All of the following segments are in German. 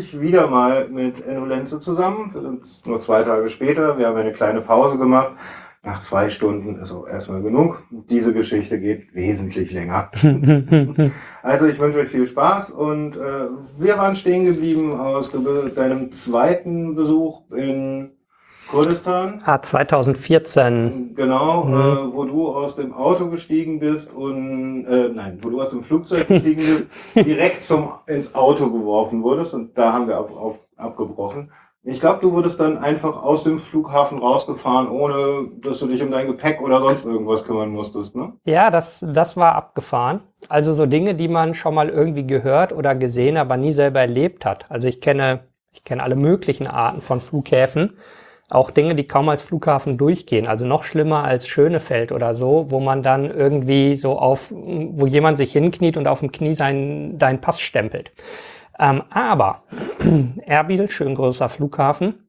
Ich wieder mal mit Enno zusammen. Wir sind nur zwei Tage später. Wir haben eine kleine Pause gemacht. Nach zwei Stunden ist auch erstmal genug. Diese Geschichte geht wesentlich länger. also ich wünsche euch viel Spaß und äh, wir waren stehen geblieben aus deinem zweiten Besuch in Kurdistan. Ah, 2014. Genau, mhm. äh, wo du aus dem Auto gestiegen bist und, äh, nein, wo du aus dem Flugzeug gestiegen bist, direkt zum, ins Auto geworfen wurdest und da haben wir ab, auf, abgebrochen. Ich glaube, du wurdest dann einfach aus dem Flughafen rausgefahren, ohne dass du dich um dein Gepäck oder sonst irgendwas kümmern musstest, ne? Ja, das, das war abgefahren. Also so Dinge, die man schon mal irgendwie gehört oder gesehen, aber nie selber erlebt hat. Also ich kenne, ich kenne alle möglichen Arten von Flughäfen auch Dinge, die kaum als Flughafen durchgehen. Also noch schlimmer als Schönefeld oder so, wo man dann irgendwie so auf, wo jemand sich hinkniet und auf dem Knie seinen, deinen Pass stempelt. Ähm, aber Erbil, schön größer Flughafen.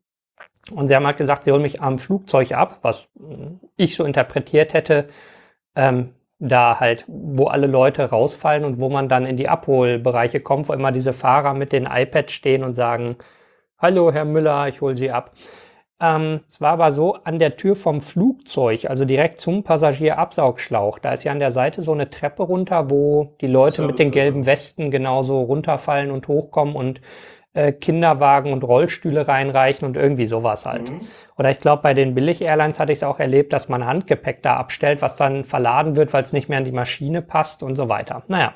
Und sie haben halt gesagt, sie holen mich am Flugzeug ab, was ich so interpretiert hätte, ähm, da halt, wo alle Leute rausfallen und wo man dann in die Abholbereiche kommt, wo immer diese Fahrer mit den iPads stehen und sagen, Hallo, Herr Müller, ich hole Sie ab. Ähm, es war aber so, an der Tür vom Flugzeug, also direkt zum Passagierabsaugschlauch, da ist ja an der Seite so eine Treppe runter, wo die Leute mit den gelben Westen genauso runterfallen und hochkommen und äh, Kinderwagen und Rollstühle reinreichen und irgendwie sowas halt. Mhm. Oder ich glaube, bei den Billig-Airlines hatte ich es auch erlebt, dass man Handgepäck da abstellt, was dann verladen wird, weil es nicht mehr an die Maschine passt und so weiter. Naja,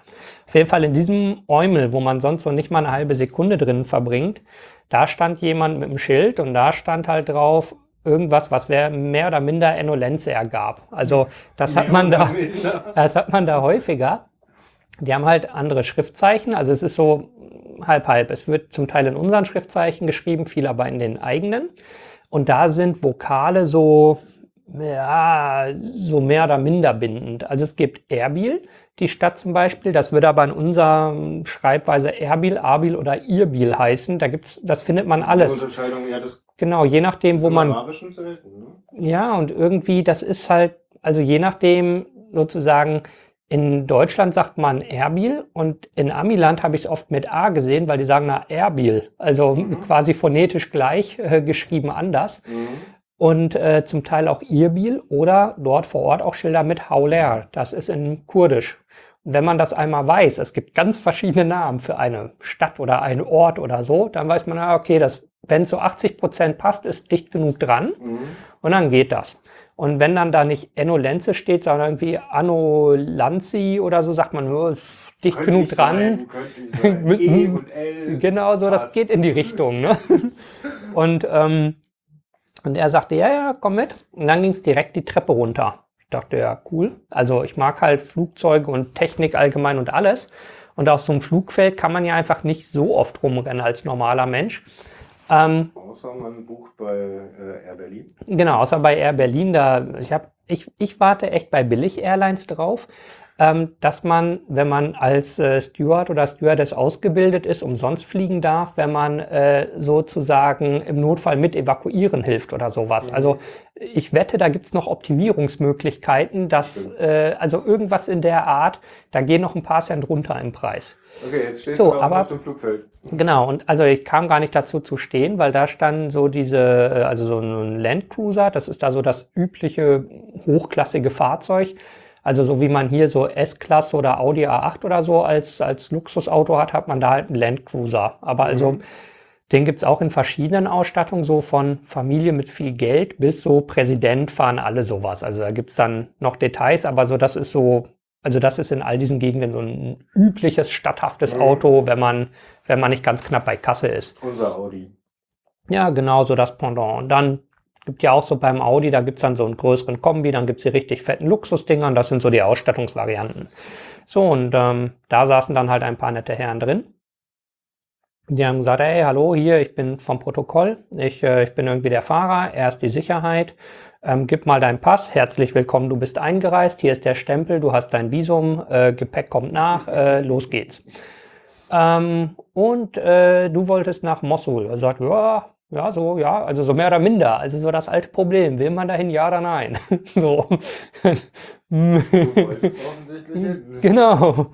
auf jeden Fall in diesem Eumel, wo man sonst so nicht mal eine halbe Sekunde drin verbringt, da stand jemand mit dem Schild und da stand halt drauf, irgendwas, was mehr oder minder Enolenze ergab. Also das hat man da, das hat man da häufiger. Die haben halt andere Schriftzeichen, also es ist so halb halb. Es wird zum Teil in unseren Schriftzeichen geschrieben, viel aber in den eigenen. Und da sind Vokale so, ja, so mehr oder minder bindend. Also es gibt Erbil, die Stadt zum Beispiel. Das würde aber in unserer Schreibweise Erbil, Abil oder Irbil heißen. Da gibt's, das findet man alles. Unterscheidung, ja, das genau, je nachdem, wo man. Selten, ne? Ja, und irgendwie, das ist halt, also je nachdem sozusagen, in Deutschland sagt man Erbil und in Amiland habe ich es oft mit A gesehen, weil die sagen na Erbil, also mhm. quasi phonetisch gleich, äh, geschrieben anders. Mhm und äh, zum Teil auch Irbil oder dort vor Ort auch Schilder mit Hauler. Das ist in Kurdisch. Wenn man das einmal weiß, es gibt ganz verschiedene Namen für eine Stadt oder einen Ort oder so, dann weiß man, okay, das, wenn es so 80 Prozent passt, ist dicht genug dran mhm. und dann geht das. Und wenn dann da nicht Enno Lenze steht, sondern irgendwie Anno Lanzi oder so, sagt man nur, dicht könnte genug dran. Sein, e und L genau so, das geht in die Richtung. Ne? und ähm, und er sagte, ja, ja, komm mit. Und dann ging es direkt die Treppe runter. Ich dachte, ja, cool. Also ich mag halt Flugzeuge und Technik allgemein und alles. Und auf so einem Flugfeld kann man ja einfach nicht so oft rumrennen als normaler Mensch. Ähm, außer man bucht bei äh, Air Berlin. Genau, außer bei Air Berlin. Da, ich, hab, ich, ich warte echt bei Billig-Airlines drauf ähm, dass man, wenn man als äh, Steward oder Stewardess ausgebildet ist, umsonst fliegen darf, wenn man äh, sozusagen im Notfall mit evakuieren hilft oder sowas. Mhm. Also ich wette, da gibt's noch Optimierungsmöglichkeiten, dass äh, also irgendwas in der Art, da gehen noch ein paar Cent runter im Preis. Okay, jetzt stehst so, du aber, auf dem Flugfeld. Genau, und also ich kam gar nicht dazu zu stehen, weil da stand so diese, äh, also so ein Landcruiser, das ist da so das übliche hochklassige Fahrzeug also so wie man hier so S-Klasse oder Audi A8 oder so als, als Luxusauto hat, hat man da halt einen Landcruiser. Aber also mhm. den gibt's auch in verschiedenen Ausstattungen, so von Familie mit viel Geld bis so Präsident fahren alle sowas. Also da gibt's dann noch Details, aber so das ist so, also das ist in all diesen Gegenden so ein übliches, statthaftes mhm. Auto, wenn man, wenn man nicht ganz knapp bei Kasse ist. Unser Audi. Ja, genau so das Pendant. Und dann Gibt ja auch so beim Audi, da gibt's dann so einen größeren Kombi, dann gibt's die richtig fetten Luxusdinger und das sind so die Ausstattungsvarianten. So, und ähm, da saßen dann halt ein paar nette Herren drin. Die haben gesagt, hey, hallo, hier, ich bin vom Protokoll, ich, äh, ich bin irgendwie der Fahrer, er ist die Sicherheit, ähm, gib mal deinen Pass, herzlich willkommen, du bist eingereist, hier ist der Stempel, du hast dein Visum, äh, Gepäck kommt nach, äh, los geht's. Ähm, und äh, du wolltest nach Mosul. Er sagt, ja, ja, so, ja, also so mehr oder minder. Also so das alte Problem. Will man dahin, ja oder nein? so. Du offensichtlich Genau.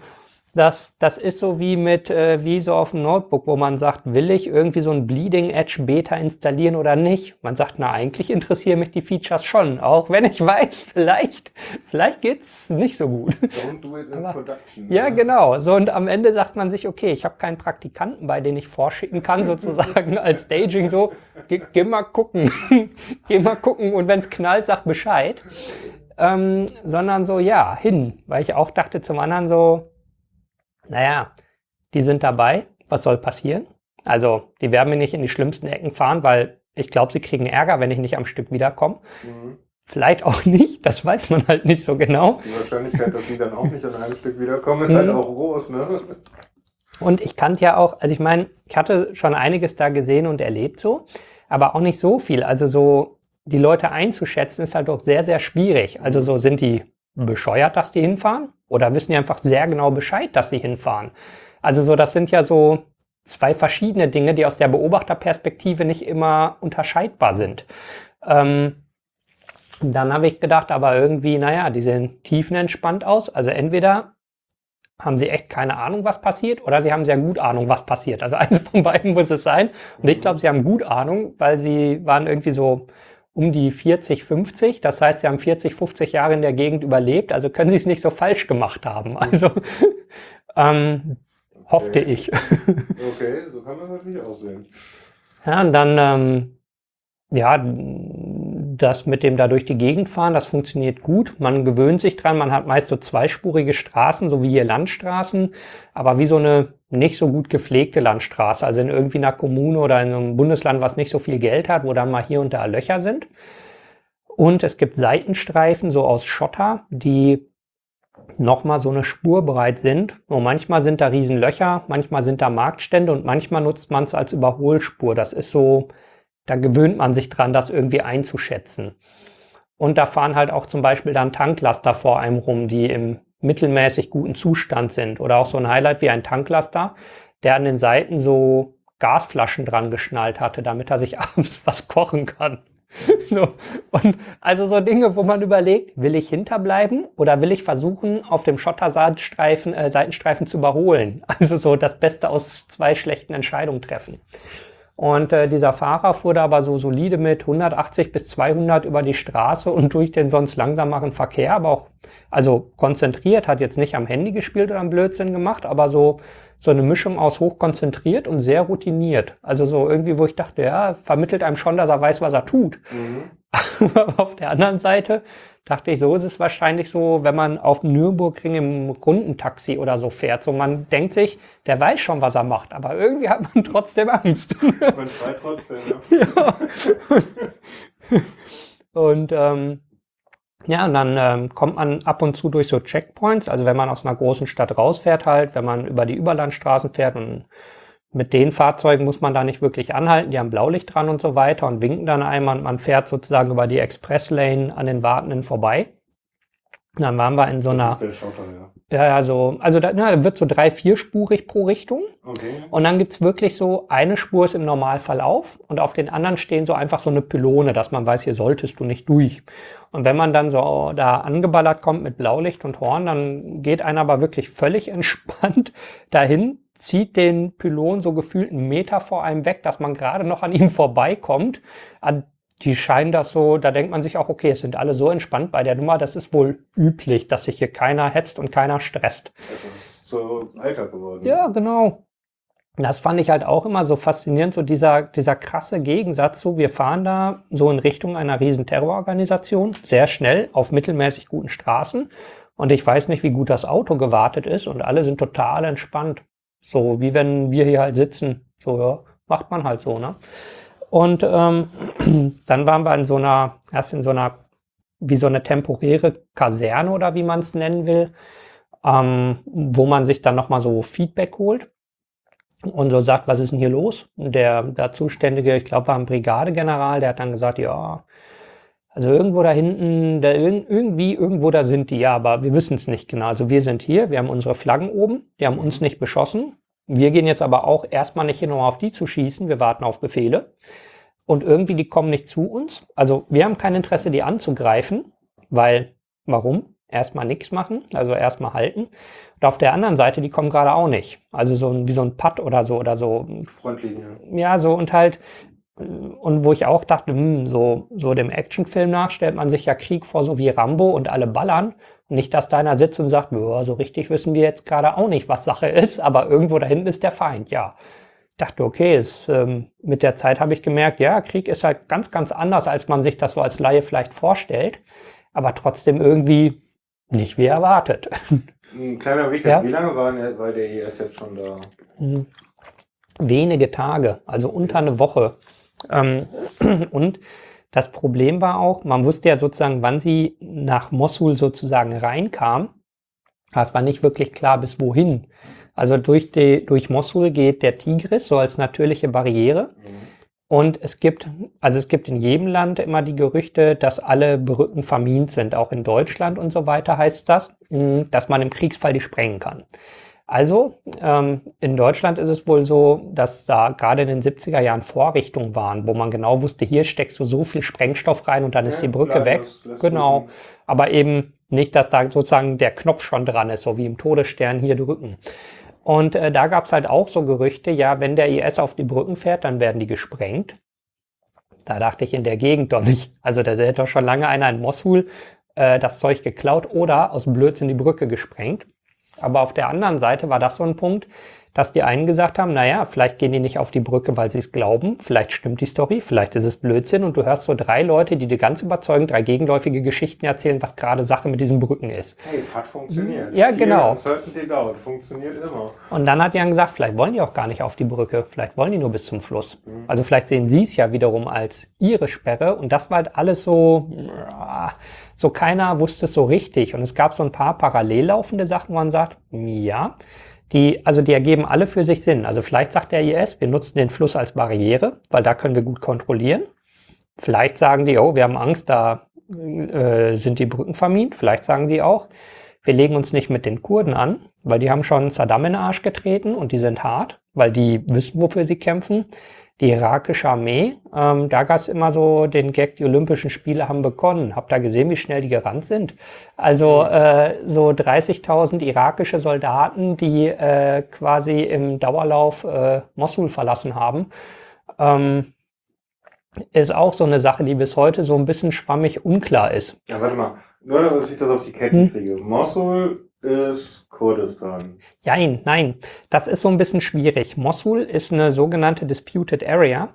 Das, das ist so wie mit, äh, wie so auf dem Notebook, wo man sagt, will ich irgendwie so ein Bleeding Edge Beta installieren oder nicht? Man sagt, na, eigentlich interessieren mich die Features schon, auch wenn ich weiß, vielleicht, vielleicht geht's nicht so gut. Don't do it in Aber, production. Ja, genau. So, und am Ende sagt man sich, okay, ich habe keinen Praktikanten, bei den ich vorschicken kann, sozusagen als Staging so, geh, geh mal gucken, geh mal gucken und wenn's knallt, sag Bescheid. Ähm, sondern so, ja, hin. Weil ich auch dachte zum anderen so, naja, die sind dabei, was soll passieren? Also, die werden mir nicht in die schlimmsten Ecken fahren, weil ich glaube, sie kriegen Ärger, wenn ich nicht am Stück wiederkomme. Mhm. Vielleicht auch nicht, das weiß man halt nicht so genau. Die Wahrscheinlichkeit, dass sie dann auch nicht an einem Stück wiederkommen, ist halt mhm. halt auch groß, ne? Und ich kannte ja auch, also ich meine, ich hatte schon einiges da gesehen und erlebt so, aber auch nicht so viel. Also so die Leute einzuschätzen ist halt auch sehr, sehr schwierig. Also so sind die bescheuert, dass die hinfahren? Oder wissen die einfach sehr genau Bescheid, dass sie hinfahren? Also so, das sind ja so zwei verschiedene Dinge, die aus der Beobachterperspektive nicht immer unterscheidbar sind. Ähm, dann habe ich gedacht, aber irgendwie, naja, die sehen tiefenentspannt aus. Also entweder haben sie echt keine Ahnung, was passiert, oder sie haben sehr gut Ahnung, was passiert. Also eines von beiden muss es sein. Und ich glaube, sie haben gut Ahnung, weil sie waren irgendwie so um die 40, 50. Das heißt, sie haben 40, 50 Jahre in der Gegend überlebt, also können sie es nicht so falsch gemacht haben. Also ähm, hoffte ich. okay, so kann man natürlich auch sehen. Ja, und dann, ähm, ja, das mit dem da durch die Gegend fahren, das funktioniert gut. Man gewöhnt sich dran. Man hat meist so zweispurige Straßen, so wie hier Landstraßen, aber wie so eine nicht so gut gepflegte Landstraße. Also in irgendwie einer Kommune oder in einem Bundesland, was nicht so viel Geld hat, wo dann mal hier und da Löcher sind. Und es gibt Seitenstreifen, so aus Schotter, die nochmal so eine Spur breit sind. Und manchmal sind da Riesenlöcher, manchmal sind da Marktstände und manchmal nutzt man es als Überholspur. Das ist so da gewöhnt man sich dran, das irgendwie einzuschätzen. Und da fahren halt auch zum Beispiel dann Tanklaster vor einem rum, die im mittelmäßig guten Zustand sind. Oder auch so ein Highlight wie ein Tanklaster, der an den Seiten so Gasflaschen dran geschnallt hatte, damit er sich abends was kochen kann. so. Und also so Dinge, wo man überlegt, will ich hinterbleiben oder will ich versuchen, auf dem Schotterseitenstreifen äh, Seitenstreifen zu überholen? Also so das Beste aus zwei schlechten Entscheidungen treffen. Und äh, dieser Fahrer fuhr da aber so solide mit 180 bis 200 über die Straße und durch den sonst langsameren Verkehr, aber auch, also konzentriert, hat jetzt nicht am Handy gespielt oder am Blödsinn gemacht, aber so, so eine Mischung aus hochkonzentriert und sehr routiniert. Also so irgendwie, wo ich dachte, ja, vermittelt einem schon, dass er weiß, was er tut. Mhm. aber auf der anderen Seite dachte ich, so ist es wahrscheinlich so, wenn man auf dem Nürburgring im Rundentaxi oder so fährt. So man denkt sich, der weiß schon, was er macht, aber irgendwie hat man trotzdem Angst. Man schreit trotzdem, ja. ja. Und ähm, ja, und dann ähm, kommt man ab und zu durch so Checkpoints, also wenn man aus einer großen Stadt rausfährt halt, wenn man über die Überlandstraßen fährt und mit den Fahrzeugen muss man da nicht wirklich anhalten, die haben Blaulicht dran und so weiter und winken dann einmal und man fährt sozusagen über die Expresslane an den Wartenden vorbei. Dann waren wir in so einer. Das ist der Schotter, ja. Ja, ja, so, also da na, wird so drei, vierspurig pro Richtung. Okay. Und dann gibt's wirklich so, eine Spur ist im Normalverlauf und auf den anderen stehen so einfach so eine Pylone, dass man weiß, hier solltest du nicht durch. Und wenn man dann so da angeballert kommt mit Blaulicht und Horn, dann geht einer aber wirklich völlig entspannt dahin, zieht den Pylon so gefühlt einen Meter vor einem weg, dass man gerade noch an ihm vorbeikommt. Die scheinen das so, da denkt man sich auch, okay, es sind alle so entspannt bei der Nummer, das ist wohl üblich, dass sich hier keiner hetzt und keiner stresst. Das ist so Alter geworden. Ja, genau. Das fand ich halt auch immer so faszinierend, so dieser, dieser krasse Gegensatz. So, wir fahren da so in Richtung einer riesen Terrororganisation, sehr schnell auf mittelmäßig guten Straßen. Und ich weiß nicht, wie gut das Auto gewartet ist und alle sind total entspannt. So wie wenn wir hier halt sitzen. So, ja, macht man halt so, ne? Und ähm, dann waren wir in so einer, erst in so einer, wie so eine temporäre Kaserne oder wie man es nennen will, ähm, wo man sich dann nochmal so Feedback holt und so sagt, was ist denn hier los? Der, der Zuständige, ich glaube, war ein Brigadegeneral, der hat dann gesagt, ja, also irgendwo da hinten, da irgendwie, irgendwo da sind die, ja, aber wir wissen es nicht genau. Also wir sind hier, wir haben unsere Flaggen oben, die haben uns mhm. nicht beschossen. Wir gehen jetzt aber auch erstmal nicht hin, um auf die zu schießen. Wir warten auf Befehle. Und irgendwie, die kommen nicht zu uns. Also wir haben kein Interesse, die anzugreifen, weil, warum? erstmal nichts machen, also erstmal halten. Und auf der anderen Seite, die kommen gerade auch nicht. Also so ein, wie so ein Putt oder so oder so. Frontlinie. Ja, so und halt, und wo ich auch dachte, hm, so, so dem Actionfilm nach stellt man sich ja Krieg vor, so wie Rambo und alle ballern. Und nicht, dass da einer sitzt und sagt, so richtig wissen wir jetzt gerade auch nicht, was Sache ist, aber irgendwo da hinten ist der Feind, ja. Ich dachte, okay, es, ähm, mit der Zeit habe ich gemerkt, ja, Krieg ist halt ganz, ganz anders, als man sich das so als Laie vielleicht vorstellt, aber trotzdem irgendwie nicht wie erwartet. Ein kleiner Recap, Ja. wie lange war, der- war der IS jetzt schon da? Mhm. Wenige Tage, also unter eine Woche. Ähm, und das Problem war auch, man wusste ja sozusagen, wann sie nach Mosul sozusagen reinkam. Aber Es war nicht wirklich klar, bis wohin. Also durch, die, durch Mosul geht der Tigris so als natürliche Barriere. Und es gibt, also es gibt in jedem Land immer die Gerüchte, dass alle Brücken vermint sind, auch in Deutschland und so weiter heißt das, dass man im Kriegsfall die sprengen kann. Also ähm, in Deutschland ist es wohl so, dass da gerade in den 70er Jahren Vorrichtungen waren, wo man genau wusste, hier steckst du so viel Sprengstoff rein und dann ist Ja, die Brücke klar, weg. das lässt Genau. Aber eben nicht, dass da sozusagen der Knopf schon dran ist, so wie im Todesstern hier drücken. Und äh, da gab es halt auch so Gerüchte, ja, wenn der IS auf die Brücken fährt, dann werden die gesprengt. Da dachte ich in der Gegend doch nicht. Also da hätte doch schon lange einer in Mosul äh, das Zeug geklaut oder aus Blödsinn die Brücke gesprengt. Aber auf der anderen Seite war das so ein Punkt, dass die einen gesagt haben, naja, vielleicht gehen die nicht auf die Brücke, weil sie es glauben, vielleicht stimmt die Story, vielleicht ist es Blödsinn und du hörst so drei Leute, die dir ganz überzeugend drei gegenläufige Geschichten erzählen, was gerade Sache mit diesen Brücken ist. Hey, FAT funktioniert. Ja, Fear genau. Doubt. Funktioniert immer. Und dann hat Jan gesagt, vielleicht wollen die auch gar nicht auf die Brücke, vielleicht wollen die nur bis zum Fluss. Also vielleicht sehen sie es ja wiederum als ihre Sperre und das war halt alles so, ja, so keiner wusste es so richtig. Und es gab so ein paar parallel laufende Sachen, wo man sagt, ja, die, also die ergeben alle für sich Sinn. Also vielleicht sagt der IS, wir nutzen den Fluss als Barriere, weil da können wir gut kontrollieren. Vielleicht sagen die, oh, wir haben Angst, da äh, sind die Brücken vermint. Vielleicht sagen sie auch, wir legen uns nicht mit den Kurden an, weil die haben schon Saddam in den Arsch getreten und die sind hart, weil die wissen, wofür sie kämpfen. Die irakische Armee, ähm, da gab es immer so den Gag, die Olympischen Spiele haben begonnen. Habt ihr gesehen, wie schnell die gerannt sind? Also äh, so 30.000 irakische Soldaten, die äh, quasi im Dauerlauf äh, Mosul verlassen haben. Ähm, ist auch so eine Sache, die bis heute so ein bisschen schwammig unklar ist. Ja, warte mal. Nur, dass ich das auf die Kette Hm. kriege. Mosul ist Kurdistan. Nein, nein, das ist so ein bisschen schwierig. Mosul ist eine sogenannte Disputed Area.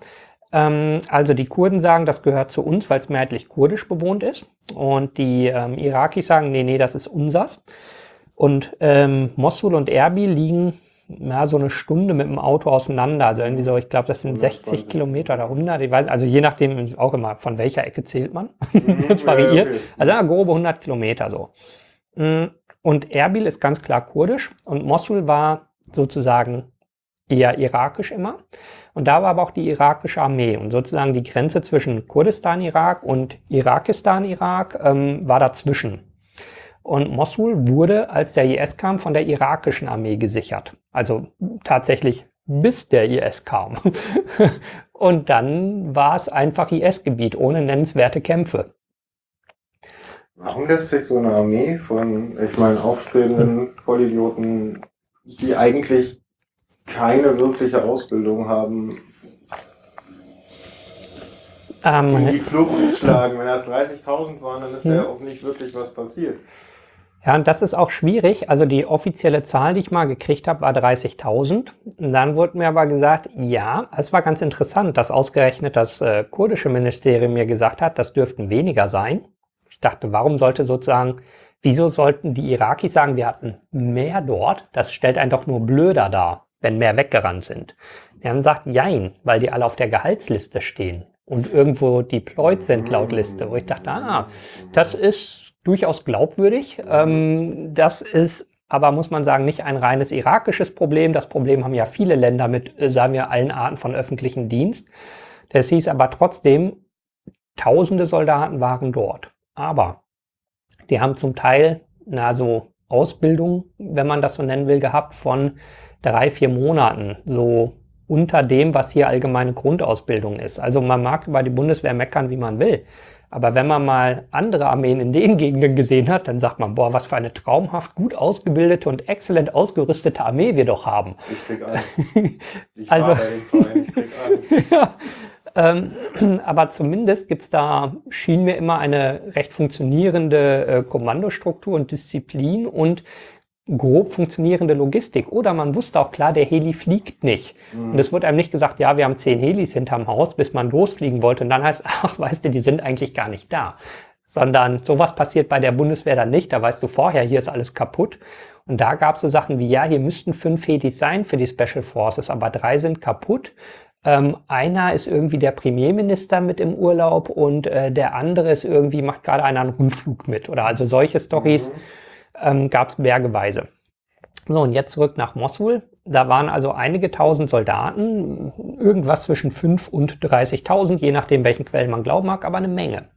Ähm, also die Kurden sagen, das gehört zu uns, weil es mehrheitlich kurdisch bewohnt ist. Und die ähm, Irakis sagen, nee, nee, das ist unsers. Und ähm, Mosul und Erbil liegen ja, so eine Stunde mit dem Auto auseinander. Also irgendwie so, ich glaube, das sind 60 120. Kilometer oder 100. Ich weiß, also je nachdem auch immer, von welcher Ecke zählt man. Mhm, Das variiert. ja, okay. Also ja, grobe 100 Kilometer so. Mm, Und Erbil ist ganz klar kurdisch und Mosul war sozusagen eher irakisch immer. Und da war aber auch die irakische Armee und sozusagen die Grenze zwischen Kurdistan-Irak und Irakistan-Irak ähm, war dazwischen. Und Mosul wurde, als der IS kam, von der irakischen Armee gesichert. Also tatsächlich bis der IS kam. und dann war es einfach IS-Gebiet ohne nennenswerte Kämpfe. Warum lässt sich so eine Armee von, ich meine, aufstrebenden Vollidioten, die eigentlich keine wirkliche Ausbildung haben, in Ähm, die Flucht schlagen? Wenn das 30.000 waren, dann ist Hm. ja auch nicht wirklich was passiert. Ja, und das ist auch schwierig. Also die offizielle Zahl, die ich mal gekriegt habe, war 30.000. Und Dann wurde mir aber gesagt, ja, es war ganz interessant, dass ausgerechnet das äh, kurdische Ministerium mir gesagt hat, das dürften weniger sein. Ich dachte, warum sollte sozusagen, wieso sollten die Irakis sagen, wir hatten mehr dort? Das stellt einen doch nur blöder dar, wenn mehr weggerannt sind. Die haben gesagt, jein, weil die alle auf der Gehaltsliste stehen und irgendwo deployed sind laut Liste. Wo ich dachte, ah, das ist durchaus glaubwürdig. Ähm, das ist aber, muss man sagen, nicht ein reines irakisches Problem. Das Problem haben ja viele Länder mit, äh, sagen wir, allen Arten von öffentlichen Dienst. Das hieß aber trotzdem, tausende Soldaten waren dort. Aber die haben zum Teil, na, so Ausbildung, wenn man das so nennen will, gehabt von drei, vier Monaten. So unter dem, was hier allgemeine Grundausbildung ist. Also man mag über die Bundeswehr meckern, wie man will. Aber wenn man mal andere Armeen in den Gegenden gesehen hat, dann sagt man, boah, was für eine traumhaft gut ausgebildete und exzellent ausgerüstete Armee wir doch haben. Ich krieg Angst. Ich Also- bei dem Verein, ich krieg Angst. ja. Ähm, aber zumindest gibt's da, schien mir immer eine recht funktionierende äh, Kommandostruktur und Disziplin und grob funktionierende Logistik. Oder man wusste auch klar, der Heli fliegt nicht. Und es wurde einem nicht gesagt, ja, wir haben zehn Helis hinterm Haus, bis man losfliegen wollte. Und dann heißt, ach, weißt du, die sind eigentlich gar nicht da. Sondern sowas passiert bei der Bundeswehr dann nicht. Da weißt du vorher, hier ist alles kaputt. Und da gab es so Sachen wie, ja, hier müssten fünf Helis sein für die Special Forces, aber drei sind kaputt. Ähm, einer ist irgendwie der Premierminister mit im Urlaub und äh, der andere ist irgendwie, macht gerade einer einen Rundflug mit. Oder also solche Stories ähm, gab es bergeweise. So, und jetzt zurück nach Mosul. Da waren also einige tausend Soldaten, irgendwas zwischen 5 und 30.000, je nachdem, welchen Quellen man glauben mag, aber eine Menge.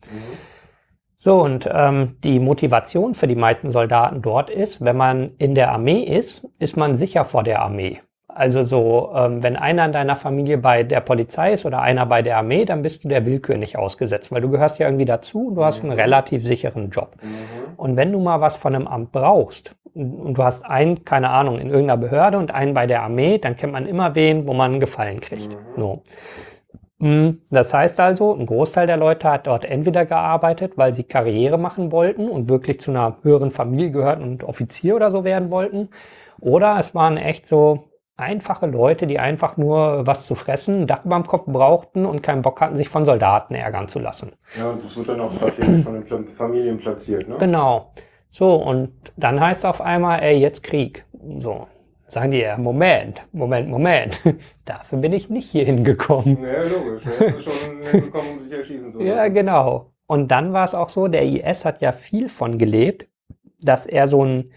So, und ähm, die Motivation für die meisten Soldaten dort ist, wenn man in der Armee ist, ist man sicher vor der Armee. Also so, ähm, wenn einer in deiner Familie bei der Polizei ist oder einer bei der Armee, dann bist du der Willkür nicht ausgesetzt, weil du gehörst ja irgendwie dazu und du hast einen relativ sicheren Job. Und wenn du mal was von einem Amt brauchst und du hast einen, keine Ahnung, in irgendeiner Behörde und einen bei der Armee, dann kennt man immer wen, wo man einen Gefallen kriegt. So. Mm, Das heißt also, ein Großteil der Leute hat dort entweder gearbeitet, weil sie Karriere machen wollten und wirklich zu einer höheren Familie gehörten und Offizier oder so werden wollten. Oder es waren echt so einfache Leute, die einfach nur was zu fressen, ein Dach über dem Kopf brauchten und keinen Bock hatten, sich von Soldaten ärgern zu lassen. Ja, und das wird dann auch strategisch von den Familien platziert, ne? Genau. So, und dann heißt es auf einmal, ey, jetzt Krieg. So. Sagen die ja, Moment, Moment, Moment. Dafür bin ich nicht hier hingekommen. Ja, logisch. Er ist schon gekommen, um sich erschießen zu Ja, lassen. genau. Und dann war es auch so, der IS hat ja viel von gelebt, dass er so ein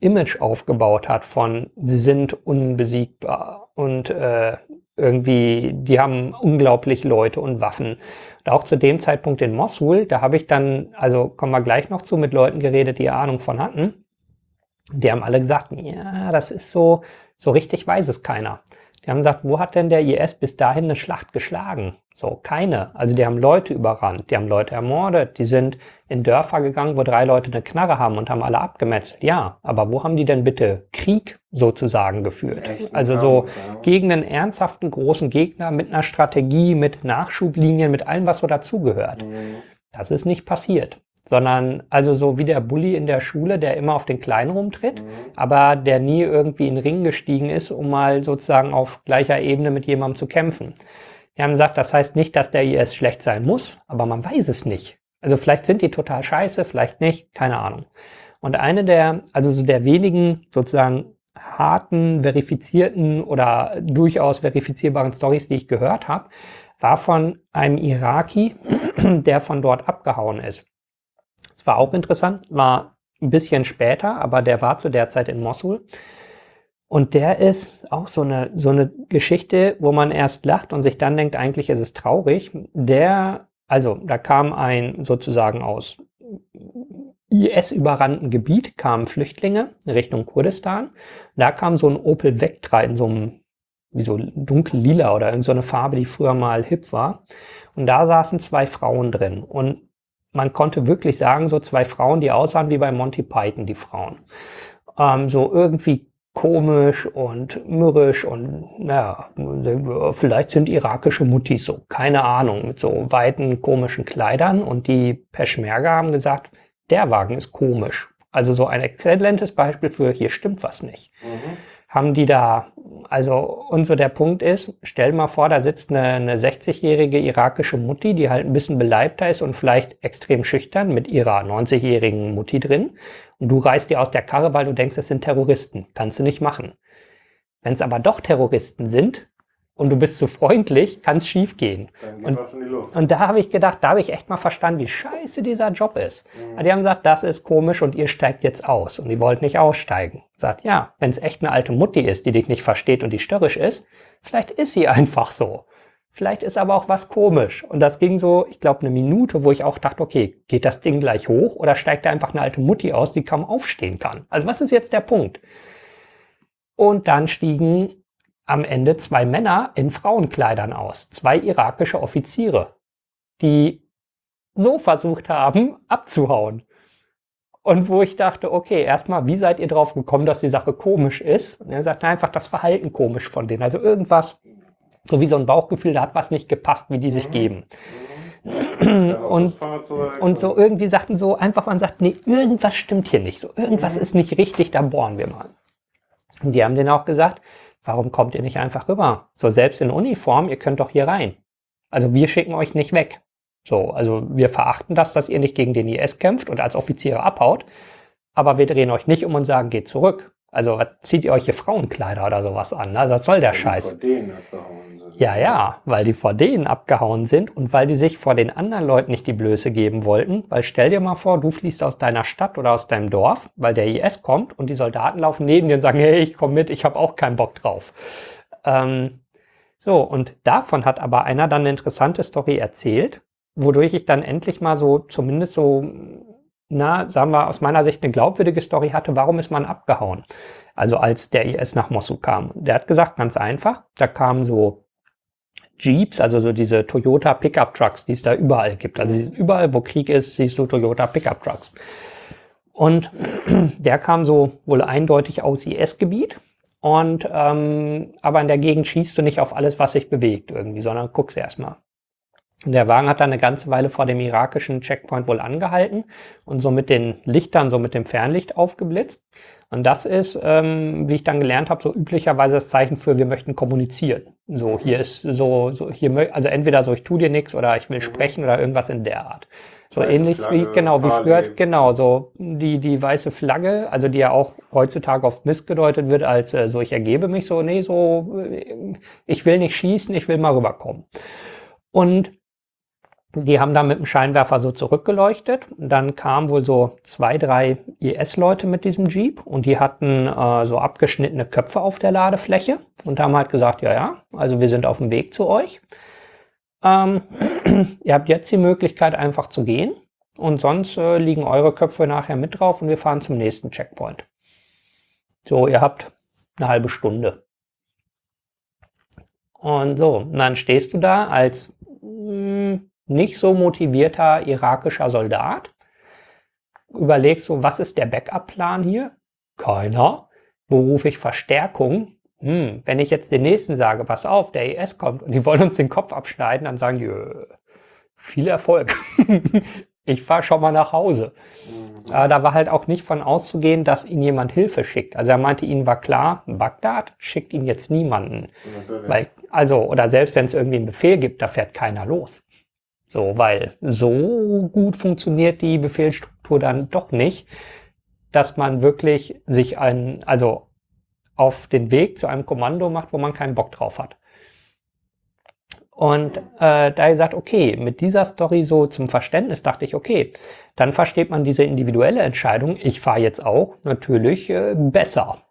Image aufgebaut hat von, sie sind unbesiegbar und äh, irgendwie, die haben unglaublich Leute und Waffen. Und auch zu dem Zeitpunkt in Mosul, da habe ich dann, also kommen wir gleich noch zu, mit Leuten geredet, die Ahnung von hatten. Die haben alle gesagt, ja, das ist so, so richtig weiß es keiner. Die haben gesagt, wo hat denn der IS bis dahin eine Schlacht geschlagen? So, keine. Also die haben Leute überrannt, die haben Leute ermordet, die sind in Dörfer gegangen, wo drei Leute eine Knarre haben und haben alle abgemetzelt. Ja, aber wo haben die denn bitte Krieg sozusagen geführt? Also so gegen einen ernsthaften großen Gegner mit einer Strategie, mit Nachschublinien, mit allem, was so dazugehört. Mhm. Das ist nicht passiert. Sondern also so wie der Bully in der Schule, der immer auf den Kleinen rumtritt, Mhm. aber der nie irgendwie in den Ring gestiegen ist, um mal sozusagen auf gleicher Ebene mit jemandem zu kämpfen. Die haben gesagt, das heißt nicht, dass der IS schlecht sein muss, aber man weiß es nicht. Also vielleicht sind die total scheiße, vielleicht nicht, keine Ahnung. Und eine der, also so der wenigen sozusagen harten, verifizierten oder durchaus verifizierbaren Stories, die ich gehört habe, war von einem Iraki, der von dort abgehauen ist. War auch interessant, war ein bisschen später, aber der war zu der Zeit in Mosul. Und der ist auch so eine, so eine Geschichte, wo man erst lacht und sich dann denkt, eigentlich ist es traurig. Der, also da kam ein sozusagen aus IS-überrannten Gebiet, kamen Flüchtlinge Richtung Kurdistan. Da kam so ein Opel Vectra in so einem, wie so dunkel lila oder in so eine Farbe, die früher mal hip war. Und da saßen zwei Frauen drin. Und man konnte wirklich sagen, so zwei Frauen, die aussahen wie bei Monty Python, die Frauen. Ähm, so irgendwie komisch und mürrisch und naja, vielleicht sind irakische Muttis so, keine Ahnung, mit so weiten komischen Kleidern und die Peschmerga haben gesagt, der Wagen ist komisch. Also so ein exzellentes Beispiel für hier stimmt was nicht Mhm. Haben die da, also und so der Punkt ist, stell mal vor, da sitzt eine, eine 60-jährige irakische Mutti, die halt ein bisschen beleibter ist und vielleicht extrem schüchtern mit ihrer 90-jährigen Mutti drin. Und du reißt die aus der Karre, weil du denkst, es sind Terroristen. Kannst du nicht machen. Wenn es aber doch Terroristen sind und du bist zu freundlich, kann es schief gehen. Und-. Und da habe ich gedacht, da habe ich echt mal verstanden, wie scheiße dieser Job ist. Mhm. Die haben gesagt, das ist komisch und ihr steigt jetzt aus. Und die wollten nicht aussteigen. Sagt, ja, wenn es echt eine alte Mutti ist, die dich nicht versteht und die störrisch ist, vielleicht ist sie einfach so. Vielleicht ist aber auch was komisch. Und das ging so, ich glaube, eine Minute, wo ich auch dachte, okay, geht das Ding gleich hoch oder steigt da einfach eine alte Mutti aus, die kaum aufstehen kann? Also was ist jetzt der Punkt? Und dann stiegen am Ende zwei Männer in Frauenkleidern aus, zwei irakische Offiziere, die so versucht haben, abzuhauen. Und wo ich dachte, okay, erstmal, wie seid ihr drauf gekommen, dass die Sache komisch ist? Und er sagte einfach das Verhalten komisch von denen. Also irgendwas, so wie so ein Bauchgefühl, da hat was nicht gepasst, wie die sich geben. und, und so irgendwie sagten so, einfach man sagt, nee, irgendwas stimmt hier nicht. So, irgendwas ist nicht richtig, da bohren wir mal. Und die haben denen auch gesagt, warum kommt ihr nicht einfach rüber? So, selbst in Uniform, ihr könnt doch hier rein. Also wir schicken euch nicht weg. So, also wir verachten das, dass ihr nicht gegen den IS kämpft und als Offiziere abhaut, aber wir drehen euch nicht um und sagen, geht zurück. Also zieht ihr euch hier Frauenkleider oder sowas an? Also was soll der Scheiß? Vor denen. Ja, ja, weil die vor denen abgehauen sind und weil die sich vor den anderen Leuten nicht die Blöße geben wollten. Weil stell dir mal vor, du fließt aus deiner Stadt oder aus deinem Dorf, weil der IS kommt und die Soldaten laufen neben dir und sagen, hey, ich komme mit, ich habe auch keinen Bock drauf. Ähm, so, und davon hat aber einer dann eine interessante Story erzählt, wodurch ich dann endlich mal so, zumindest so, na, sagen wir, aus meiner Sicht eine glaubwürdige Story hatte, warum ist man abgehauen? Also als der IS nach Mosul kam. Der hat gesagt, ganz einfach, da kamen so Jeeps, also so diese Toyota Pickup Trucks, die es da überall gibt. Also überall, wo Krieg ist, siehst du Toyota Pickup Trucks. Und der kam so wohl eindeutig aus IS-Gebiet. Und ähm, aber in der Gegend schießt du nicht auf alles, was sich bewegt irgendwie, sondern guckst erstmal. Der Wagen hat dann eine ganze Weile vor dem irakischen Checkpoint wohl angehalten und so mit den Lichtern, so mit dem Fernlicht aufgeblitzt. Und das ist, ähm, wie ich dann gelernt habe, so üblicherweise das Zeichen für, wir möchten kommunizieren. So, hier ist so, so hier, also entweder so, ich tu dir nichts oder ich will mhm. sprechen oder irgendwas in der Art. So weiße ähnlich Flagge, wie, genau, wie früher, genau, so die, die weiße Flagge, also die ja auch heutzutage oft missgedeutet wird als äh, so, ich ergebe mich so, nee, so, äh, ich will nicht schießen, ich will mal rüberkommen. Und die haben da mit dem Scheinwerfer so zurückgeleuchtet. Dann kamen wohl so zwei, drei IS-Leute mit diesem Jeep und die hatten äh, so abgeschnittene Köpfe auf der Ladefläche und haben halt gesagt, ja, ja, also wir sind auf dem Weg zu euch. Ähm, ihr habt jetzt die Möglichkeit einfach zu gehen und sonst äh, liegen eure Köpfe nachher mit drauf und wir fahren zum nächsten Checkpoint. So, ihr habt eine halbe Stunde. Und so, und dann stehst du da als hm, nicht so motivierter irakischer Soldat. Überlegst du, was ist der Backup-Plan hier? Keiner. Wo rufe ich Verstärkung? Hm, wenn ich jetzt den nächsten sage, pass auf, der IS kommt und die wollen uns den Kopf abschneiden, dann sagen die, viel Erfolg. ich fahre schon mal nach Hause. Äh, da war halt auch nicht von auszugehen, dass ihnen jemand Hilfe schickt. Also er meinte, ihnen war klar, Bagdad schickt ihnen jetzt niemanden. Weil, also, oder selbst wenn es irgendwie einen Befehl gibt, da fährt keiner los. So, weil so gut funktioniert die Befehlsstruktur dann doch nicht, dass man wirklich sich ein, also auf den Weg zu einem Kommando macht, wo man keinen Bock drauf hat. Und äh, da gesagt, okay, mit dieser Story so zum Verständnis dachte ich, okay, dann versteht man diese individuelle Entscheidung, ich fahre jetzt auch, natürlich äh, besser.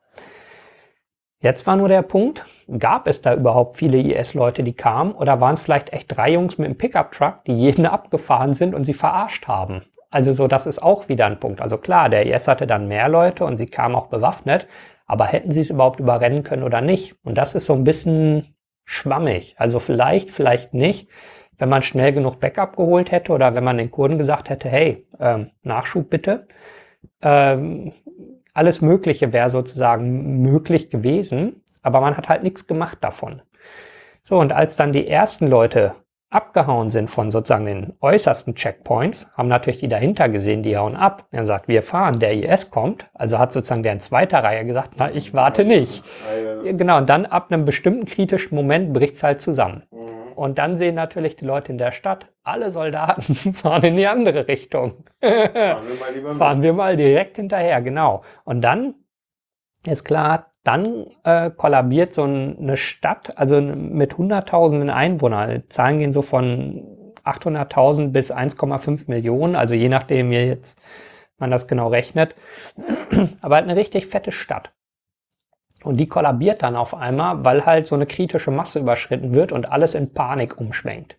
Jetzt war nur der Punkt, gab es da überhaupt viele IS-Leute, die kamen, oder waren es vielleicht echt drei Jungs mit einem Pickup-Truck, die jeden abgefahren sind und sie verarscht haben? Also so, das ist auch wieder ein Punkt. Also klar, der IS hatte dann mehr Leute und sie kamen auch bewaffnet, aber hätten sie es überhaupt überrennen können oder nicht? Und das ist so ein bisschen schwammig. Also vielleicht, vielleicht nicht. Wenn man schnell genug Backup geholt hätte oder wenn man den Kurden gesagt hätte, hey, ähm, Nachschub bitte, ähm, alles Mögliche wäre sozusagen möglich gewesen, aber man hat halt nichts gemacht davon. So, und als dann die ersten Leute abgehauen sind von sozusagen den äußersten Checkpoints, haben natürlich die dahinter gesehen, die hauen ab. Er sagt, wir fahren, der IS kommt. Also hat sozusagen der in zweiter Reihe gesagt, na, ich warte nicht. Genau, und dann ab einem bestimmten kritischen Moment bricht's halt zusammen. Mhm. Und dann sehen natürlich die Leute in der Stadt, alle Soldaten fahren in die andere Richtung. fahren, wir mal, fahren wir mal direkt hinterher, genau. Und dann ist klar, dann äh, kollabiert so eine Stadt, also mit hunderttausenden Einwohnern. Die Zahlen gehen so von 800.000 bis 1,5 Millionen, also je nachdem, wie jetzt man das genau rechnet. Aber halt eine richtig fette Stadt. Und die kollabiert dann auf einmal, weil halt so eine kritische Masse überschritten wird und alles in Panik umschwenkt.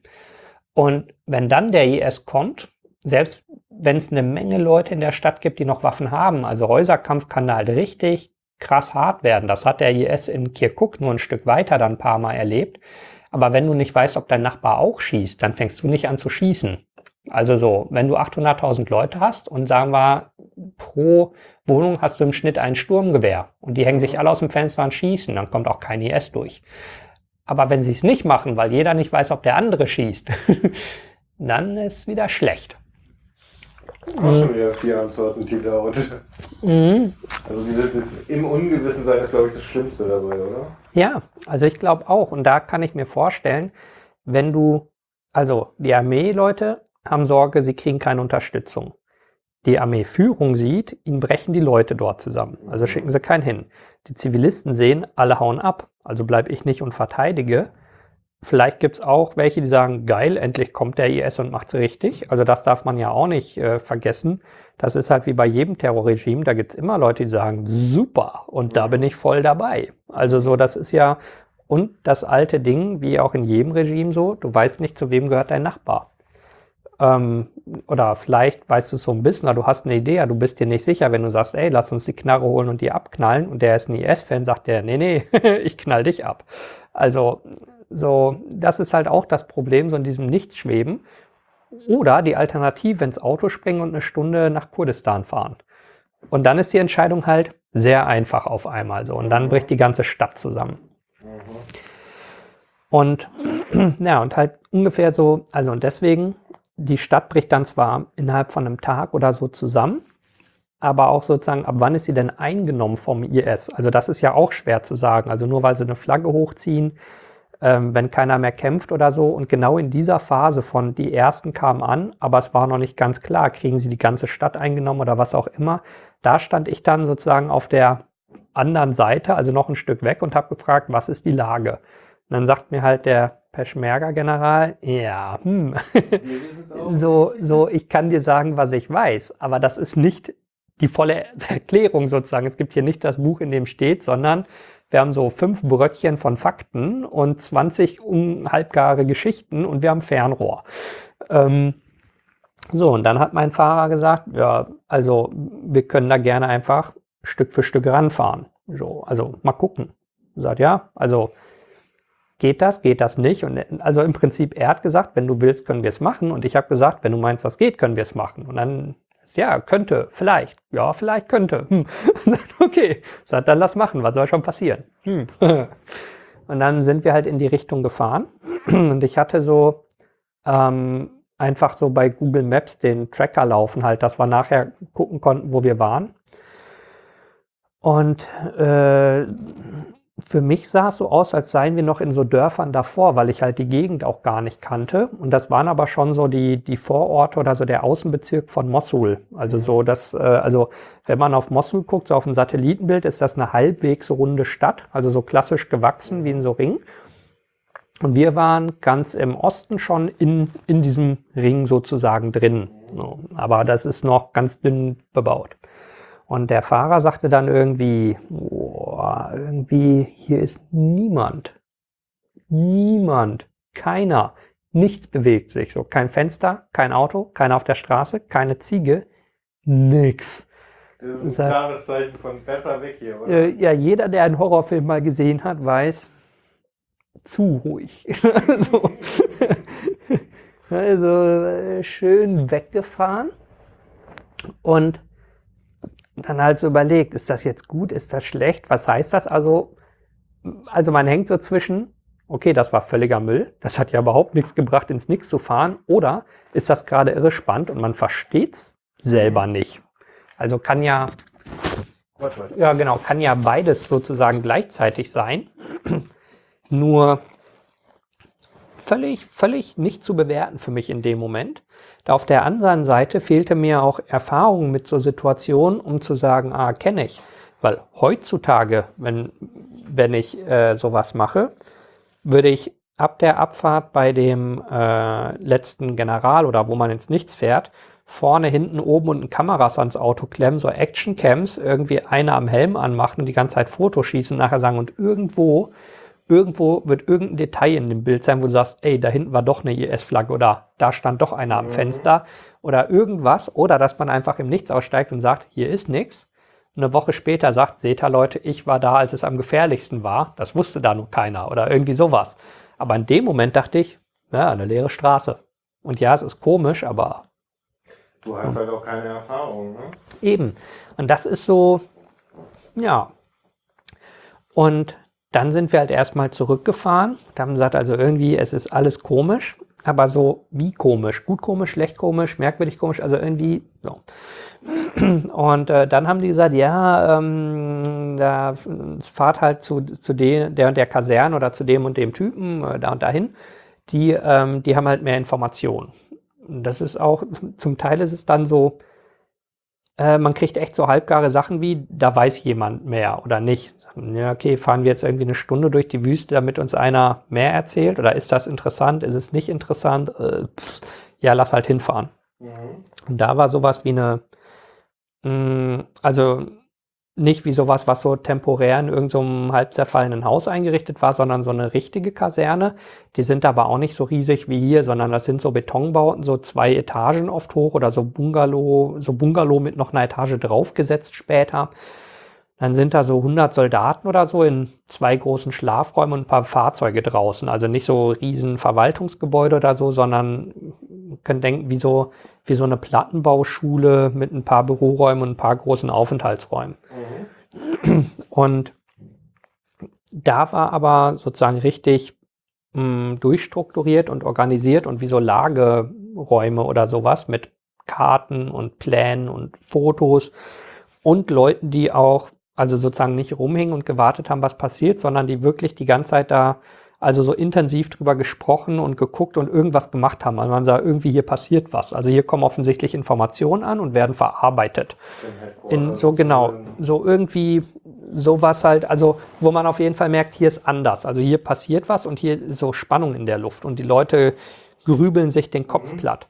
Und wenn dann der IS kommt, selbst wenn es eine Menge Leute in der Stadt gibt, die noch Waffen haben, also Häuserkampf kann da halt richtig krass hart werden. Das hat der IS in Kirkuk nur ein Stück weiter dann ein paar Mal erlebt. Aber wenn du nicht weißt, ob dein Nachbar auch schießt, dann fängst du nicht an zu schießen. Also so, wenn du 800.000 Leute hast und sagen wir, pro Wohnung hast du im Schnitt ein Sturmgewehr und die hängen sich alle aus dem Fenster und schießen, dann kommt auch kein IS durch. Aber wenn sie es nicht machen, weil jeder nicht weiß, ob der andere schießt, dann ist wieder schlecht. Auch schon wieder vier Antworten, die laut. Mhm. Also dieses jetzt im Ungewissen sein ist, glaube ich, das Schlimmste dabei, oder? Ja, also ich glaube auch. Und da kann ich mir vorstellen, wenn du, also die Armeeleute haben Sorge, sie kriegen keine Unterstützung. Die Armeeführung sieht, ihnen brechen die Leute dort zusammen. Also schicken sie keinen hin. Die Zivilisten sehen, alle hauen ab. Also bleibe ich nicht und verteidige. Vielleicht gibt es auch welche, die sagen, geil, endlich kommt der IS und macht es richtig. Also das darf man ja auch nicht äh, vergessen. Das ist halt wie bei jedem Terrorregime, da gibt es immer Leute, die sagen, super, und da bin ich voll dabei. Also so, das ist ja, und das alte Ding, wie auch in jedem Regime so, du weißt nicht, zu wem gehört dein Nachbar. Ähm, oder vielleicht weißt du es so ein bisschen, oder du hast eine Idee, du bist dir nicht sicher, wenn du sagst, ey, lass uns die Knarre holen und die abknallen, und der ist ein IS-Fan, sagt der, nee, nee, ich knall dich ab. Also so, das ist halt auch das Problem, so in diesem Nichtschweben. Oder die Alternative ins Auto springen und eine Stunde nach Kurdistan fahren. Und dann ist die Entscheidung halt sehr einfach auf einmal so. Und dann bricht die ganze Stadt zusammen. Und ja, und halt ungefähr so, also und deswegen, die Stadt bricht dann zwar innerhalb von einem Tag oder so zusammen, aber auch sozusagen, ab wann ist sie denn eingenommen vom IS? Also das ist ja auch schwer zu sagen. Also nur weil sie eine Flagge hochziehen, ähm, wenn keiner mehr kämpft oder so. Und genau in dieser Phase von die ersten kamen an, aber es war noch nicht ganz klar, kriegen sie die ganze Stadt eingenommen oder was auch immer. Da stand ich dann sozusagen auf der anderen Seite, also noch ein Stück weg und habe gefragt, was ist die Lage? Und dann sagt mir halt der Peschmerga-General, ja, hm, so, so, ich kann dir sagen, was ich weiß, aber das ist nicht die volle Erklärung sozusagen. Es gibt hier nicht das Buch, in dem steht, sondern wir haben so fünf Bröckchen von Fakten und 20 halbgare Geschichten und wir haben Fernrohr. Ähm, so, und dann hat mein Fahrer gesagt, ja, also wir können da gerne einfach Stück für Stück ranfahren. So, also mal gucken. Sagt, ja, also geht das, geht das nicht? Und also im Prinzip, er hat gesagt, wenn du willst, können wir es machen. Und ich habe gesagt, wenn du meinst, das geht, können wir es machen. Und dann ja, könnte, vielleicht. Ja, vielleicht könnte. Hm. okay, sagt, dann lass machen, was soll schon passieren? Hm. Und dann sind wir halt in die Richtung gefahren. Und ich hatte so ähm, einfach so bei Google Maps den Tracker laufen, halt, dass wir nachher gucken konnten, wo wir waren. Und äh, für mich sah es so aus, als seien wir noch in so Dörfern davor, weil ich halt die Gegend auch gar nicht kannte. Und das waren aber schon so die, die Vororte oder so der Außenbezirk von Mossul. Also so, dass, äh, also wenn man auf Mossul guckt, so auf dem Satellitenbild, ist das eine halbwegs runde Stadt, also so klassisch gewachsen wie in so Ring. Und wir waren ganz im Osten schon in, in diesem Ring sozusagen drin. So, aber das ist noch ganz dünn bebaut. Und der Fahrer sagte dann irgendwie, boah, irgendwie hier ist niemand. Niemand. Keiner. Nichts bewegt sich. So, kein Fenster, kein Auto, keiner auf der Straße, keine Ziege, nix. Das ist ein klares Zeichen von besser weg hier, oder? Äh, ja, jeder, der einen Horrorfilm mal gesehen hat, weiß, zu ruhig. also, also schön weggefahren. Und dann halt so überlegt, ist das jetzt gut, ist das schlecht, was heißt das? Also, also man hängt so zwischen, okay, das war völliger Müll, das hat ja überhaupt nichts gebracht, ins Nix zu fahren, oder ist das gerade irre spannend und man versteht's selber nicht? Also kann ja, ja genau, kann ja beides sozusagen gleichzeitig sein, nur völlig, völlig nicht zu bewerten für mich in dem Moment. Auf der anderen Seite fehlte mir auch Erfahrung mit so Situationen, um zu sagen, ah, kenne ich. Weil heutzutage, wenn, wenn ich äh, sowas mache, würde ich ab der Abfahrt bei dem äh, letzten General oder wo man ins Nichts fährt, vorne, hinten, oben und Kameras ans Auto klemmen, so Action-Cams, irgendwie eine am Helm anmachen und die ganze Zeit Fotos schießen nachher sagen, und irgendwo irgendwo wird irgendein Detail in dem Bild sein, wo du sagst, ey, da hinten war doch eine IS-Flagge oder da stand doch einer am mhm. Fenster oder irgendwas oder dass man einfach im Nichts aussteigt und sagt, hier ist nichts. Und eine Woche später sagt, seht ihr Leute, ich war da, als es am gefährlichsten war. Das wusste da nur keiner oder irgendwie sowas. Aber in dem Moment dachte ich, ja, eine leere Straße. Und ja, es ist komisch, aber Du hast halt auch keine Erfahrung, ne? Eben. Und das ist so, ja. Und dann sind wir halt erstmal zurückgefahren und haben gesagt, also irgendwie, es ist alles komisch, aber so wie komisch, gut komisch, schlecht komisch, merkwürdig komisch, also irgendwie so. Und äh, dann haben die gesagt, ja, ähm, da fahrt halt zu, zu de, der und der Kaserne oder zu dem und dem Typen, äh, da und dahin. Die, ähm, die haben halt mehr Informationen. Das ist auch, zum Teil ist es dann so, äh, man kriegt echt so halbgare Sachen wie, da weiß jemand mehr oder nicht. Ja, okay, fahren wir jetzt irgendwie eine Stunde durch die Wüste, damit uns einer mehr erzählt? Oder ist das interessant? Ist es nicht interessant? Äh, pff, ja, lass halt hinfahren. Mhm. Und da war sowas wie eine, mh, also nicht wie sowas, was so temporär in irgendeinem halb zerfallenen Haus eingerichtet war, sondern so eine richtige Kaserne. Die sind aber auch nicht so riesig wie hier, sondern das sind so Betonbauten, so zwei Etagen oft hoch oder so Bungalow, so Bungalow mit noch einer Etage draufgesetzt später. Dann sind da so 100 Soldaten oder so in zwei großen Schlafräumen und ein paar Fahrzeuge draußen. Also nicht so riesen Verwaltungsgebäude oder so, sondern können denken, wie so, wie so eine Plattenbauschule mit ein paar Büroräumen und ein paar großen Aufenthaltsräumen. Mhm. Und da war aber sozusagen richtig mh, durchstrukturiert und organisiert und wie so Lageräume oder sowas mit Karten und Plänen und Fotos und Leuten, die auch also sozusagen nicht rumhingen und gewartet haben, was passiert, sondern die wirklich die ganze Zeit da also so intensiv drüber gesprochen und geguckt und irgendwas gemacht haben. Also man sah, irgendwie hier passiert was. Also hier kommen offensichtlich Informationen an und werden verarbeitet. In so genau, so irgendwie sowas halt, also wo man auf jeden Fall merkt, hier ist anders. Also hier passiert was und hier ist so Spannung in der Luft und die Leute grübeln sich den Kopf Mhm. platt.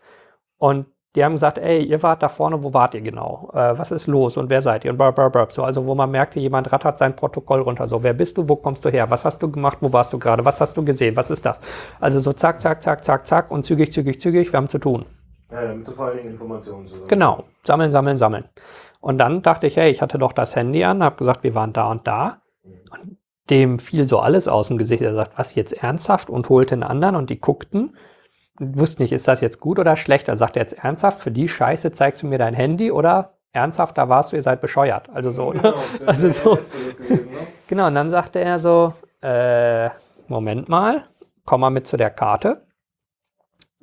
Und die haben gesagt, ey, ihr wart da vorne, wo wart ihr genau? Äh, was ist los und wer seid ihr? Und brr, So, also wo man merkte, jemand rattert sein Protokoll runter. So, wer bist du? Wo kommst du her? Was hast du gemacht? Wo warst du gerade? Was hast du gesehen? Was ist das? Also so zack, zack, zack, zack, zack und zügig, zügig, zügig, wir haben zu tun. Ja, damit du vor allen Dingen Informationen zusammen. Genau, sammeln, sammeln, sammeln. Und dann dachte ich, hey, ich hatte doch das Handy an, habe gesagt, wir waren da und da. Und dem fiel so alles aus dem Gesicht. Er sagt, was jetzt ernsthaft? Und holte einen anderen und die guckten. Und wussten nicht, ist das jetzt gut oder schlecht? Er sagt er jetzt ernsthaft, für die Scheiße zeigst du mir dein Handy oder ernsthaft, da warst du, ihr seid bescheuert. Also so. Ne? Genau, Also so. gewesen, ne? Genau, und dann sagte er so, äh, Moment mal, komm mal mit zu der Karte.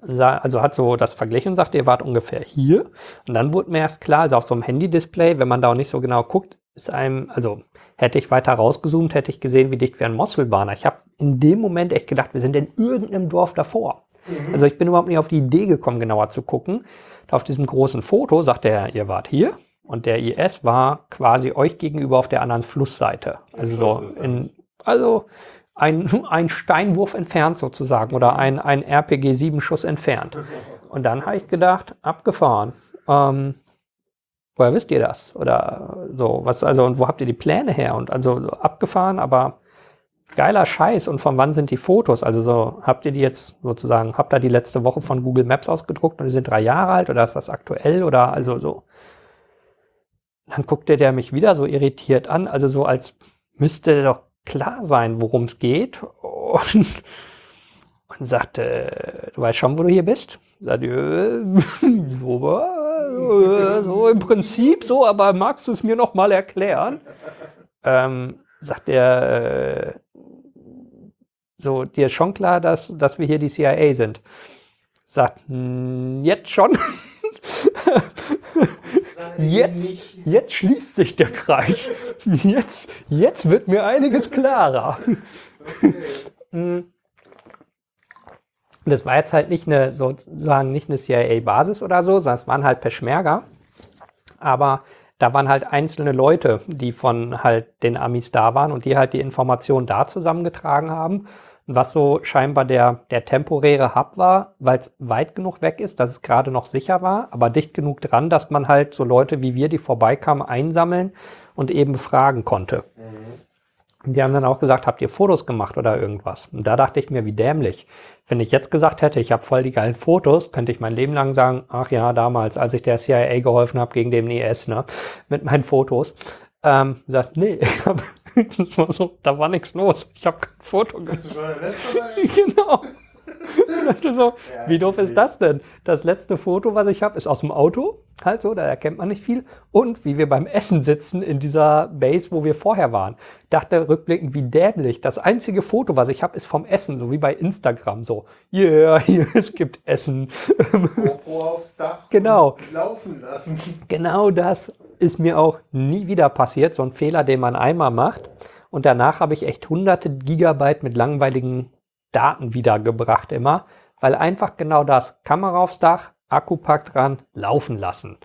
Also hat so das verglichen und sagte, ihr wart ungefähr hier. Und dann wurde mir erst klar, also auf so einem Handy-Display, wenn man da auch nicht so genau guckt, ist einem, also hätte ich weiter rausgezoomt, hätte ich gesehen, wie dicht wir Mosul waren. Ich habe in dem Moment echt gedacht, wir sind in irgendeinem Dorf davor. Also ich bin überhaupt nicht auf die Idee gekommen, genauer zu gucken. Auf diesem großen Foto sagt er, ihr wart hier. Und der IS war quasi euch gegenüber auf der anderen Flussseite. Also so in, also ein, ein Steinwurf entfernt sozusagen oder ein, ein RPG-7-Schuss entfernt. Und dann habe ich gedacht, abgefahren. Ähm, woher wisst ihr das? Oder so, was, also, und wo habt ihr die Pläne her? Und also so abgefahren, aber geiler Scheiß. Und von wann sind die Fotos? Also so, habt ihr die jetzt sozusagen, habt ihr die letzte Woche von Google Maps ausgedruckt und die sind drei Jahre alt oder ist das aktuell oder also so? Dann guckte der mich wieder so irritiert an, also so als müsste doch klar sein, worum es geht. Und, und sagte, du weißt schon, wo du hier bist? Sagte, äh, so, äh, so im Prinzip so, aber magst du es mir noch mal erklären? Ähm, sagt er, äh, so, dir ist schon klar, dass, dass wir hier die CIA sind. Sagt, "Hm, jetzt schon. Jetzt, jetzt schließt sich der Kreis. Jetzt, jetzt wird mir einiges klarer. Mm. Das war jetzt halt nicht eine, sozusagen nicht eine CIA-Basis oder so, sondern es waren halt Peschmerga. Aber da waren halt einzelne Leute, die von halt den Amis da waren und die halt die Informationen da zusammengetragen haben. Was so scheinbar der, der temporäre Hub war, weil es weit genug weg ist, dass es gerade noch sicher war, aber dicht genug dran, dass man halt so Leute wie wir, die vorbeikamen, einsammeln und eben befragen konnte. Und die haben dann auch gesagt, habt ihr Fotos gemacht oder irgendwas? Und da dachte ich mir, wie dämlich. Wenn ich jetzt gesagt hätte, ich habe voll die geilen Fotos, könnte ich mein Leben lang sagen, ach ja, damals, als ich der CIA geholfen habe gegen den IS, ne, mit meinen Fotos. Ähm, sagt, nee, ich hab, das war so, da war nichts los. Ich habe kein Foto gemacht. Genau. so, wie doof ist das denn? Das letzte Foto, was ich habe, ist aus dem Auto. Halt so, da erkennt man nicht viel. Und wie wir beim Essen sitzen in dieser Base, wo wir vorher waren. Dachte rückblickend, wie dämlich. Das einzige Foto, was ich habe, ist vom Essen, so wie bei Instagram. So, yeah, hier, es gibt Essen. GoPro aufs Dach. Genau. Laufen lassen. Genau das ist mir auch nie wieder passiert. So ein Fehler, den man einmal macht. Und danach habe ich echt hunderte Gigabyte mit langweiligen Daten wiedergebracht immer, weil einfach genau das, Kamera aufs Dach, Akkupack dran, laufen lassen.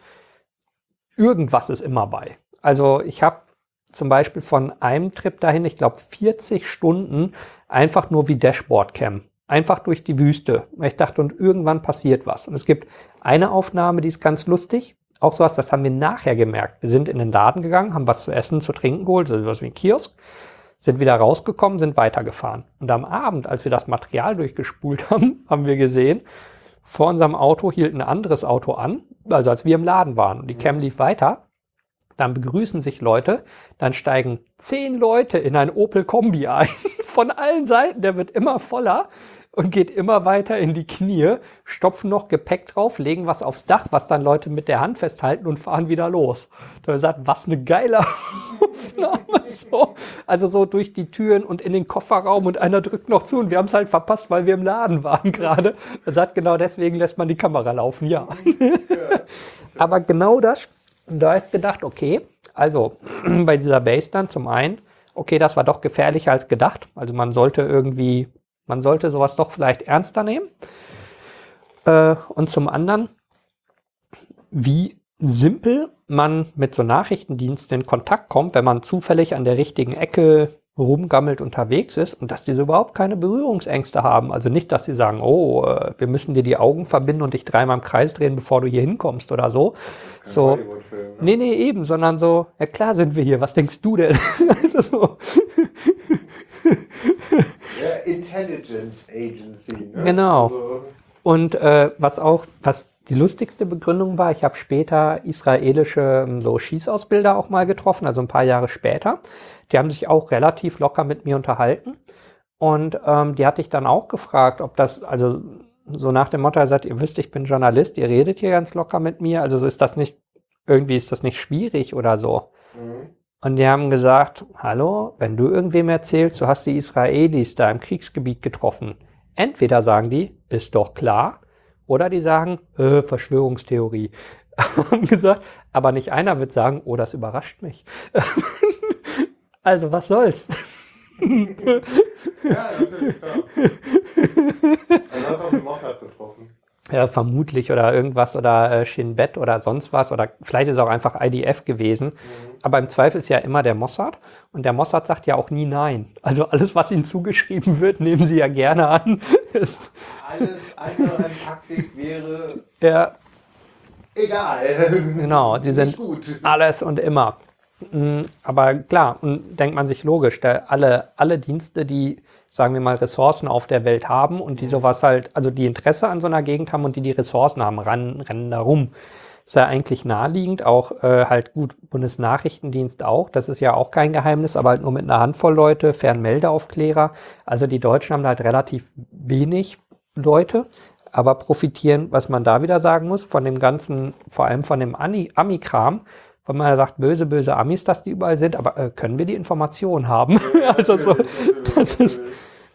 Irgendwas ist immer bei. Also ich habe zum Beispiel von einem Trip dahin, ich glaube 40 Stunden, einfach nur wie Dashboard-Cam. Einfach durch die Wüste. Ich dachte, und irgendwann passiert was. Und es gibt eine Aufnahme, die ist ganz lustig. Auch sowas, das haben wir nachher gemerkt. Wir sind in den Laden gegangen, haben was zu essen, zu trinken geholt, also was wie ein Kiosk sind wieder rausgekommen, sind weitergefahren. Und am Abend, als wir das Material durchgespult haben, haben wir gesehen, vor unserem Auto hielt ein anderes Auto an, also als wir im Laden waren. Und die Cam lief weiter. Dann begrüßen sich Leute, dann steigen zehn Leute in ein Opel Kombi ein. Von allen Seiten, der wird immer voller und geht immer weiter in die Knie, stopfen noch Gepäck drauf, legen was aufs Dach, was dann Leute mit der Hand festhalten und fahren wieder los. Da sagt, was eine geile Aufnahme. So. Also so durch die Türen und in den Kofferraum und einer drückt noch zu und wir haben es halt verpasst, weil wir im Laden waren gerade. Er sagt, genau deswegen lässt man die Kamera laufen, ja. Aber genau das, da ich gedacht, okay, also bei dieser Base dann zum einen, okay, das war doch gefährlicher als gedacht. Also man sollte irgendwie man sollte sowas doch vielleicht ernster nehmen. Äh, und zum anderen, wie simpel man mit so Nachrichtendiensten in Kontakt kommt, wenn man zufällig an der richtigen Ecke rumgammelt unterwegs ist und dass diese überhaupt keine Berührungsängste haben. Also nicht, dass sie sagen, oh, äh, wir müssen dir die Augen verbinden und dich dreimal im Kreis drehen, bevor du hier hinkommst oder so. So, ne? nee, nee, eben, sondern so, ja klar sind wir hier, was denkst du denn? also so. Ja, Intelligence Agency. Ne? Genau. Also, Und äh, was auch, was die lustigste Begründung war, ich habe später israelische ähm, so Schießausbilder auch mal getroffen, also ein paar Jahre später. Die haben sich auch relativ locker mit mir unterhalten. Und ähm, die hatte ich dann auch gefragt, ob das, also so nach dem Motto, er sagt, ihr wisst, ich bin Journalist, ihr redet hier ganz locker mit mir, also so ist das nicht, irgendwie ist das nicht schwierig oder so. mhm. Und die haben gesagt, hallo, wenn du irgendwem erzählst, du hast die Israelis da im Kriegsgebiet getroffen. Entweder sagen die, ist doch klar, oder die sagen, äh, Verschwörungstheorie. haben gesagt, aber nicht einer wird sagen, oh, das überrascht mich. also was soll's? Ja, natürlich, klar. Also hast du auch den Mossad getroffen. Ja, vermutlich oder irgendwas oder äh, Shin Bet oder sonst was oder vielleicht ist es auch einfach IDF gewesen. Mhm. Aber im Zweifel ist ja immer der Mossad und der Mossad sagt ja auch nie nein. Also alles, was ihnen zugeschrieben wird, nehmen sie ja gerne an. Alles andere an Taktik wäre ja, egal. genau, die sind alles und immer. Mm, Aber klar, und denkt man sich logisch, alle, alle Dienste, die, sagen wir mal, Ressourcen auf der Welt haben und die sowas halt, also die Interesse an so einer Gegend haben und die die Ressourcen haben, ran, rennen da rum. Ist ja eigentlich naheliegend, auch äh, halt gut, Bundesnachrichtendienst auch, das ist ja auch kein Geheimnis, aber halt nur mit einer Handvoll Leute, Fernmeldeaufklärer. Also die Deutschen haben halt relativ wenig Leute, aber profitieren, was man da wieder sagen muss, von dem ganzen, vor allem von dem Ami-Kram, weil man ja sagt, böse, böse Amis, dass die überall sind, aber äh, können wir die Information haben? also so, das ist,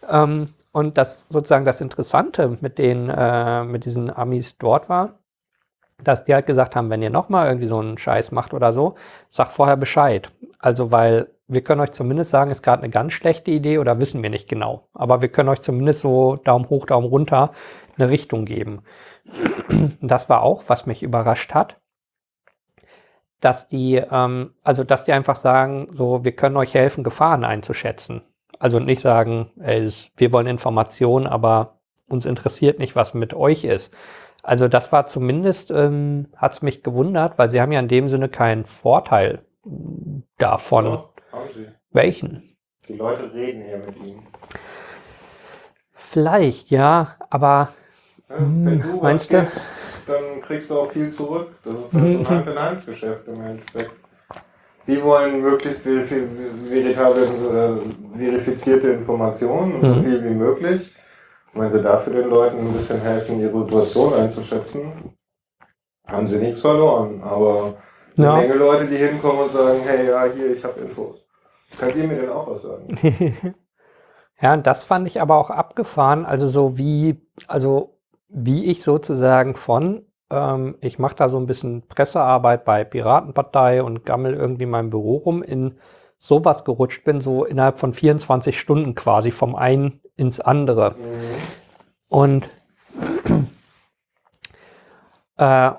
ähm, und das sozusagen das Interessante mit den, äh, mit diesen Amis dort war, dass die halt gesagt haben, wenn ihr nochmal irgendwie so einen Scheiß macht oder so, sag vorher Bescheid. Also, weil wir können euch zumindest sagen, ist gerade eine ganz schlechte Idee oder wissen wir nicht genau. Aber wir können euch zumindest so Daumen hoch, Daumen runter eine Richtung geben. Das war auch, was mich überrascht hat, dass die, ähm, also dass die einfach sagen, so, wir können euch helfen, Gefahren einzuschätzen. Also nicht sagen, ey, wir wollen Informationen, aber uns interessiert nicht, was mit euch ist. Also das war zumindest, ähm, hat es mich gewundert, weil sie haben ja in dem Sinne keinen Vorteil davon. Sie. Welchen? Die Leute reden hier mit ihm. Vielleicht, ja, aber Ja, wenn du was Hm, meinst du? gibst, dann kriegst du auch viel zurück. Das ist halt so ein Hand-in-Hand-Geschäft im Endeffekt. Sie wollen möglichst äh, verifizierte Informationen und so Mhm. viel wie möglich. wenn sie dafür den Leuten ein bisschen helfen, ihre Situation einzuschätzen, haben sie nichts verloren. Aber eine Ja. Menge Leute, die hinkommen und sagen, hey, ja, hier, ich habe Infos. Könnt ihr mir denn auch was sagen? Ja, und das fand ich aber auch abgefahren. Also so wie, also wie ich sozusagen von, ähm, ich mache da so ein bisschen Pressearbeit bei Piratenpartei und gammel irgendwie mein Büro rum, in sowas gerutscht bin, so innerhalb von 24 Stunden quasi vom einen ins andere. Und, äh,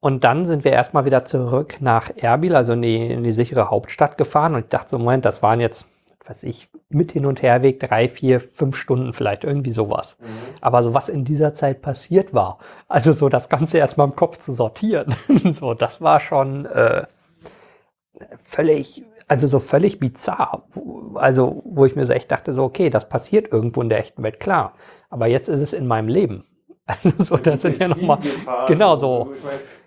und dann sind wir erstmal wieder zurück nach Erbil, also in die, in die sichere Hauptstadt gefahren. Und ich dachte so, Moment, das waren jetzt, was ich, mit Hin- und Herweg drei, vier, fünf Stunden vielleicht, irgendwie sowas. Aber so was in dieser Zeit passiert war, also so das Ganze erstmal im Kopf zu sortieren, so, das war schon äh, völlig, also so völlig bizarr. Also, wo ich mir so echt dachte, so, okay, das passiert irgendwo in der echten Welt, klar. Aber jetzt ist es in meinem Leben. Also, so, das sind ja nochmal, genau so. Also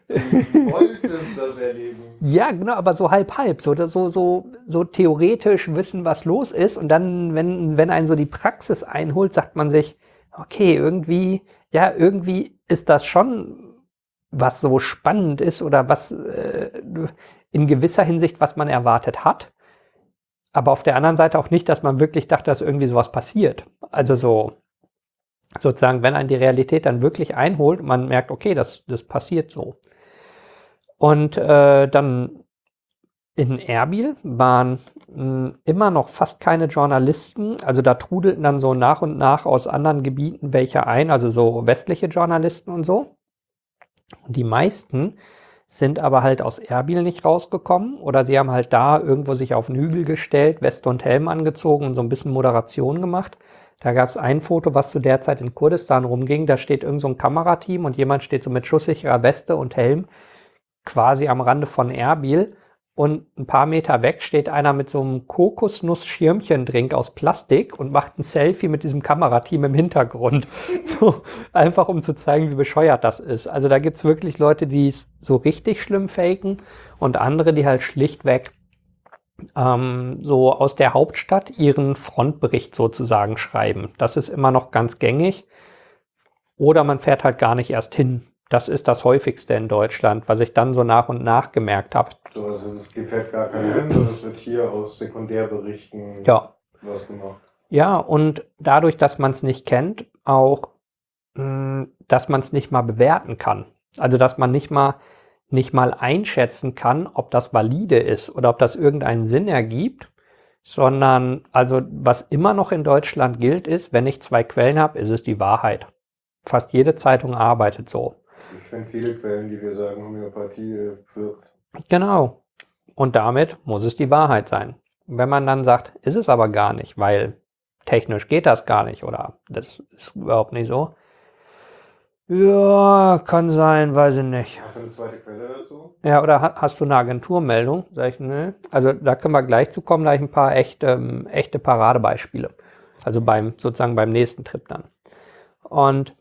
das erleben. Ja, genau, aber so halb halb, so, so, so, so theoretisch wissen, was los ist. Und dann, wenn, wenn einen so die Praxis einholt, sagt man sich, okay, irgendwie, ja, irgendwie ist das schon was so spannend ist oder was äh, in gewisser Hinsicht, was man erwartet hat. Aber auf der anderen Seite auch nicht, dass man wirklich dachte, dass irgendwie sowas passiert. Also so, sozusagen, wenn einen die Realität dann wirklich einholt, man merkt, okay, das, das passiert so. Und äh, dann in Erbil waren mh, immer noch fast keine Journalisten. Also da trudelten dann so nach und nach aus anderen Gebieten welche ein, also so westliche Journalisten und so. Und die meisten sind aber halt aus Erbil nicht rausgekommen oder sie haben halt da irgendwo sich auf den Hügel gestellt, Weste und Helm angezogen und so ein bisschen Moderation gemacht. Da gab es ein Foto, was zu der Zeit in Kurdistan rumging. Da steht irgend so ein Kamerateam und jemand steht so mit schusssicherer Weste und Helm quasi am Rande von Erbil. Und ein paar Meter weg steht einer mit so einem Kokosnuss-Schirmchen-Drink aus Plastik und macht ein Selfie mit diesem Kamerateam im Hintergrund. So, einfach um zu zeigen, wie bescheuert das ist. Also da gibt's wirklich Leute, die es so richtig schlimm faken und andere, die halt schlichtweg ähm, so aus der Hauptstadt ihren Frontbericht sozusagen schreiben. Das ist immer noch ganz gängig. Oder man fährt halt gar nicht erst hin. Das ist das häufigste in Deutschland, was ich dann so nach und nach gemerkt habe. So, also es gefällt gar keinen Sinn, sondern es wird hier aus Sekundärberichten Ja. was gemacht. Ja, und dadurch, dass man es nicht kennt, auch, mh, dass man es nicht mal bewerten kann. Also, dass man nicht mal, nicht mal einschätzen kann, ob das valide ist oder ob das irgendeinen Sinn ergibt, sondern, also, was immer noch in Deutschland gilt, ist, wenn ich zwei Quellen habe, ist es die Wahrheit. Fast jede Zeitung arbeitet so. Finde viele Quellen, die wir sagen, Homöopathie äh, wirkt. Genau. Und damit muss es die Wahrheit sein. Wenn man dann sagt, ist es aber gar nicht, weil technisch geht das gar nicht oder das ist überhaupt nicht so. Ja, kann sein, weiß ich nicht. Hast du eine zweite Quelle dazu? Ja, oder ha- hast du eine Agenturmeldung? Sag ich, nö. Also da können wir gleich zu kommen, da habe ich ein paar echt, ähm, echte Paradebeispiele. Also beim, sozusagen beim nächsten Trip dann. Und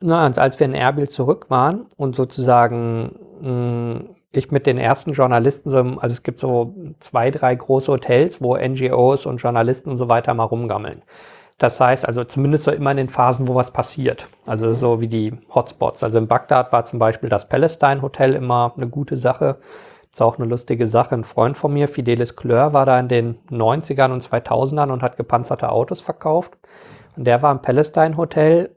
na, und als wir in Erbil zurück waren und sozusagen mh, ich mit den ersten Journalisten, so, also es gibt so zwei, drei große Hotels, wo NGOs und Journalisten und so weiter mal rumgammeln. Das heißt, also zumindest so immer in den Phasen, wo was passiert. Also so wie die Hotspots. Also in Bagdad war zum Beispiel das Palestine Hotel immer eine gute Sache. Ist auch eine lustige Sache. Ein Freund von mir, Fidelis Kleur, war da in den 90ern und 2000ern und hat gepanzerte Autos verkauft. Und der war im Palestine Hotel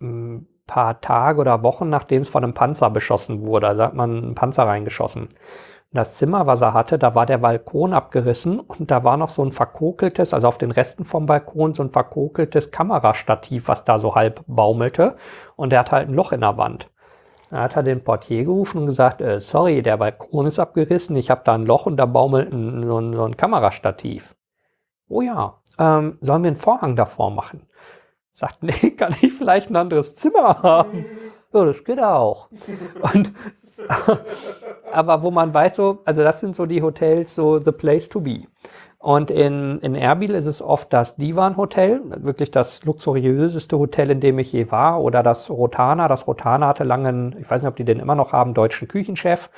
ein paar Tage oder Wochen, nachdem es von einem Panzer beschossen wurde. Also hat man einen Panzer reingeschossen. Und das Zimmer, was er hatte, da war der Balkon abgerissen und da war noch so ein verkokeltes, also auf den Resten vom Balkon so ein verkokeltes Kamerastativ, was da so halb baumelte. Und der hat halt ein Loch in der Wand. Da hat er den Portier gerufen und gesagt, äh, sorry, der Balkon ist abgerissen, ich habe da ein Loch und da baumelt ein, so, ein, so ein Kamerastativ. Oh ja, ähm, sollen wir einen Vorhang davor machen? Sagt, nee, kann ich vielleicht ein anderes Zimmer haben? Ja, das geht auch. Und, aber wo man weiß, so, also das sind so die Hotels, so the place to be. Und in, in Erbil ist es oft das Divan Hotel, wirklich das luxuriöseste Hotel, in dem ich je war, oder das Rotana. Das Rotana hatte lange, einen, ich weiß nicht, ob die den immer noch haben, deutschen Küchenchef.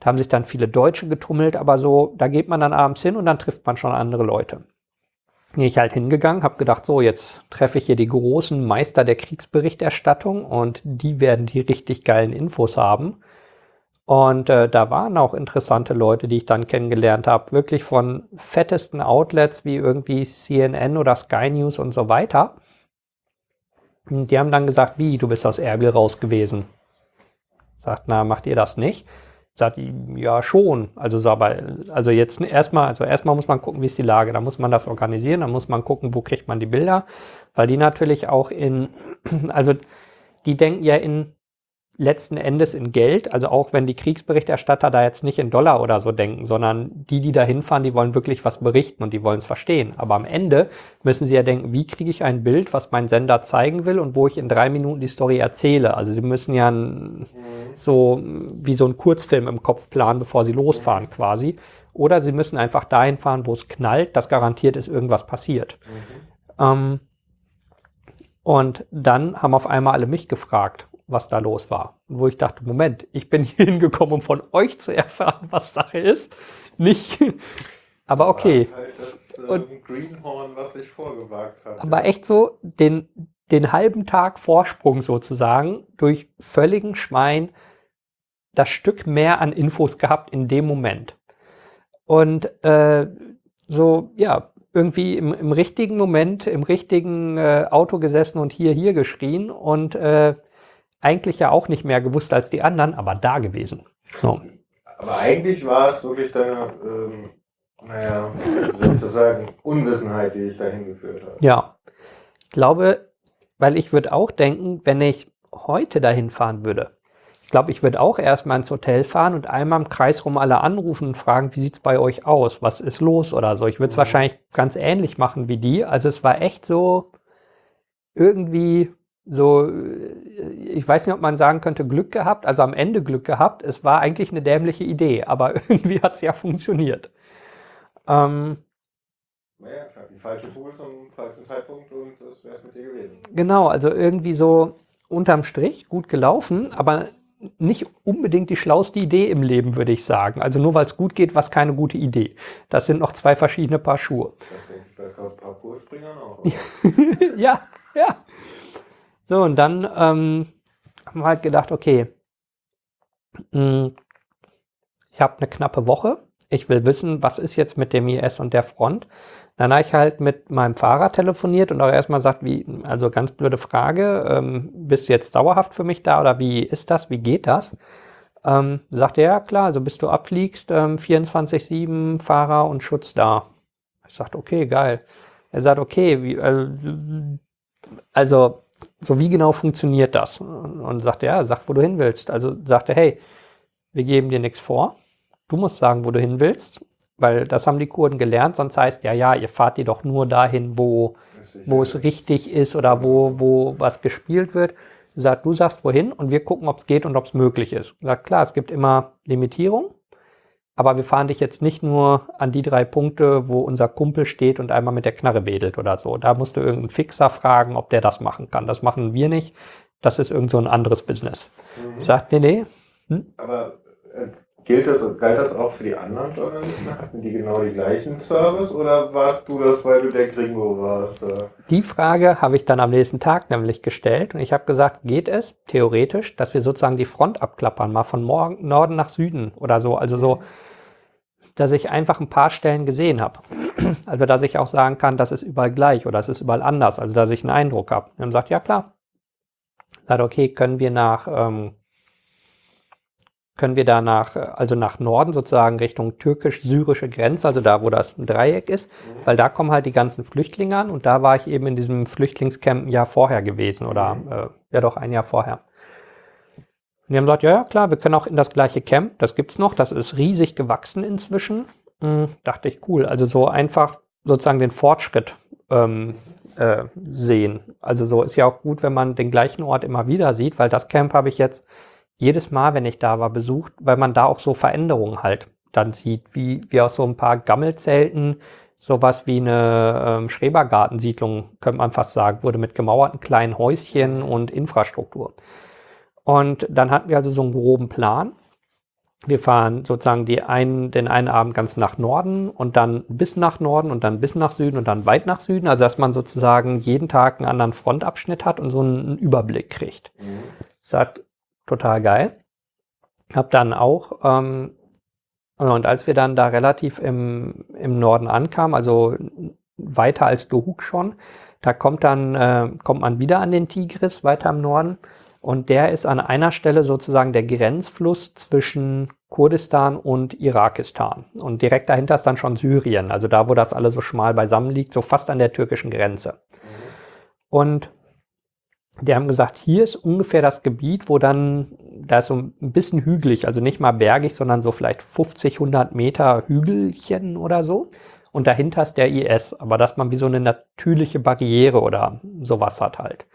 Da haben sich dann viele Deutsche getummelt, aber so, da geht man dann abends hin und dann trifft man schon andere Leute. Ich halt hingegangen, habe gedacht, so, jetzt treffe ich hier die großen Meister der Kriegsberichterstattung und die werden die richtig geilen Infos haben. Und äh, da waren auch interessante Leute, die ich dann kennengelernt habe, wirklich von fettesten Outlets wie irgendwie CNN oder Sky News und so weiter. Und die haben dann gesagt, wie, du bist aus Erbil raus gewesen. Sagt, na, macht ihr das nicht? Sagt, ja, schon. Also, so, aber, also jetzt erstmal, also erstmal muss man gucken, wie ist die Lage. Da muss man das organisieren, dann muss man gucken, wo kriegt man die Bilder. Weil die natürlich auch in, also die denken ja in letzten Endes in Geld, also auch wenn die Kriegsberichterstatter da jetzt nicht in Dollar oder so denken, sondern die, die da hinfahren, die wollen wirklich was berichten und die wollen es verstehen. Aber am Ende müssen sie ja denken, wie kriege ich ein Bild, was mein Sender zeigen will und wo ich in drei Minuten die Story erzähle. Also sie müssen ja ein, so wie so ein Kurzfilm im Kopf planen, bevor sie losfahren quasi. Oder sie müssen einfach dahin fahren, wo es knallt, das garantiert ist, irgendwas passiert. Mhm. Ähm, und dann haben auf einmal alle mich gefragt was da los war. Und wo ich dachte, Moment, ich bin hier hingekommen, um von euch zu erfahren, was Sache ist. Nicht. aber okay. Halt das, äh, und, Greenhorn, was sich vorgewagt hat. Aber echt so den, den halben Tag Vorsprung sozusagen durch völligen Schwein das Stück mehr an Infos gehabt in dem Moment. Und äh, so, ja, irgendwie im, im richtigen Moment, im richtigen äh, Auto gesessen und hier, hier geschrien und äh, eigentlich ja auch nicht mehr gewusst als die anderen, aber da gewesen. So. Aber eigentlich war es wirklich deine, ähm, naja, sozusagen Unwissenheit, die dich dahin geführt hat. Ja. Ich glaube, weil ich würde auch denken, wenn ich heute dahin fahren würde, ich glaube, ich würde auch erstmal ins Hotel fahren und einmal im Kreis rum alle anrufen und fragen, wie sieht es bei euch aus? Was ist los oder so? Ich würde es mhm. wahrscheinlich ganz ähnlich machen wie die. Also es war echt so irgendwie so, äh, ich weiß nicht, ob man sagen könnte, Glück gehabt, also am Ende Glück gehabt. Es war eigentlich eine dämliche Idee, aber irgendwie hat es ja funktioniert. Ähm, naja, die falsche Tool zum falschen Zeitpunkt und das wäre es mit dir gewesen. Genau, also irgendwie so unterm Strich gut gelaufen, aber nicht unbedingt die schlauste Idee im Leben, würde ich sagen. Also nur weil es gut geht, was keine gute Idee. Das sind noch zwei verschiedene Paar Schuhe. Das denke ich bei Parcourspringern auch. ja, ja. So, und dann ähm, haben wir halt gedacht, okay, mh, hm, ich habe eine knappe Woche. Ich will wissen, was ist jetzt mit dem IS und der Front. Dann habe ich halt mit meinem Fahrer telefoniert und auch erstmal gesagt, wie, also ganz blöde Frage, ähm, bist du jetzt dauerhaft für mich da oder wie ist das, wie geht das? Ähm, sagte er, ja klar, also bis du abfliegst, ähm, 24-7 Fahrer und Schutz da. Ich sagte, okay, geil. Er sagt, okay, wie, äh, also so wie genau funktioniert das? Und sagte, ja, sag, wo du hin willst. Also sagte, hey, wir geben dir nichts vor. Du musst sagen, wo du hin willst, weil das haben die Kurden gelernt. Sonst heißt ja, ja, ihr fahrt ihr doch nur dahin, wo, wo es richtig ist oder wo, wo was gespielt wird. Sagt, du sagst wohin und wir gucken, ob es geht und ob es möglich ist. Sagt, klar, es gibt immer Limitierungen. Aber wir fahren dich jetzt nicht nur an die drei Punkte, wo unser Kumpel steht und einmal mit der Knarre wedelt oder so. Da musst du irgendeinen Fixer fragen, ob der das machen kann. Das machen wir nicht. Das ist irgend so ein anderes Business. Mhm. Sagt, nee, nee. Hm? Aber äh, Gilt das, galt das auch für die anderen Journalisten? Hatten die genau die gleichen Service oder warst du das, weil du der Gringo warst? Die Frage habe ich dann am nächsten Tag nämlich gestellt und ich habe gesagt, geht es theoretisch, dass wir sozusagen die Front abklappern, mal von Morgen, Norden nach Süden oder so, also so, dass ich einfach ein paar Stellen gesehen habe. Also dass ich auch sagen kann, das ist überall gleich oder es ist überall anders, also dass ich einen Eindruck habe. Und dann sagt, ja klar. Sagt, okay, können wir nach ähm, können wir da nach, also nach Norden sozusagen Richtung türkisch-syrische Grenze, also da, wo das ein Dreieck ist, mhm. weil da kommen halt die ganzen Flüchtlinge an und da war ich eben in diesem Flüchtlingscamp ein Jahr vorher gewesen oder mhm. äh, ja doch ein Jahr vorher. Und die haben gesagt, ja, ja, klar, wir können auch in das gleiche Camp, das gibt's noch, das ist riesig gewachsen inzwischen. Hm, dachte ich, cool. Also so einfach sozusagen den Fortschritt ähm, äh, sehen. Also so ist ja auch gut, wenn man den gleichen Ort immer wieder sieht, weil das Camp habe ich jetzt jedes Mal, wenn ich da war, besucht, weil man da auch so Veränderungen halt dann sieht, wie, wie aus so ein paar Gammelzelten sowas wie eine ähm, Schrebergartensiedlung, könnte man fast sagen, wurde mit gemauerten kleinen Häuschen und Infrastruktur. Und dann hatten wir also so einen groben Plan. wir fahren sozusagen die einen, den einen Abend ganz nach Norden und dann bis nach Norden und dann bis nach Süden und dann weit nach Süden. Also dass man sozusagen jeden Tag einen anderen Frontabschnitt hat und so einen Überblick kriegt. Mhm. Hat total geil. Hab dann auch, ähm, und als wir dann da relativ im, im Norden ankamen, also weiter als Dohuk schon, da kommt dann, äh, kommt man wieder an den Tigris weiter im Norden und der ist an einer Stelle sozusagen der Grenzfluss zwischen Kurdistan und Irakistan. Und direkt dahinter ist dann schon Syrien, also da, wo das alles so schmal beisammen liegt, so fast an der türkischen Grenze. Und die haben gesagt, hier ist ungefähr das Gebiet, wo dann, da ist so ein bisschen hügelig, also nicht mal bergig, sondern so vielleicht 50, 100 Meter Hügelchen oder so. Und dahinter ist der IS, aber dass man wie so eine natürliche Barriere oder sowas hat halt.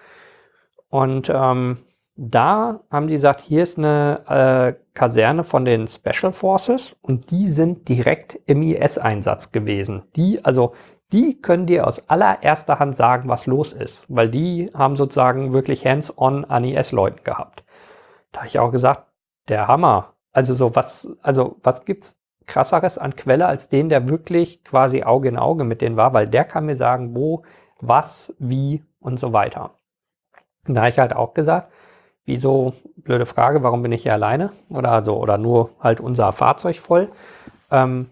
Und ähm, da haben die gesagt, hier ist eine äh, Kaserne von den Special Forces und die sind direkt im IS-Einsatz gewesen. Die, also die können dir aus allererster Hand sagen, was los ist, weil die haben sozusagen wirklich hands-on an IS-Leuten gehabt. Da habe ich auch gesagt, der Hammer. Also so was, also was gibt's krasseres an Quelle als den, der wirklich quasi Auge in Auge mit denen war, weil der kann mir sagen, wo, was, wie und so weiter. da habe ich halt auch gesagt, Wieso, blöde Frage, warum bin ich hier alleine? Oder also, oder nur halt unser Fahrzeug voll? Ähm,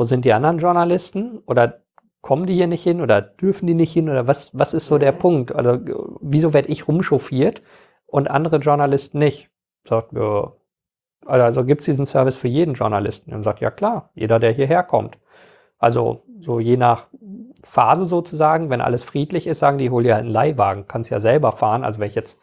wo sind die anderen Journalisten? Oder kommen die hier nicht hin oder dürfen die nicht hin? Oder was, was ist so der Punkt? Also, wieso werde ich rumchauffiert und andere Journalisten nicht? Sagt, ja, also gibt es diesen Service für jeden Journalisten? Und sagt, ja klar, jeder, der hierher kommt. Also so je nach Phase sozusagen, wenn alles friedlich ist, sagen die, hol dir halt einen Leihwagen, kannst ja selber fahren. Also wenn ich jetzt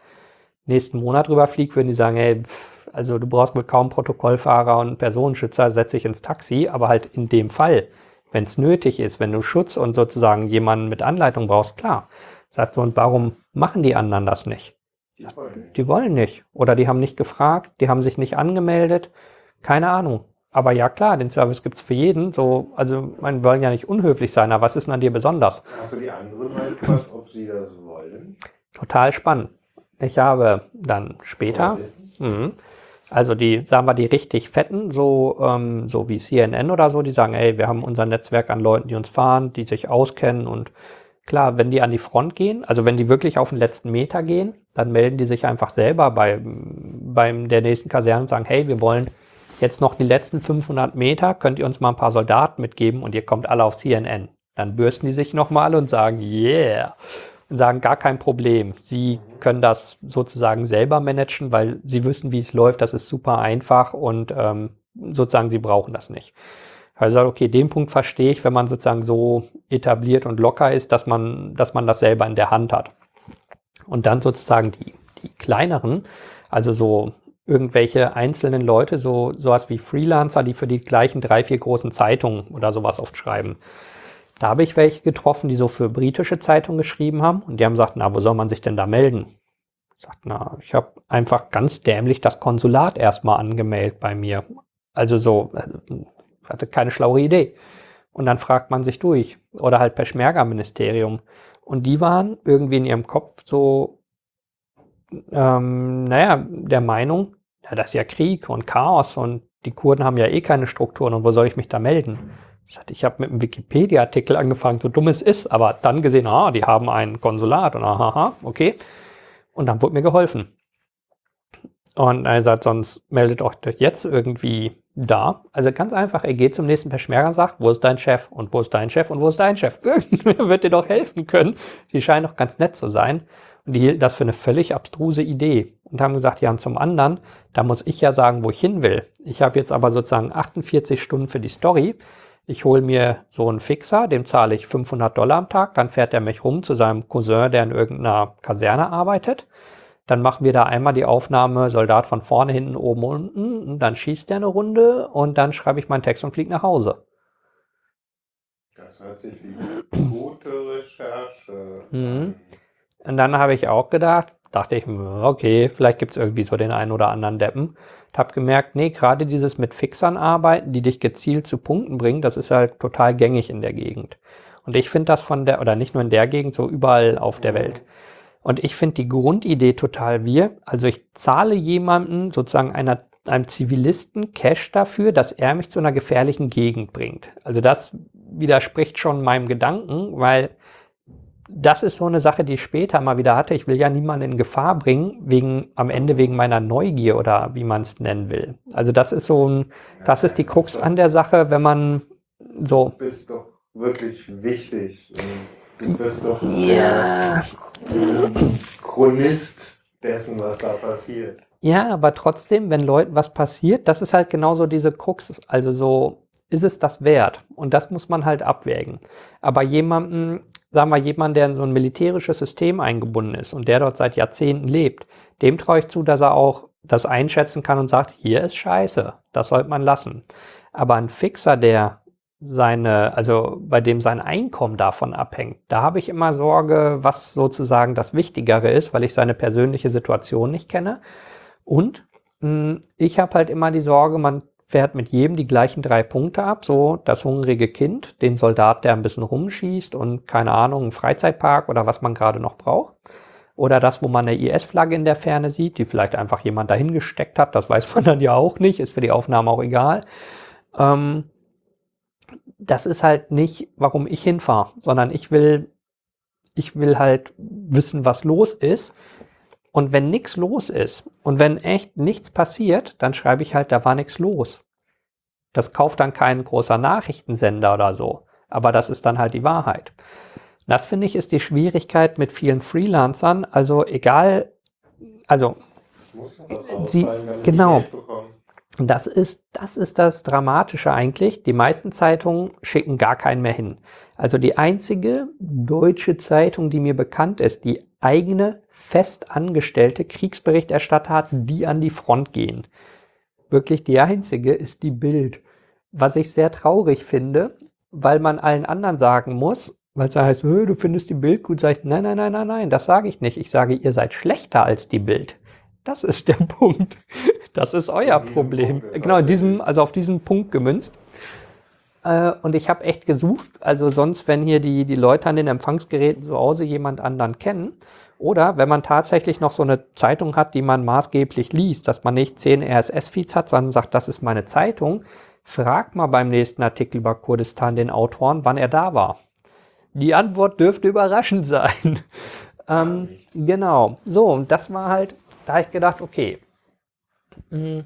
nächsten Monat rüber fliege, würden die sagen, hey, pff, also du brauchst wohl kaum Protokollfahrer und Personenschützer, setz dich ins Taxi, aber halt in dem Fall, wenn es nötig ist, wenn du Schutz und sozusagen jemanden mit Anleitung brauchst, klar. Sagt so, und warum machen die anderen das nicht? Die wollen nicht. Die wollen nicht. Oder die haben nicht gefragt, die haben sich nicht angemeldet. Keine Ahnung. Aber ja klar, den Service gibt es für jeden. So, also wir wollen ja nicht unhöflich sein, aber was ist denn an dir besonders? Hast du die anderen mal gefragt, ob sie das wollen? Total spannend. Ich habe dann später, mh, also die, sagen wir, die richtig fetten, so, ähm, so wie CNN oder so, die sagen, ey, wir haben unser Netzwerk an Leuten, die uns fahren, die sich auskennen und klar, wenn die an die Front gehen, also wenn die wirklich auf den letzten Meter gehen, dann melden die sich einfach selber bei, beim der nächsten Kaserne und sagen, hey, wir wollen jetzt noch die letzten 500 Meter, könnt ihr uns mal ein paar Soldaten mitgeben und ihr kommt alle auf CNN. Dann bürsten die sich nochmal und sagen, yeah und sagen, gar kein Problem. Sie können das sozusagen selber managen, weil sie wissen, wie es läuft. Das ist super einfach und ähm, sozusagen sie brauchen das nicht. Also okay, den Punkt verstehe ich, wenn man sozusagen so etabliert und locker ist, dass man, dass man das selber in der Hand hat. Und dann sozusagen die, die kleineren, also so irgendwelche einzelnen Leute, so sowas wie Freelancer, die für die gleichen drei, vier großen Zeitungen oder sowas oft schreiben. Da habe ich welche getroffen, die so für britische Zeitungen geschrieben haben und die haben gesagt, na, wo soll man sich denn da melden? Ich sag, na, ich habe einfach ganz dämlich das Konsulat erstmal angemeldet bei mir. Also so, also, hatte keine schlaue Idee. Und dann fragt man sich durch. Oder halt Peschmerga-Ministerium. Und die waren irgendwie in ihrem Kopf so, ähm, naja, der Meinung, ja, das ist ja Krieg und Chaos und die Kurden haben ja eh keine Strukturen und wo soll ich mich da melden? Ich habe mit einem Wikipedia-Artikel angefangen, so dumm es ist, aber dann gesehen, ah, die haben ein Konsulat und aha, okay. Und dann wurde mir geholfen. Und er sagt, sonst meldet euch jetzt irgendwie da. Also ganz einfach, er geht zum nächsten Peschmerga und sagt, wo ist dein Chef und wo ist dein Chef und wo ist dein Chef? Irgendwer wird dir doch helfen können. Die scheinen doch ganz nett zu sein. Und die hielten das für eine völlig abstruse Idee und haben gesagt, ja, und zum anderen, da muss ich ja sagen, wo ich hin will. Ich habe jetzt aber sozusagen 48 Stunden für die Story ich hole mir so einen Fixer, dem zahle ich 500 Dollar am Tag, dann fährt er mich rum zu seinem Cousin, der in irgendeiner Kaserne arbeitet. Dann machen wir da einmal die Aufnahme, Soldat von vorne, hinten, oben, unten, und dann schießt er eine Runde und dann schreibe ich meinen Text und fliege nach Hause. Das hört sich wie gute Recherche. Mhm. Und dann habe ich auch gedacht, dachte ich, okay, vielleicht gibt es irgendwie so den einen oder anderen Deppen. Ich habe gemerkt, nee, gerade dieses mit Fixern arbeiten, die dich gezielt zu Punkten bringen, das ist halt total gängig in der Gegend. Und ich finde das von der, oder nicht nur in der Gegend, so überall auf der Welt. Und ich finde die Grundidee total wir. Also ich zahle jemanden, sozusagen einer einem Zivilisten Cash dafür, dass er mich zu einer gefährlichen Gegend bringt. Also das widerspricht schon meinem Gedanken, weil das ist so eine Sache, die ich später mal wieder hatte. Ich will ja niemanden in Gefahr bringen, wegen, am Ende wegen meiner Neugier oder wie man es nennen will. Also das ist so ein, das ist die Krux an der Sache, wenn man so. Du bist doch wirklich wichtig. Du bist doch ja. Chronist dessen, was da passiert. Ja, aber trotzdem, wenn Leuten was passiert, das ist halt genauso diese Krux. Also so, ist es das wert? Und das muss man halt abwägen. Aber jemanden, sagen wir jemand, der in so ein militärisches System eingebunden ist und der dort seit Jahrzehnten lebt, dem traue ich zu, dass er auch das einschätzen kann und sagt, hier ist Scheiße, das sollte man lassen. Aber ein Fixer, der seine, also bei dem sein Einkommen davon abhängt, da habe ich immer Sorge, was sozusagen das Wichtigere ist, weil ich seine persönliche Situation nicht kenne. Und mh, hm, ich habe halt immer die Sorge, man fährt mit jedem die gleichen drei Punkte ab. So das hungrige Kind, den Soldat, der ein bisschen rumschießt und keine Ahnung, einen Freizeitpark oder was man gerade noch braucht. Oder das, wo man eine IS-Flagge in der Ferne sieht, die vielleicht einfach jemand dahingesteckt hat. Das weiß man dann ja auch nicht, ist für die Aufnahme auch egal. Ähm, das ist halt nicht, warum ich hinfahre, sondern ich will, ich will halt wissen, was los ist und wenn nichts los ist und wenn echt nichts passiert, dann schreibe ich halt, da war nichts los. Das kauft dann kein großer Nachrichtensender oder so. Aber das ist dann halt die Wahrheit. Das finde ich ist die Schwierigkeit mit vielen Freelancern. Also egal, also sie, genau. Das ist, das ist das Dramatische eigentlich. Die meisten Zeitungen schicken gar keinen mehr hin. Also die einzige deutsche Zeitung, die mir bekannt ist, die eigene festangestellte Kriegsberichterstatter hat, die an die Front gehen. Wirklich die einzige ist die Bild. Was ich sehr traurig finde, weil man allen anderen sagen muss, weil es heißt, du findest die Bild gut, sage ich, nein, nein, nein, nein, nein, das sage ich nicht. Ich sage, ihr seid schlechter als die Bild. Das ist der Punkt. Das ist euer Problem. Genau, in diesem, also auf diesen Punkt gemünzt. Äh, und ich habe echt gesucht, also sonst, wenn hier die, die Leute an den Empfangsgeräten zu Hause jemand anderen kennen, oder wenn man tatsächlich noch so eine Zeitung hat, die man maßgeblich liest, dass man nicht zehn RSS-Feeds hat, sondern sagt, das ist meine Zeitung, frag mal beim nächsten Artikel über Kurdistan den Autoren, wann er da war. Die Antwort dürfte überraschend sein. ähm, genau. So, und das war halt, da habe ich gedacht, okay. Mhm.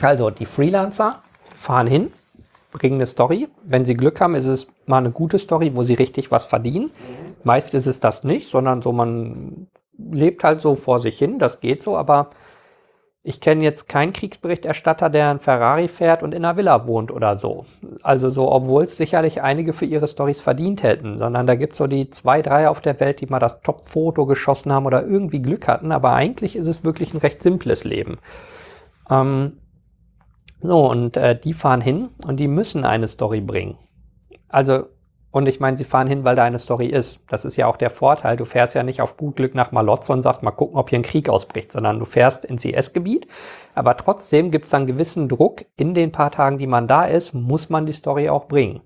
Also, die Freelancer fahren hin, bringen eine Story. Wenn sie Glück haben, ist es mal eine gute Story, wo sie richtig was verdienen. Meist ist es das nicht, sondern so man lebt halt so vor sich hin, das geht so, aber ich kenne jetzt keinen Kriegsberichterstatter, der ein Ferrari fährt und in einer Villa wohnt oder so. Also so, obwohl es sicherlich einige für ihre Stories verdient hätten, sondern da gibt es so die zwei, drei auf der Welt, die mal das Top-Foto geschossen haben oder irgendwie Glück hatten, aber eigentlich ist es wirklich ein recht simples Leben. Ähm, so, und äh, die fahren hin und die müssen eine Story bringen. Also, und ich meine, sie fahren hin, weil da eine Story ist. Das ist ja auch der Vorteil. Du fährst ja nicht auf gut Glück nach Malotze und sagst, mal gucken, ob hier ein Krieg ausbricht, sondern du fährst ins IS-Gebiet. Aber trotzdem gibt es dann gewissen Druck. In den paar Tagen, die man da ist, muss man die Story auch bringen.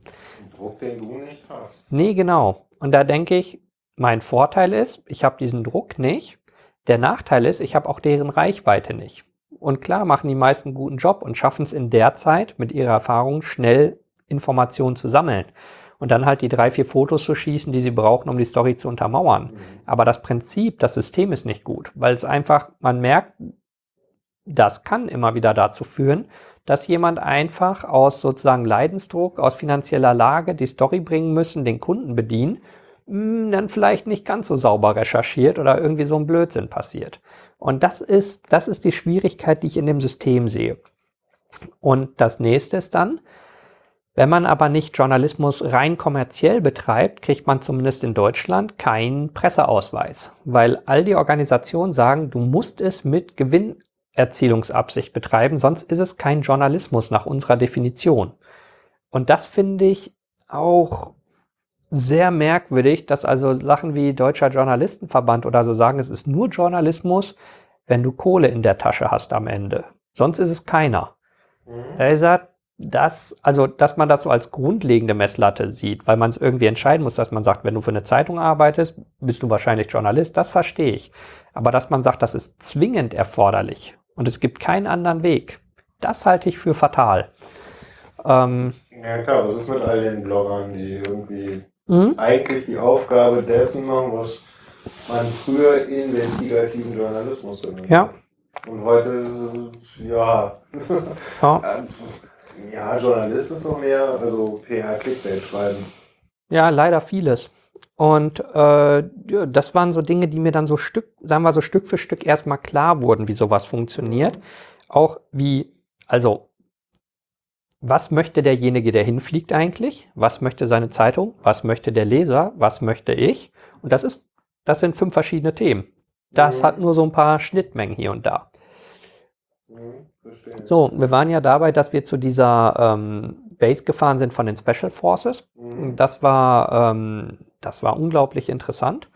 Druck, den du nicht hast. Nee, genau. Und da denke ich, mein Vorteil ist, ich habe diesen Druck nicht. Der Nachteil ist, ich habe auch deren Reichweite nicht. Und klar machen die meisten guten Job und schaffen es in der Zeit mit ihrer Erfahrung schnell Informationen zu sammeln und dann halt die drei, vier Fotos zu schießen, die sie brauchen, um die Story zu untermauern. Mhm. Aber das Prinzip, das System ist nicht gut, weil es einfach, man merkt, das kann immer wieder dazu führen, dass jemand einfach aus sozusagen Leidensdruck, aus finanzieller Lage die Story bringen müssen, den Kunden bedienen hm, dann vielleicht nicht ganz so sauber recherchiert oder irgendwie so ein Blödsinn passiert. Und das ist, das ist die Schwierigkeit, die ich in dem System sehe. Und das nächste ist dann, wenn man aber nicht Journalismus rein kommerziell betreibt, kriegt man zumindest in Deutschland keinen Presseausweis, weil all die Organisationen sagen, du musst es mit Gewinnerzielungsabsicht betreiben, sonst ist es kein Journalismus nach unserer Definition. Und das finde ich auch sehr merkwürdig, dass also Sachen wie Deutscher Journalistenverband oder so sagen, es ist nur Journalismus, wenn du Kohle in der Tasche hast am Ende. Sonst ist es keiner. Mhm. Er dass, also, dass man das so als grundlegende Messlatte sieht, weil man es irgendwie entscheiden muss, dass man sagt, wenn du für eine Zeitung arbeitest, bist du wahrscheinlich Journalist, das verstehe ich. Aber dass man sagt, das ist zwingend erforderlich Und es gibt keinen anderen Weg. Das halte ich für fatal. Ähm, ja klar, was ist mit all den Bloggern, die irgendwie mhm. eigentlich die Aufgabe dessen machen, was man früher investigativen Journalismus genannt hat. Ja. Und heute, ja. Ja, ja Journalist ist noch mehr, also PR-Clickbait schreiben. Ja, leider vieles. Und äh, das waren so Dinge, die mir dann so Stück, sagen wir so Stück für Stück erstmal klar wurden, wie sowas funktioniert. Auch wie, also, was möchte derjenige, der hinfliegt eigentlich? Was möchte seine Zeitung? Was möchte der Leser? Was möchte ich? Und das ist, das sind fünf verschiedene Themen. Das mhm. hat nur so ein paar Schnittmengen hier und da. Mhm, so, wir waren ja dabei, dass wir zu dieser ähm, Base gefahren sind von den Special Forces. Mhm. Das war, ähm, das war unglaublich interessant.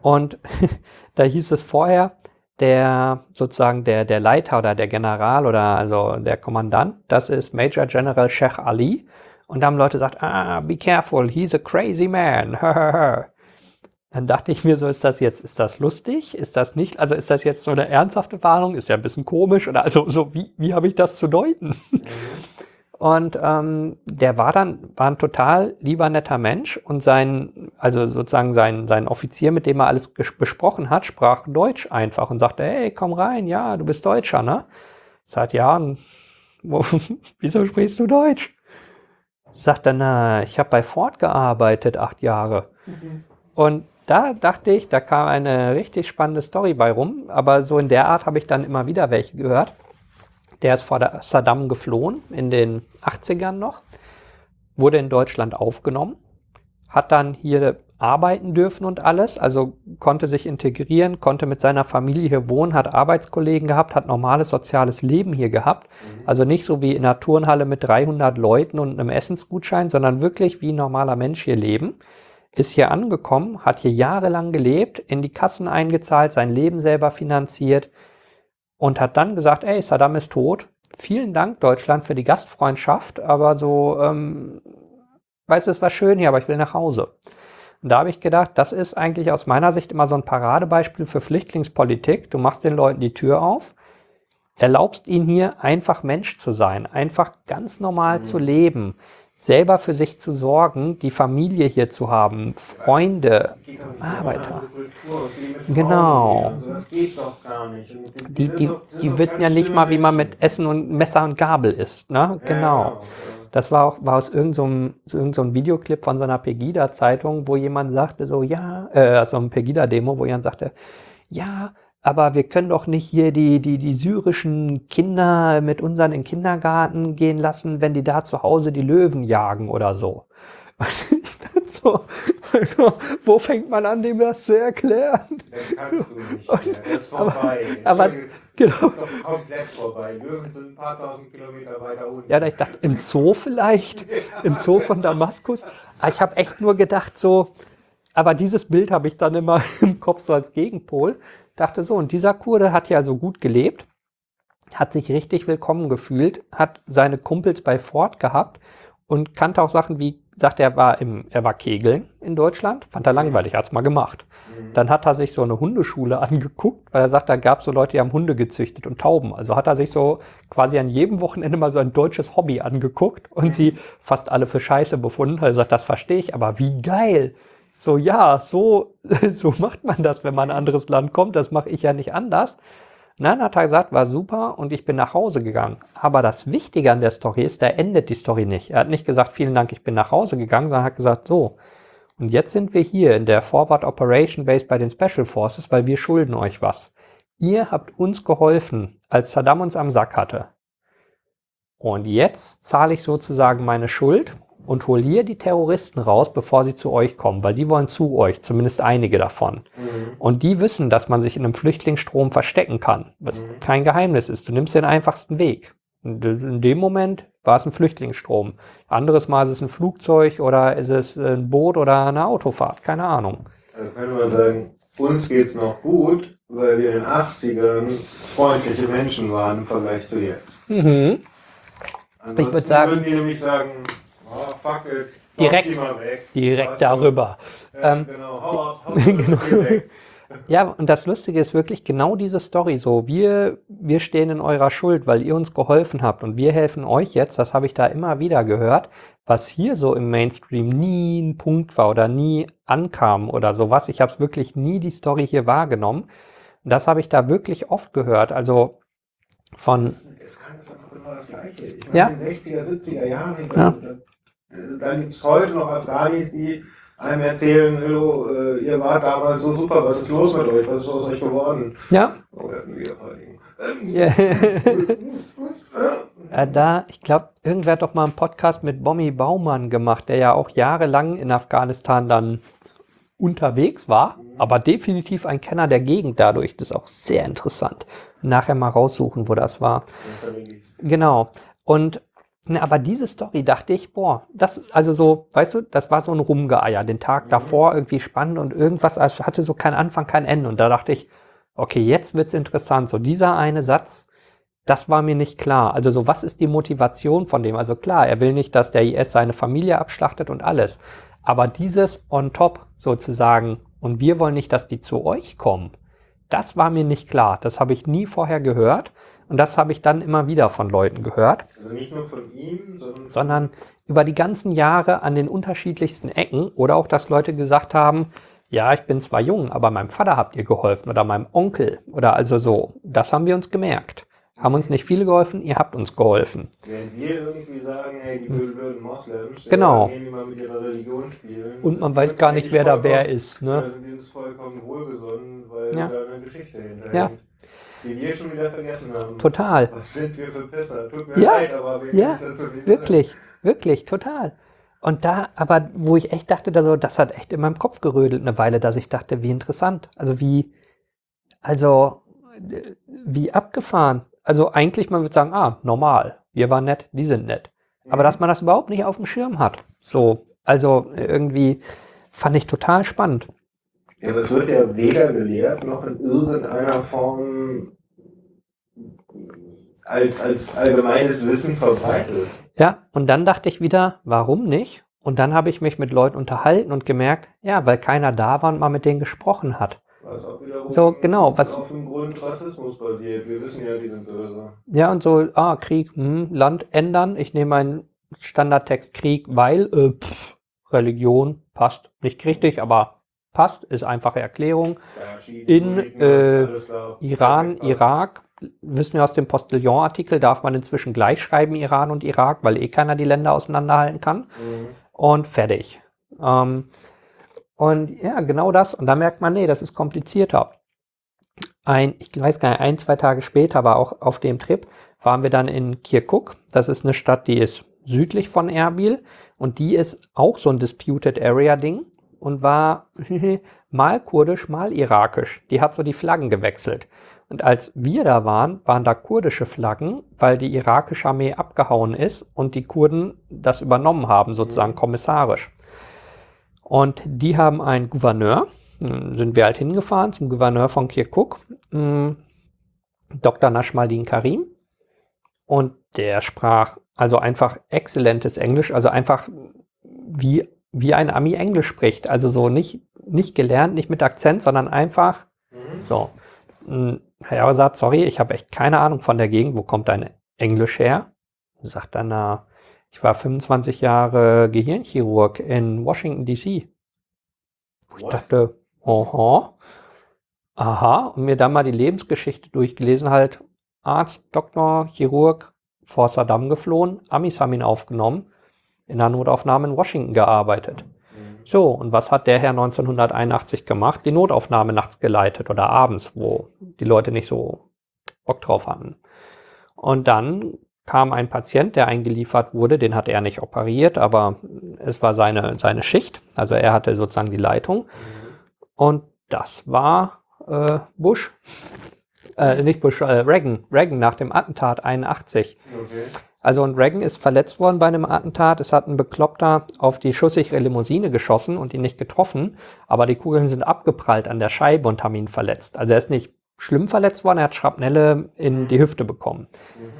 Und da hieß es vorher, der sozusagen der, der Leiter oder der General oder also der Kommandant, das ist Major General Sheikh Ali. Und da haben Leute gesagt, ah, be careful, he's a crazy man. Dann dachte ich mir so, ist das jetzt, ist das lustig? Ist das nicht? Also ist das jetzt so eine ernsthafte Warnung? Ist ja ein bisschen komisch oder also so, wie, wie habe ich das zu deuten? Mhm. Und ähm, der war dann, war ein total lieber, netter Mensch und sein, also sozusagen sein, sein Offizier, mit dem er alles besprochen hat, sprach Deutsch einfach und sagte, hey, komm rein, ja, du bist Deutscher, ne? Sagt, ja, wo, wieso sprichst du Deutsch? Sagt er, na, ich habe bei Ford gearbeitet, acht Jahre. Mhm. Und da dachte ich, da kam eine richtig spannende Story bei rum, aber so in der Art habe ich dann immer wieder welche gehört. Der ist vor der Saddam geflohen in den 80ern noch, wurde in Deutschland aufgenommen, hat dann hier arbeiten dürfen und alles, also konnte sich integrieren, konnte mit seiner Familie hier wohnen, hat Arbeitskollegen gehabt, hat normales soziales Leben hier gehabt. Mhm. Also nicht so wie in einer Turnhalle mit 300 Leuten und einem Essensgutschein, sondern wirklich wie ein normaler Mensch hier leben. Ist hier angekommen, hat hier jahrelang gelebt, in die Kassen eingezahlt, sein Leben selber finanziert, und hat dann gesagt, ey, Saddam ist tot. Vielen Dank, Deutschland, für die Gastfreundschaft, aber so, ähm, weißt du, es war schön hier, aber ich will nach Hause. Und da habe ich gedacht, das ist eigentlich aus meiner Sicht immer so ein Paradebeispiel für Flüchtlingspolitik. Du machst den Leuten die Tür auf, erlaubst ihnen hier einfach Mensch zu sein, einfach ganz normal mhm. zu leben, selber für sich zu sorgen, die Familie hier zu haben, Freunde, Arbeiter. Genau. Die, die, die wissen ja nicht mal, wie man mit Essen und Messer und Gabel isst. Ne? Genau. Das war auch war aus irgendeinem so irgendein Videoclip von so einer Pegida-Zeitung, wo jemand sagte so, ja, äh, also ein Pegida-Demo, wo jemand sagte, ja, aber wir können doch nicht hier die, die, die syrischen Kinder mit unseren in den Kindergarten gehen lassen, wenn die da zu Hause die Löwen jagen oder so. so also, wo fängt man an, dem das zu erklären? Das kannst du nicht. Und, das ist vorbei. Aber, aber genau. Das ist doch komplett vorbei. Löwen sind ein paar tausend Kilometer weiter unten. Ja, ich dachte, im Zoo vielleicht, im Zoo von Damaskus. Aber ich habe echt nur gedacht, so, aber dieses Bild habe ich dann immer im Kopf so als Gegenpol dachte so, und dieser Kurde hat hier also gut gelebt, hat sich richtig willkommen gefühlt, hat seine Kumpels bei Ford gehabt und kannte auch Sachen wie, sagt er, war im, er war Kegeln in Deutschland, fand er langweilig, hat's mal gemacht. Mhm. Dann hat er sich so eine Hundeschule angeguckt, weil er sagt, da gab es so Leute, die haben Hunde gezüchtet und Tauben. Also hat er sich so quasi an jedem Wochenende mal so ein deutsches Hobby angeguckt und sie fast alle für Scheiße befunden. Er sagt, das verstehe ich, aber wie geil so, ja, so, so macht man das, wenn man in ein anderes Land kommt. Das mache ich ja nicht anders. Nein, hat er gesagt, war super und ich bin nach Hause gegangen. Aber das Wichtige an der Story ist, da endet die Story nicht. Er hat nicht gesagt, vielen Dank, ich bin nach Hause gegangen, sondern hat gesagt, so. Und jetzt sind wir hier in der Forward Operation Base bei den Special Forces, weil wir schulden euch was. Ihr habt uns geholfen, als Saddam uns am Sack hatte. Und jetzt zahle ich sozusagen meine Schuld und hol hier die Terroristen raus, bevor sie zu euch kommen, weil die wollen zu euch, zumindest einige davon. Mhm. Und die wissen, dass man sich in einem Flüchtlingsstrom verstecken kann, was mhm. kein Geheimnis ist. Du nimmst den einfachsten Weg. In dem Moment war es ein Flüchtlingsstrom. Anderes Mal ist es ein Flugzeug oder ist es ein Boot oder eine Autofahrt, keine Ahnung. Also können wir sagen, uns geht es noch gut, weil wir in den 80ern freundliche Menschen waren im Vergleich zu jetzt. Mhm. ich würde sagen, würden die nämlich sagen, Oh, fuck it. Direkt, direkt darüber. Ja, ähm, genau, hau ab, hau genau. Ja, und das Lustige ist wirklich genau diese Story so. Wir, wir stehen in eurer Schuld, weil ihr uns geholfen habt und wir helfen euch jetzt. Das habe ich da immer wieder gehört, was hier so im Mainstream nie ein Punkt war oder nie ankam oder sowas. Ich habe es wirklich nie die Story hier wahrgenommen. Und das habe ich da wirklich oft gehört. Also von. Das genau das Gleiche. Ich Ja. meine, in den 60er, 70er Jahren, Ja. Da, da gibt es heute noch Afghanis, die einem erzählen, hallo, äh, ihr wart damals so super, was ist los mit euch, was ist aus euch geworden? Ja. Verteidigung. Ähm, Ja. äh, Äh, da, ich glaube, irgendwer hat doch mal einen Podcast mit Bommi Baumann gemacht, der ja auch jahrelang in Afghanistan dann unterwegs war, aber definitiv ein Kenner der Gegend dadurch. Das ist auch sehr interessant. Nachher mal raussuchen, wo das war. Genau. Und na, aber diese Story dachte ich, boah, das, also so, weißt du, das war so ein Rumgeeier. Den Tag davor irgendwie spannend und irgendwas, also hatte so keinen Anfang, kein Ende. Und da dachte ich, okay, jetzt wird's interessant. So dieser eine Satz, das war mir nicht klar. Also so, was ist die Motivation von dem? Also klar, er will nicht, dass der IS seine Familie abschlachtet und alles. Aber dieses on top sozusagen, und wir wollen nicht, dass die zu euch kommen, das war mir nicht klar. Das habe ich nie vorher gehört. Und das habe ich dann immer wieder von Leuten gehört, Also nicht nur von ihm, sondern sondern über die ganzen Jahre an den unterschiedlichsten Ecken oder auch, dass Leute gesagt haben, ja, ich bin zwar jung, aber meinem Vater habt ihr geholfen oder meinem Onkel oder also so. Das haben wir uns gemerkt. Haben uns nicht viele geholfen, ihr habt uns geholfen. wenn wir irgendwie sagen, hey, die blöden Moslems, Genau. gehen die mal mit ihrer Religion spielen. Und man weiß gar nicht, wer da wer ist. Ne? sind uns vollkommen wohlgesonnen, weil Ja. da eine Geschichte hinterhängt. Ja. Die wir schon wieder vergessen haben. Total. Was sind wir für Pisser? Tut mir Ja. leid, aber wir Ja, Wirklich, wirklich, total. Und da, aber wo ich echt dachte, da so, das hat echt in meinem Kopf gerödelt eine Weile, dass ich dachte, wie interessant. Also wie, also äh, wie abgefahren. Also eigentlich, man würde sagen, ah, normal. Wir waren nett, die sind nett. Aber dass man das überhaupt nicht auf dem Schirm hat. So, also irgendwie fand ich total spannend. Ja, das wird ja weder gelehrt noch in irgendeiner Form als, als allgemeines Wissen verbreitet. Ja, und dann dachte ich wieder, warum nicht? Und dann habe ich mich mit Leuten unterhalten und gemerkt, ja, weil keiner da war und mal mit denen gesprochen hat. Was auch wiederum So, genau, was- auf dem Grund Rassismus basiert. Wir wissen ja, die sind böse. Ja, und so, ah, Krieg, hm, Land ändern. Ich nehme meinen Standardtext Krieg, weil äh, pff, Religion passt. Nicht richtig, aber passt, ist einfache Erklärung. Ja, In, äh. Iran. Irak, wissen wir aus dem Postillon-Artikel, darf man inzwischen gleich schreiben, Iran und Irak, weil eh keiner die Länder auseinanderhalten kann. Mhm. Und fertig. Ähm, und ja, genau das. Und da merkt man, nee, das ist komplizierter. Ein, ich weiß gar nicht, ein, zwei Tage später war auch auf dem Trip, waren wir dann in Kirkuk. Das ist eine Stadt, die ist südlich von Erbil und die ist auch so ein Disputed Area Ding und war mal kurdisch, mal irakisch. Die hat so die Flaggen gewechselt. Und als wir da waren, waren da kurdische Flaggen, weil die irakische Armee abgehauen ist und die Kurden das übernommen haben, sozusagen kommissarisch. Und die haben einen Gouverneur, Hm, sind wir halt hingefahren zum Gouverneur von Kirkuk, hm, Dr. Nashmaldin Karim. Und der sprach also einfach exzellentes Englisch, also einfach wie, wie ein Ami Englisch spricht. Also so nicht, nicht gelernt, nicht mit Akzent, sondern einfach Mhm. so. Herr sagt, sorry, ich habe echt keine Ahnung von der Gegend, wo kommt dein Englisch her? Sagt dann, na, ich war 25 Jahre Gehirnchirurg in Washington DC. Wo ich dachte, aha, aha, und mir dann mal die Lebensgeschichte durchgelesen, halt Arzt, Doktor, Chirurg, vor Saddam geflohen, Amis haben ihn aufgenommen, in der Notaufnahme in Washington gearbeitet. So, und was hat der Herr 1981 gemacht? Die Notaufnahme nachts geleitet oder abends, wo die Leute nicht so Bock drauf hatten. Und dann kam ein Patient, der eingeliefert wurde, den hat er nicht operiert, aber es war seine, seine Schicht. Also er hatte sozusagen die Leitung. Und das war äh, Bush. Äh, nicht Bush, äh, Reagan. Reagan nach dem Attentat 81. Okay. Also und Reagan ist verletzt worden bei einem Attentat. Es hat ein Bekloppter auf die schusssichere Limousine geschossen und ihn nicht getroffen. Aber die Kugeln sind abgeprallt an der Scheibe und haben ihn verletzt. Also er ist nicht schlimm verletzt worden, er hat Schrapnelle in die Hüfte bekommen. Mhm.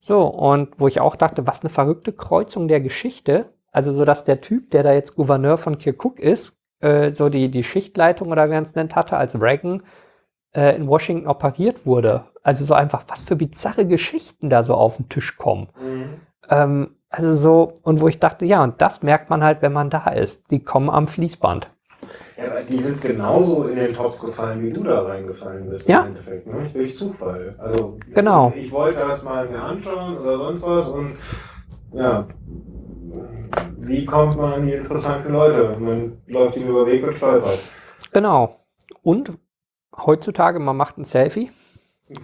So, und wo ich auch dachte, was eine verrückte Kreuzung der Geschichte. Also so, dass der Typ, der da jetzt Gouverneur von Kirkuk ist, äh, so die, die Schichtleitung oder wie man es nennt hatte, als Reagan äh, in Washington operiert wurde. Also so einfach, was für bizarre Geschichten da so auf den Tisch kommen. Mhm. Ähm, also so, und wo ich dachte, ja, und das merkt man halt, wenn man da ist. Die kommen am Fließband. Ja, aber die sind genauso in den Topf gefallen, wie du da reingefallen bist ja. im Endeffekt, ne? Durch Zufall. Also genau. ich, ich wollte das mal mir anschauen oder sonst was und ja, wie kommt man an die interessanten Leute? Man läuft ihnen über Weg und stolpert. Genau. Und heutzutage, man macht ein Selfie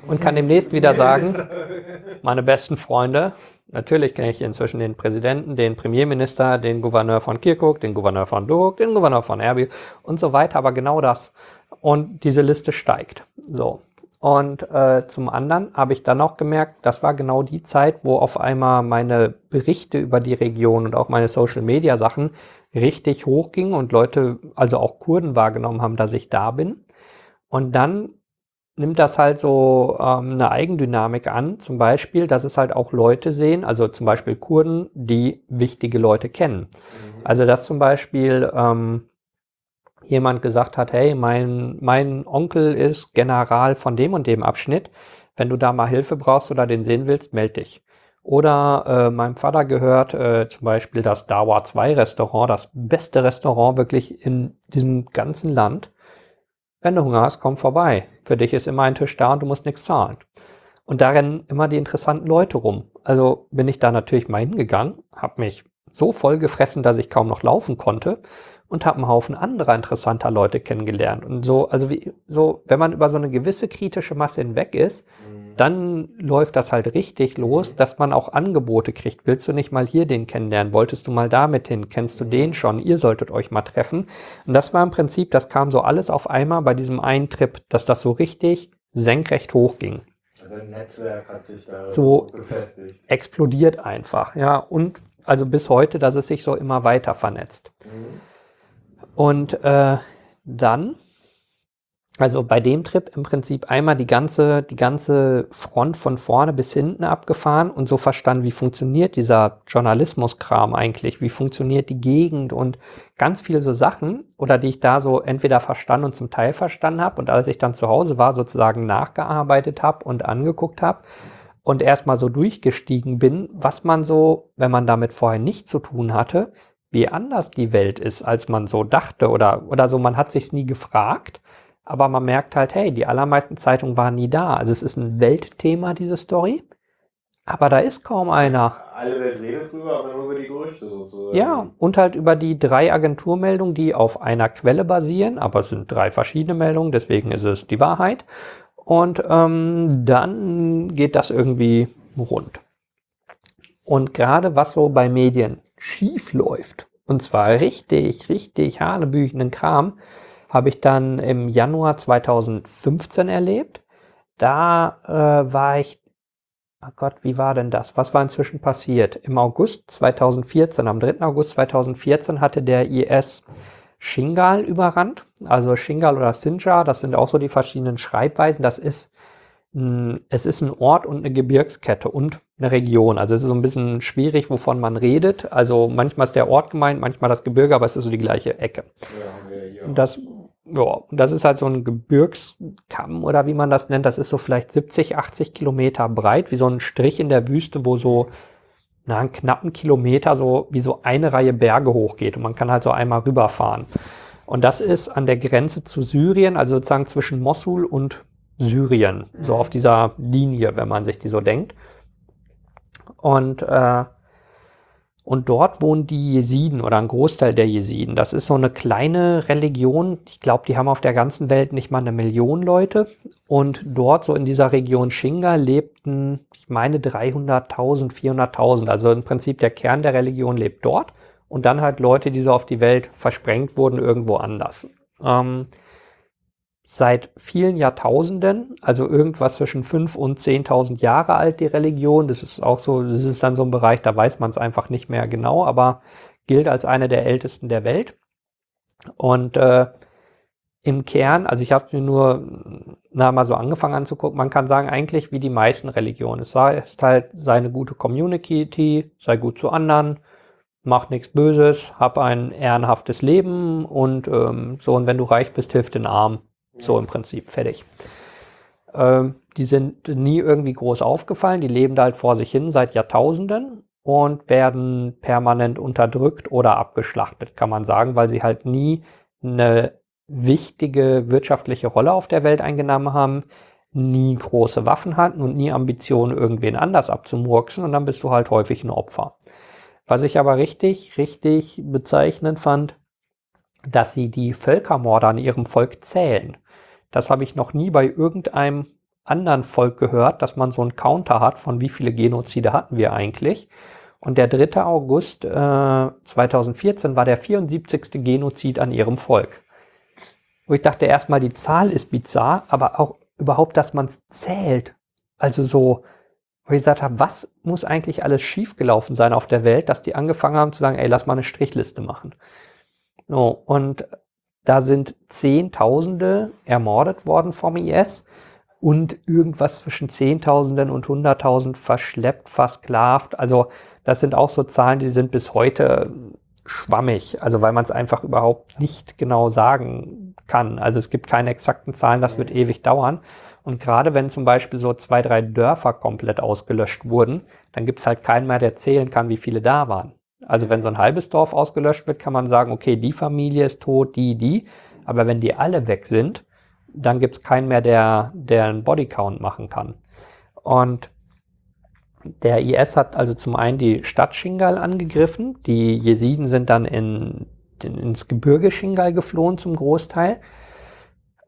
und kann demnächst wieder sagen, meine besten Freunde, natürlich kenne ich inzwischen den Präsidenten, den Premierminister, den Gouverneur von Kirkuk, den Gouverneur von Duhok, den Gouverneur von Erbil und so weiter, aber genau das. Und diese Liste steigt. So. Und äh, zum anderen habe ich dann auch gemerkt, das war genau die Zeit, wo auf einmal meine Berichte über die Region und auch meine Social-Media-Sachen richtig hochgingen und Leute, also auch Kurden wahrgenommen haben, dass ich da bin. Und dann nimmt das halt so ähm, eine Eigendynamik an, zum Beispiel, dass es halt auch Leute sehen, also zum Beispiel Kurden, die wichtige Leute kennen. Mhm. Also dass zum Beispiel ähm, jemand gesagt hat, hey, mein, mein Onkel ist General von dem und dem Abschnitt. Wenn du da mal Hilfe brauchst oder den sehen willst, melde dich. Oder äh, meinem Vater gehört äh, zum Beispiel das Dawa 2 Restaurant, das beste Restaurant wirklich in diesem ganzen Land. Wenn du Hunger hast, komm vorbei. Für dich ist immer ein Tisch da und du musst nichts zahlen. Und da rennen immer die interessanten Leute rum. Also bin ich da natürlich mal hingegangen, habe mich so voll gefressen, dass ich kaum noch laufen konnte und habe einen Haufen anderer interessanter Leute kennengelernt. Und so, also wie, so, wenn man über so eine gewisse kritische Masse hinweg ist, mhm. Dann läuft das halt richtig los, dass man auch Angebote kriegt. Willst du nicht mal hier den kennenlernen? Wolltest du mal damit hin? Kennst du den schon? Ihr solltet euch mal treffen. Und das war im Prinzip, das kam so alles auf einmal bei diesem einen Trip, dass das so richtig senkrecht hochging. Also ein Netzwerk hat sich da so befestigt. Explodiert einfach, ja. Und also bis heute, dass es sich so immer weiter vernetzt. Mhm. Und äh, dann, also bei dem Trip im Prinzip einmal die ganze, die ganze Front von vorne bis hinten abgefahren und so verstanden, wie funktioniert dieser Journalismuskram eigentlich, wie funktioniert die Gegend und ganz viele so Sachen, oder die ich da so entweder verstanden und zum Teil verstanden habe und als ich dann zu Hause war, sozusagen nachgearbeitet habe und angeguckt habe und erstmal so durchgestiegen bin, was man so, wenn man damit vorher nicht zu tun hatte, wie anders die Welt ist, als man so dachte oder, oder so. Man hat sich's nie gefragt, aber man merkt halt, hey, die allermeisten Zeitungen waren nie da. Also es ist ein Weltthema, diese Story. Aber da ist kaum einer. Alle Welt redet drüber, aber nur über die Gerüchte sozusagen. Ja, und halt über die drei Agenturmeldungen, die auf einer Quelle basieren, aber es sind drei verschiedene Meldungen, deswegen ist es die Wahrheit. Und ähm, dann geht das irgendwie rund. Und gerade was so bei Medien schief läuft, und zwar richtig, richtig hanebüchenden Kram, habe ich dann im Januar 2015 erlebt. Da äh, war ich, oh Gott, wie war denn das? Was war inzwischen passiert? Im August 2014, am 3. August 2014 hatte der IS Shingal überrannt. Also Shingal oder Sinjar, das sind auch so die verschiedenen Schreibweisen. Das ist es ist ein Ort und eine Gebirgskette und eine Region. Also es ist so ein bisschen schwierig, wovon man redet. Also manchmal ist der Ort gemeint, manchmal das Gebirge, aber es ist so die gleiche Ecke. Ja, ja. Das, ja, das ist halt so ein Gebirgskamm oder wie man das nennt. Das ist so vielleicht 70, 80 Kilometer breit, wie so ein Strich in der Wüste, wo so na, einen knappen Kilometer so wie so eine Reihe Berge hochgeht und man kann halt so einmal rüberfahren. Und das ist an der Grenze zu Syrien, also sozusagen zwischen Mosul und Syrien, so auf dieser Linie, wenn man sich die so denkt. Und, äh, und dort wohnen die Jesiden oder ein Großteil der Jesiden. Das ist so eine kleine Religion. Ich glaube, die haben auf der ganzen Welt nicht mal eine Million Leute. Und dort, so in dieser Region Shinga, lebten, ich meine, 300.000, 400.000. Also im Prinzip der Kern der Religion lebt dort. Und dann halt Leute, die so auf die Welt versprengt wurden, irgendwo anders. Ähm, seit vielen Jahrtausenden, also irgendwas zwischen 5 und 10.000 Jahre alt, die Religion. Das ist auch so, das ist dann so ein Bereich, da weiß man es einfach nicht mehr genau, aber gilt als eine der ältesten der Welt. Und äh, im Kern, also ich habe mir nur na, mal so angefangen anzugucken, man kann sagen, eigentlich wie die meisten Religionen. Es ist halt seine gute Community, sei gut zu anderen, mach nichts Böses, hab ein ehrenhaftes Leben und ähm, so, und wenn du reich bist, hilf den Arm. So im Prinzip, fertig. Ähm, die sind nie irgendwie groß aufgefallen, die leben da halt vor sich hin seit Jahrtausenden und werden permanent unterdrückt oder abgeschlachtet, kann man sagen, weil sie halt nie eine wichtige wirtschaftliche Rolle auf der Welt eingenommen haben, nie große Waffen hatten und nie Ambitionen, irgendwen anders abzumurksen und dann bist du halt häufig ein Opfer. Was ich aber richtig, richtig bezeichnend fand, dass sie die Völkermorde an ihrem Volk zählen. Das habe ich noch nie bei irgendeinem anderen Volk gehört, dass man so einen Counter hat, von wie viele Genozide hatten wir eigentlich. Und der 3. August äh, 2014 war der 74. Genozid an ihrem Volk. Wo ich dachte erstmal, die Zahl ist bizarr, aber auch überhaupt, dass man es zählt. Also so, wo ich gesagt habe, was muss eigentlich alles schiefgelaufen sein auf der Welt, dass die angefangen haben zu sagen, ey, lass mal eine Strichliste machen. No, und da sind Zehntausende ermordet worden vom IS und irgendwas zwischen Zehntausenden und Hunderttausend verschleppt, versklavt. Also das sind auch so Zahlen, die sind bis heute schwammig, also weil man es einfach überhaupt nicht genau sagen kann. Also es gibt keine exakten Zahlen, das wird ewig dauern. Und gerade wenn zum Beispiel so zwei, drei Dörfer komplett ausgelöscht wurden, dann gibt es halt keinen mehr, der zählen kann, wie viele da waren. Also wenn so ein halbes Dorf ausgelöscht wird, kann man sagen, okay, die Familie ist tot, die, die. Aber wenn die alle weg sind, dann gibt es keinen mehr, der, der einen Bodycount machen kann. Und der IS hat also zum einen die Stadt Shingal angegriffen. Die Jesiden sind dann in, in, ins Gebirge Shingal geflohen zum Großteil.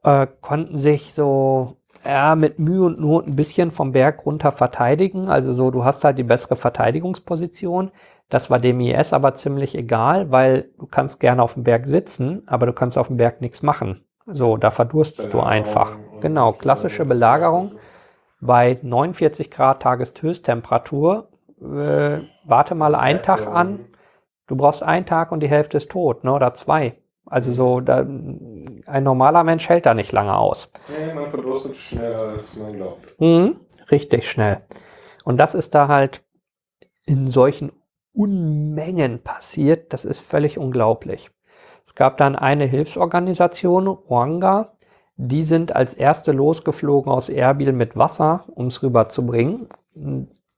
Äh, konnten sich so ja, mit Mühe und Not ein bisschen vom Berg runter verteidigen. Also so, du hast halt die bessere Verteidigungsposition. Das war dem IS aber ziemlich egal, weil du kannst gerne auf dem Berg sitzen, aber du kannst auf dem Berg nichts machen. So, da verdurstest du einfach. Genau, klassische Belagerung bei 49 Grad Tageshöchsttemperatur. Äh, warte mal einen Tag an. Du brauchst einen Tag und die Hälfte ist tot, ne? Oder zwei. Also so, da, ein normaler Mensch hält da nicht lange aus. Nee, man verdurstet schneller, als man glaubt. Mhm, richtig schnell. Und das ist da halt in solchen Unmengen passiert. Das ist völlig unglaublich. Es gab dann eine Hilfsorganisation, Rwanga, die sind als erste losgeflogen aus Erbil mit Wasser, um es rüberzubringen.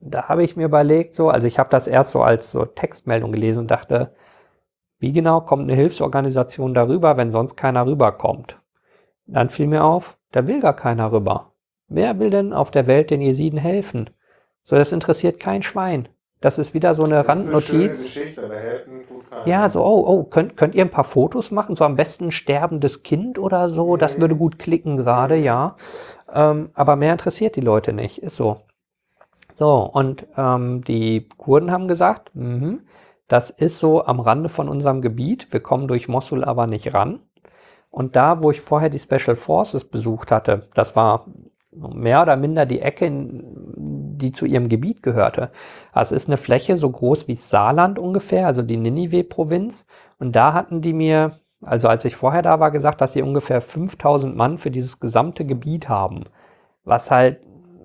Da habe ich mir überlegt, so, also ich habe das erst so als so Textmeldung gelesen und dachte, wie genau kommt eine Hilfsorganisation darüber, wenn sonst keiner rüberkommt? Dann fiel mir auf, da will gar keiner rüber. Wer will denn auf der Welt den Jesiden helfen? So, das interessiert kein Schwein. Das ist wieder so eine das Randnotiz. Eine ja, so, oh, oh, könnt, könnt ihr ein paar Fotos machen? So am besten ein sterbendes Kind oder so. Das würde gut klicken gerade, ja. Ähm, aber mehr interessiert die Leute nicht. Ist so. So, und ähm, die Kurden haben gesagt, mh, das ist so am Rande von unserem Gebiet. Wir kommen durch Mosul aber nicht ran. Und da, wo ich vorher die Special Forces besucht hatte, das war mehr oder minder die Ecke, die zu ihrem Gebiet gehörte. Es ist eine Fläche so groß wie Saarland ungefähr, also die Ninive-Provinz. Und da hatten die mir, also als ich vorher da war, gesagt, dass sie ungefähr 5000 Mann für dieses gesamte Gebiet haben. Was halt,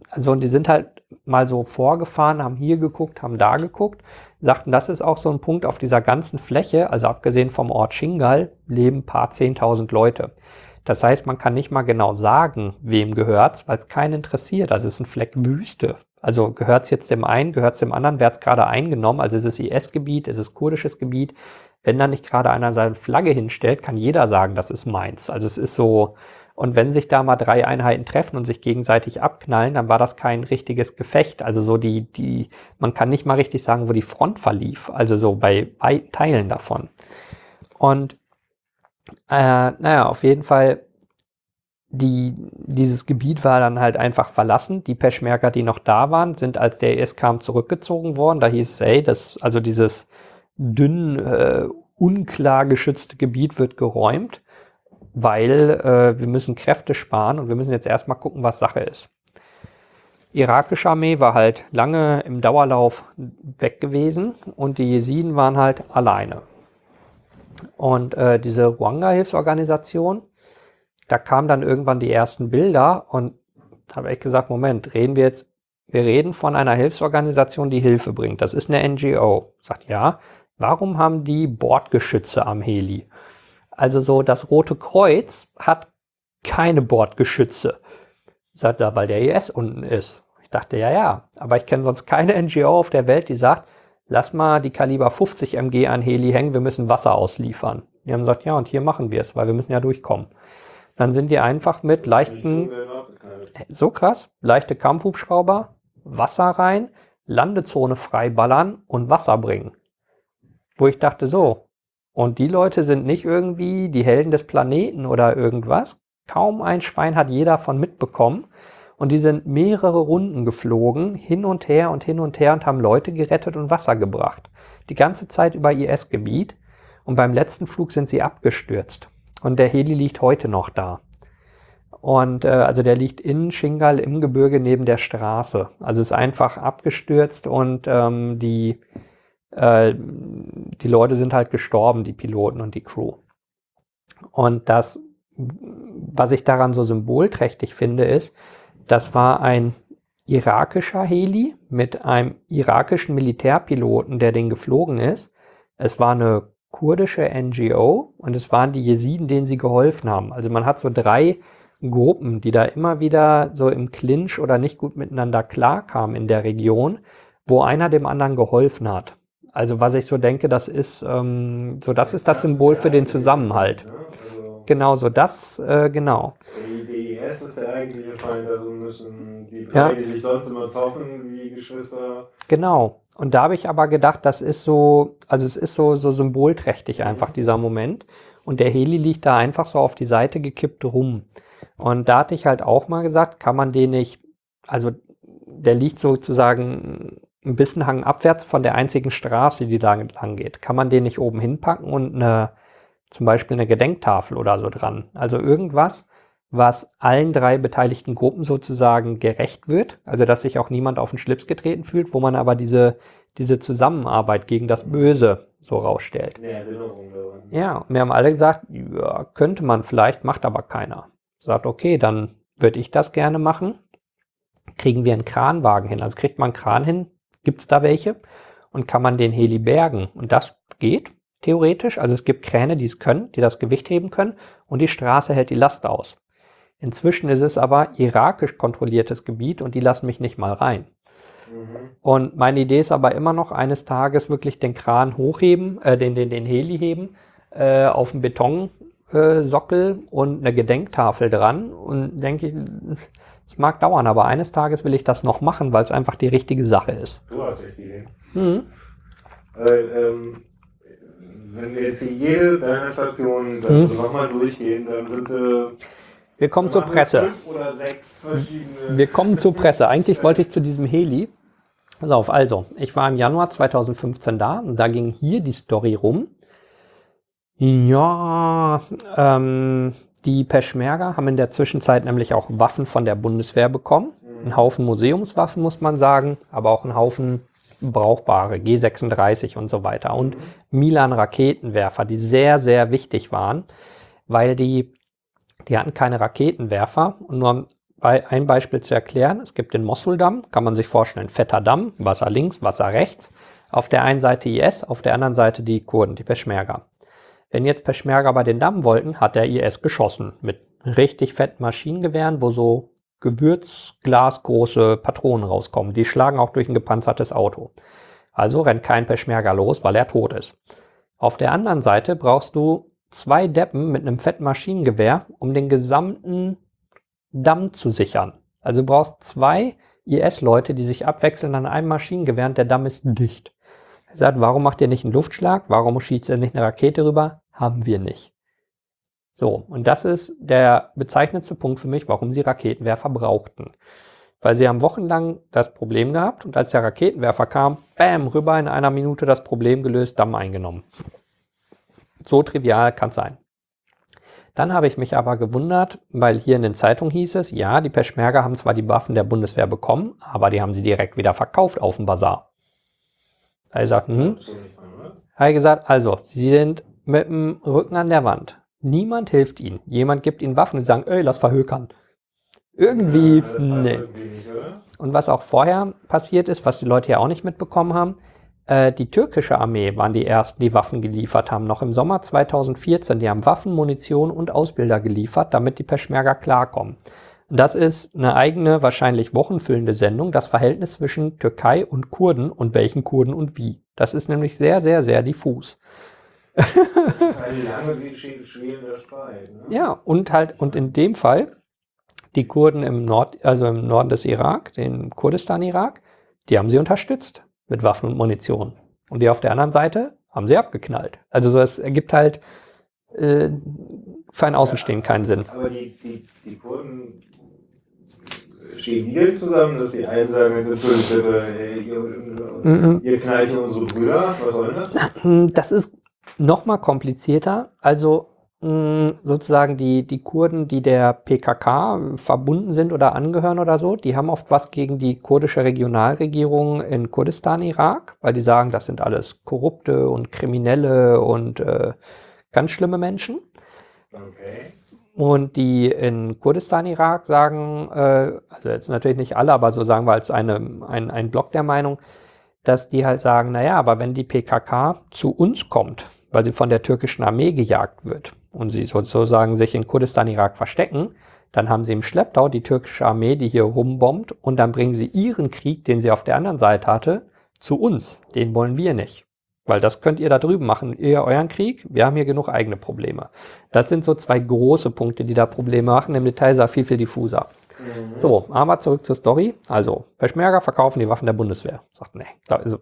also die sind halt mal so vorgefahren, haben hier geguckt, haben da geguckt, sagten, das ist auch so ein Punkt auf dieser ganzen Fläche, also abgesehen vom Ort Shingal, leben paar zehntausend Leute. Das heißt, man kann nicht mal genau sagen, wem gehört's, weil es keinen interessiert. Also es ist ein Fleck Wüste. Also gehört es jetzt dem einen, gehört es dem anderen, wer hat es gerade eingenommen? Also ist es IS-Gebiet, ist es kurdisches Gebiet? Wenn da nicht gerade einer seine Flagge hinstellt, kann jeder sagen, das ist meins. Also es ist so, und wenn sich da mal drei Einheiten treffen und sich gegenseitig abknallen, dann war das kein richtiges Gefecht. Also so die, die, man kann nicht mal richtig sagen, wo die Front verlief. Also so bei, bei Teilen davon. Und äh, naja, auf jeden Fall, die, dieses Gebiet war dann halt einfach verlassen. Die Peschmerga, die noch da waren, sind, als der IS kam, zurückgezogen worden. Da hieß es, ey, das, also dieses dünn, äh, unklar geschützte Gebiet wird geräumt, weil äh, wir müssen Kräfte sparen und wir müssen jetzt erstmal gucken, was Sache ist. Irakische Armee war halt lange im Dauerlauf weg gewesen und die Jesiden waren halt alleine. Und äh, diese Ruanga-Hilfsorganisation, da kamen dann irgendwann die ersten Bilder und habe ich gesagt, Moment, reden wir jetzt, wir reden von einer Hilfsorganisation, die Hilfe bringt. Das ist eine NGO. Sagt ja, warum haben die Bordgeschütze am Heli? Also so, das Rote Kreuz hat keine Bordgeschütze. Sagt er, weil der IS unten ist. Ich dachte, ja, ja. Aber ich kenne sonst keine NGO auf der Welt, die sagt, lass mal die Kaliber 50 MG an Heli hängen, wir müssen Wasser ausliefern. Die haben gesagt, ja, und hier machen wir es, weil wir müssen ja durchkommen. Dann sind die einfach mit leichten, so krass, leichte Kampfhubschrauber, Wasser rein, Landezone freiballern und Wasser bringen. Wo ich dachte, so. Und die Leute sind nicht irgendwie die Helden des Planeten oder irgendwas. Kaum ein Schwein hat jeder von mitbekommen. Und die sind mehrere Runden geflogen, hin und her und hin und her und haben Leute gerettet und Wasser gebracht. Die ganze Zeit über IS-Gebiet. Und beim letzten Flug sind sie abgestürzt. Und der Heli liegt heute noch da. Und äh, also der liegt in Shingal im Gebirge neben der Straße. Also ist einfach abgestürzt und ähm, die, äh, die Leute sind halt gestorben, die Piloten und die Crew. Und das, was ich daran so symbolträchtig finde, ist, das war ein irakischer Heli mit einem irakischen Militärpiloten, der den geflogen ist. Es war eine kurdische NGO und es waren die Jesiden, denen sie geholfen haben. Also man hat so drei Gruppen, die da immer wieder so im Clinch oder nicht gut miteinander klarkamen in der Region, wo einer dem anderen geholfen hat. Also was ich so denke, das ist ähm, so, das ist das Symbol für den Zusammenhalt. Genau, so das, äh, genau. Die IS ist der eigentliche Feind, also müssen die drei, ja. die sich sonst immer zoffen wie Geschwister. Genau. Und da habe ich aber gedacht, das ist so, also es ist so, so symbolträchtig einfach, dieser Moment. Und der Heli liegt da einfach so auf die Seite gekippt rum. Und da hatte ich halt auch mal gesagt, kann man den nicht, also der liegt sozusagen ein bisschen hangabwärts von der einzigen Straße, die da lang geht. Kann man den nicht oben hinpacken und eine, zum Beispiel eine Gedenktafel oder so dran? Also irgendwas, was allen drei beteiligten Gruppen sozusagen gerecht wird, also dass sich auch niemand auf den Schlips getreten fühlt, wo man aber diese, diese Zusammenarbeit gegen das Böse so rausstellt. Ja, und wir haben alle gesagt, ja, könnte man vielleicht, macht aber keiner. Sagt, okay, dann würde ich das gerne machen. Kriegen wir einen Kranwagen hin? Also kriegt man einen Kran hin? Gibt es da welche? Und kann man den Heli bergen? Und das geht theoretisch. Also es gibt Kräne, die es können, die das Gewicht heben können und die Straße hält die Last aus. Inzwischen ist es aber irakisch kontrolliertes Gebiet und die lassen mich nicht mal rein. Mhm. Und meine Idee ist aber immer noch, eines Tages wirklich den Kran hochheben, äh, den, den, den Heli heben, äh, auf den Betonsockel äh, und eine Gedenktafel dran. Und denke ich, es mag dauern, aber eines Tages will ich das noch machen, weil es einfach die richtige Sache ist. Du hast echt die Idee. Mhm. Äh, ähm, wenn wir jetzt hier jede deiner Stationen mhm. nochmal durchgehen, dann sind wir wir kommen zur Presse. Wir kommen zur Presse. Eigentlich wollte ich zu diesem Heli. Pass auf, also, ich war im Januar 2015 da und da ging hier die Story rum. Ja, ähm, die Peschmerga haben in der Zwischenzeit nämlich auch Waffen von der Bundeswehr bekommen. Ein Haufen Museumswaffen, muss man sagen, aber auch ein Haufen brauchbare G36 und so weiter. Und Milan-Raketenwerfer, die sehr, sehr wichtig waren, weil die die hatten keine Raketenwerfer. Und nur um ein Beispiel zu erklären, es gibt den Mossuldamm, kann man sich vorstellen, fetter Damm, Wasser links, Wasser rechts. Auf der einen Seite IS, auf der anderen Seite die Kurden, die Peschmerga. Wenn jetzt Peschmerga bei den Damm wollten, hat der IS geschossen mit richtig fetten Maschinengewehren, wo so gewürzglasgroße Patronen rauskommen. Die schlagen auch durch ein gepanzertes Auto. Also rennt kein Peschmerga los, weil er tot ist. Auf der anderen Seite brauchst du zwei Deppen mit einem fetten Maschinengewehr, um den gesamten Damm zu sichern. Also du brauchst zwei IS-Leute, die sich abwechseln an einem Maschinengewehr und der Damm ist dicht. Er sagt, warum macht ihr nicht einen Luftschlag? Warum schießt ihr nicht eine Rakete rüber? Haben wir nicht. So, und das ist der bezeichnendste Punkt für mich, warum sie Raketenwerfer brauchten. Weil sie haben wochenlang das Problem gehabt und als der Raketenwerfer kam, bam, rüber in einer Minute das Problem gelöst, Damm eingenommen. So trivial kann es sein. Dann habe ich mich aber gewundert, weil hier in den Zeitungen hieß es, ja, die Peschmerga haben zwar die Waffen der Bundeswehr bekommen, aber die haben sie direkt wieder verkauft auf dem Bazar. Habe ich gesagt, hm. Habe ich gesagt, also, sie sind mit dem Rücken an der Wand. Niemand hilft ihnen. Jemand gibt ihnen Waffen und sagen, ey, lass verhökern. Irgendwie, ja, nee. Und was auch vorher passiert ist, was die Leute ja auch nicht mitbekommen haben, Äh, die türkische Armee waren die ersten, die Waffen geliefert haben. Noch im Sommer 2014. Die haben Waffen, Munition und Ausbilder geliefert, damit die Peschmerga klarkommen. Das ist eine eigene, wahrscheinlich wochenfüllende Sendung, das Verhältnis zwischen Türkei und Kurden und welchen Kurden und wie. Das ist nämlich sehr, sehr, sehr diffus. Das ist ein lange wie schwelender Streit. Ne? Ja, und halt, und in dem Fall, die Kurden im Nord, also im Norden des Irak, den Kurdistan-Irak, die haben sie unterstützt mit Waffen und Munition. Und die auf der anderen Seite haben sie abgeknallt. Also so, es ergibt halt äh, für ein Außenstehen keinen Sinn. Aber die, die, die Kurden stehen hier zusammen, dass die einen sagen, bitte, ihr, Mhm. ihr knallt hier unsere Brüder. Was soll das? Hm, Das ist noch mal komplizierter. Also mh, sozusagen die, die Kurden, die der PKK verbunden sind oder angehören oder so, die haben oft was gegen die kurdische Regionalregierung in Kurdistan, Irak, weil die sagen, das sind alles Korrupte und Kriminelle und äh, ganz schlimme Menschen. Okay. Und die in Kurdistan, Irak sagen, äh, also jetzt natürlich nicht alle, aber so sagen wir als eine, ein, ein Block der Meinung, dass die halt sagen, naja, aber wenn die PKK zu uns kommt, weil sie von der türkischen Armee gejagt wird und sie sozusagen sich in Kurdistan, Irak verstecken, dann haben sie im Schlepptau die türkische Armee, die hier rumbombt und dann bringen sie ihren Krieg, den sie auf der anderen Seite hatte, zu uns. Den wollen wir nicht. Weil das könnt ihr da drüben machen. Ihr euren Krieg, wir haben hier genug eigene Probleme. Das sind so zwei große Punkte, die da Probleme machen. Im Detail ist er viel, viel diffuser. So, aber zurück zur Story. Also, Peschmerga verkaufen die Waffen der Bundeswehr. Sagt, nee, glaub, also,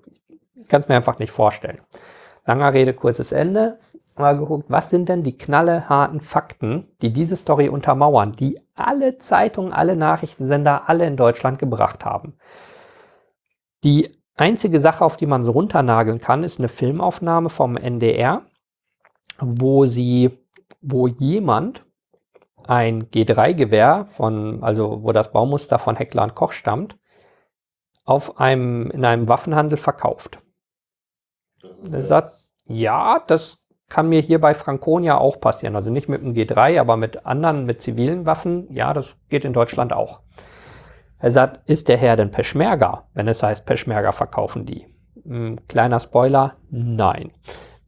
kann es mir einfach nicht vorstellen. Langer Rede, kurzes Ende. Mal geguckt, was sind denn die knalleharten Fakten, die diese Story untermauern, die alle Zeitungen, alle Nachrichtensender, alle in Deutschland gebracht haben. Die einzige Sache, auf die man so runternageln kann, ist eine Filmaufnahme vom NDR, wo sie, wo jemand ein G3-Gewehr von, also wo das Baumuster von Heckler und Koch stammt, auf einem, in einem Waffenhandel verkauft. Er sagt, ja, das kann mir hier bei Franconia auch passieren. Also nicht mit dem G3, aber mit anderen, mit zivilen Waffen. Ja, das geht in Deutschland auch. Er sagt, ist der Herr denn Peschmerga, wenn es heißt, Peschmerga verkaufen die? Hm, kleiner Spoiler, nein.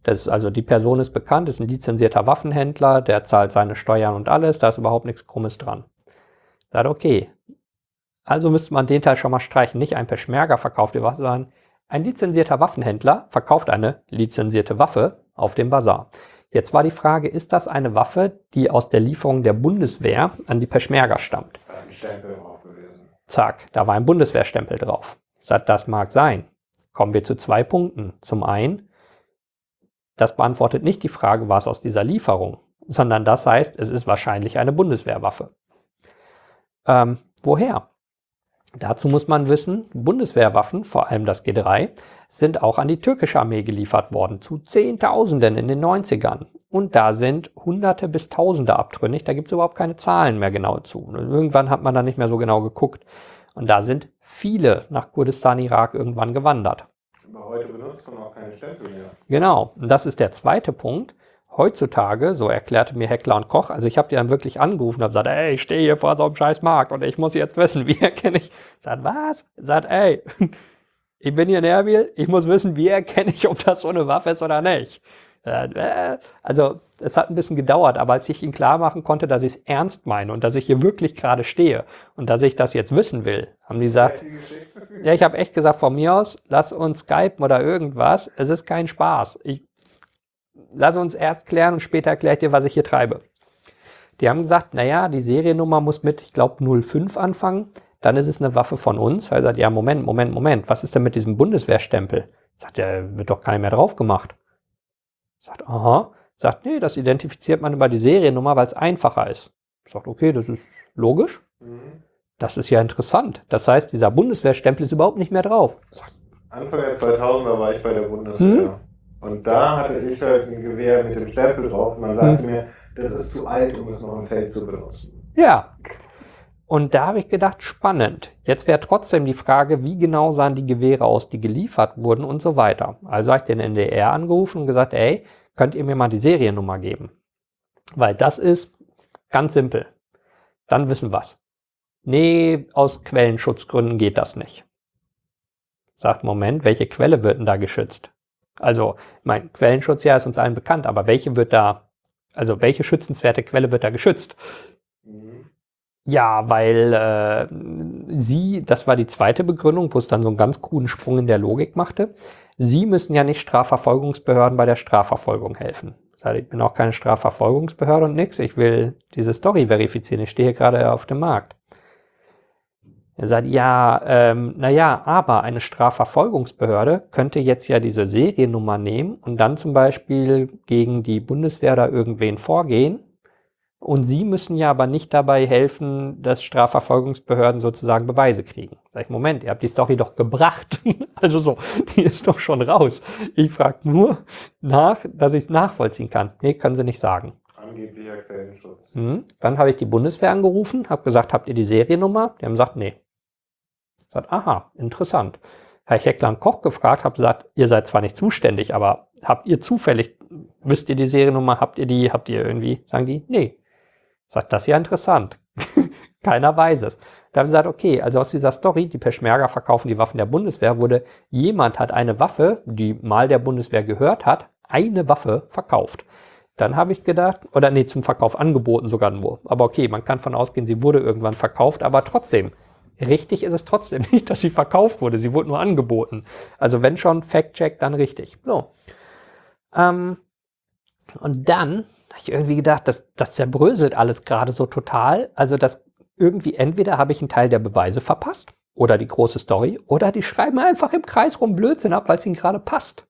Das ist also die Person ist bekannt, ist ein lizenzierter Waffenhändler, der zahlt seine Steuern und alles, da ist überhaupt nichts Krummes dran. Sagt, okay. Also müsste man den Teil schon mal streichen. Nicht ein Peschmerga verkauft die Waffe, sondern ein lizenzierter Waffenhändler verkauft eine lizenzierte Waffe auf dem Bazar. Jetzt war die Frage, ist das eine Waffe, die aus der Lieferung der Bundeswehr an die Peschmerga stammt? Da ist ein Stempel drauf. Zack, da war ein Bundeswehrstempel drauf. Sagt, das mag sein. Kommen wir zu zwei Punkten. Zum einen, das beantwortet nicht die Frage, war es aus dieser Lieferung, sondern das heißt, es ist wahrscheinlich eine Bundeswehrwaffe. Ähm, woher? Dazu muss man wissen, Bundeswehrwaffen, vor allem das G3, sind auch an die türkische Armee geliefert worden, zu Zehntausenden in den 90ern. Und da sind Hunderte bis Tausende abtrünnig, da gibt es überhaupt keine Zahlen mehr genau zu. Und irgendwann hat man da nicht mehr so genau geguckt. Und da sind viele nach Kurdistan, Irak irgendwann gewandert. Aber heute benutzt man auch keine Stempel mehr. Genau, und das ist der zweite Punkt. Heutzutage, so erklärte mir Heckler und Koch, also ich habe die dann wirklich angerufen und habe gesagt, ey, ich stehe hier vor so einem scheiß Markt und ich muss jetzt wissen, wie erkenne ich. Sagt, was? Sagt, ey, ich bin hier in Erbil, ich muss wissen, wie erkenne ich, ob das so eine Waffe ist oder nicht. Äh, Also, es hat ein bisschen gedauert, aber als ich ihm klar machen konnte, dass ich es ernst meine und dass ich hier wirklich gerade stehe und dass ich das jetzt wissen will, haben die gesagt, ja, ich habe echt gesagt, von mir aus, lass uns skypen oder irgendwas. Es ist kein Spaß. Ich, lass uns erst klären und später erkläre ich dir, was ich hier treibe. Die haben gesagt, naja, die Seriennummer muss mit, ich glaube, 05 anfangen. Dann ist es eine Waffe von uns. Er sagt, ja, Moment, Moment, Moment. Was ist denn mit diesem Bundeswehrstempel? Sagt, der wird doch nicht mehr drauf gemacht. Sagt, aha. Sagt, nee, das identifiziert man über die Seriennummer, weil es einfacher ist. Sagt, okay, das ist logisch. Mhm. Das ist ja interessant. Das heißt, dieser Bundeswehrstempel ist überhaupt nicht mehr drauf. Anfang der 2000er war ich bei der Bundeswehr. Hm? Und da hatte ich halt ein Gewehr mit dem Stempel drauf. Und man sagte mir, das ist zu alt, um es noch im Feld zu benutzen. Ja. Und da habe ich gedacht, spannend. Jetzt wäre trotzdem die Frage, wie genau sahen die Gewehre aus, die geliefert wurden und so weiter. Also habe ich den NDR angerufen und gesagt, ey, könnt ihr mir mal die Seriennummer geben? Weil das ist ganz simpel. Dann wissen wir's. Nee, aus Quellenschutzgründen geht das nicht. Sagt, Moment, welche Quelle wird denn da geschützt? Also, mein Quellenschutz ja ist uns allen bekannt, aber welche wird da, also welche schützenswerte Quelle wird da geschützt? Mhm. Ja, weil äh, sie, das war die zweite Begründung, wo es dann so einen ganz kruden Sprung in der Logik machte. Sie müssen ja nicht Strafverfolgungsbehörden bei der Strafverfolgung helfen. Ich bin auch keine Strafverfolgungsbehörde und nix. Ich will diese Story verifizieren. Ich stehe gerade auf dem Markt. Er sagt, ja, ähm, naja, aber eine Strafverfolgungsbehörde könnte jetzt ja diese Seriennummer nehmen und dann zum Beispiel gegen die Bundeswehr da irgendwen vorgehen. Und sie müssen ja aber nicht dabei helfen, dass Strafverfolgungsbehörden sozusagen Beweise kriegen. Sag ich, Moment, ihr habt die Story doch gebracht. also so, die ist doch schon raus. Ich frage nur nach, dass ich es nachvollziehen kann. Nee, können sie nicht sagen. Angeblicher Quellenschutz. Hm. Dann habe ich die Bundeswehr angerufen, habe gesagt, habt ihr die Seriennummer? Die haben gesagt, nee. Sagt, aha, interessant. Herr Heckler Koch gefragt, habe gesagt, ihr seid zwar nicht zuständig, aber habt ihr zufällig, wisst ihr die Seriennummer, habt ihr die, habt ihr irgendwie, sagen die, nee. Sagt, das ist ja interessant. Keiner weiß es. Da haben sie gesagt, okay, also aus dieser Story, die Peschmerga verkaufen die Waffen der Bundeswehr, wurde jemand hat eine Waffe, die mal der Bundeswehr gehört hat, eine Waffe verkauft. Dann habe ich gedacht, oder nee, zum Verkauf angeboten sogar nur. Aber okay, man kann von ausgehen, sie wurde irgendwann verkauft, aber trotzdem, Richtig ist es trotzdem nicht, dass sie verkauft wurde. Sie wurde nur angeboten. Also wenn schon Fact-Check, dann richtig. So. Ähm, und dann habe ich irgendwie gedacht, das, das zerbröselt alles gerade so total. Also das irgendwie entweder habe ich einen Teil der Beweise verpasst oder die große Story oder die schreiben einfach im Kreis rum Blödsinn ab, weil es ihnen gerade passt.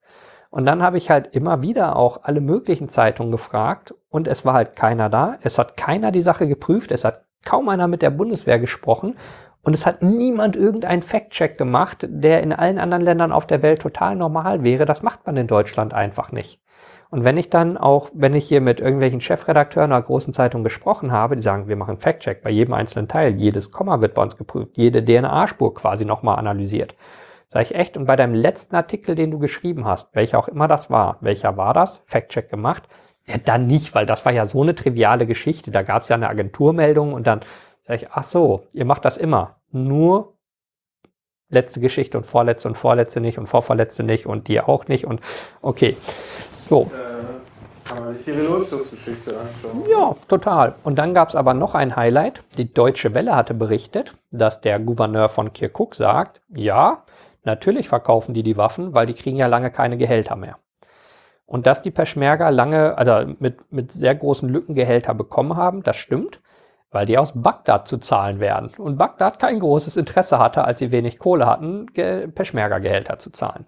Und dann habe ich halt immer wieder auch alle möglichen Zeitungen gefragt und es war halt keiner da. Es hat keiner die Sache geprüft. Es hat kaum einer mit der Bundeswehr gesprochen. Und es hat niemand irgendeinen Fact-Check gemacht, der in allen anderen Ländern auf der Welt total normal wäre. Das macht man in Deutschland einfach nicht. Und wenn ich dann auch, wenn ich hier mit irgendwelchen Chefredakteuren einer großen Zeitung gesprochen habe, die sagen, wir machen Fact-Check bei jedem einzelnen Teil, jedes Komma wird bei uns geprüft, jede DNA-Spur quasi nochmal analysiert. Sag ich echt, und bei deinem letzten Artikel, den du geschrieben hast, welcher auch immer das war, welcher war das? Fact-Check gemacht? Ja, dann nicht, weil das war ja so eine triviale Geschichte. Da gab es ja eine Agenturmeldung und dann sag ich, ach so, ihr macht das immer nur letzte Geschichte und vorletzte und vorletzte nicht und vorvorletzte nicht und die auch nicht und okay. So. Äh, kann man sich ihre Nutzungsgeschichte anschauen. Ja, total. Und dann gab es aber noch ein Highlight. Die Deutsche Welle hatte berichtet, dass der Gouverneur von Kirkuk sagt, ja, natürlich verkaufen die die Waffen, weil die kriegen ja lange keine Gehälter mehr. Und dass die Peschmerga lange, also mit, mit sehr großen Lücken Gehälter bekommen haben, das stimmt weil die aus Bagdad zu zahlen werden. Und Bagdad kein großes Interesse hatte, als sie wenig Kohle hatten, Peschmerga-Gehälter zu zahlen.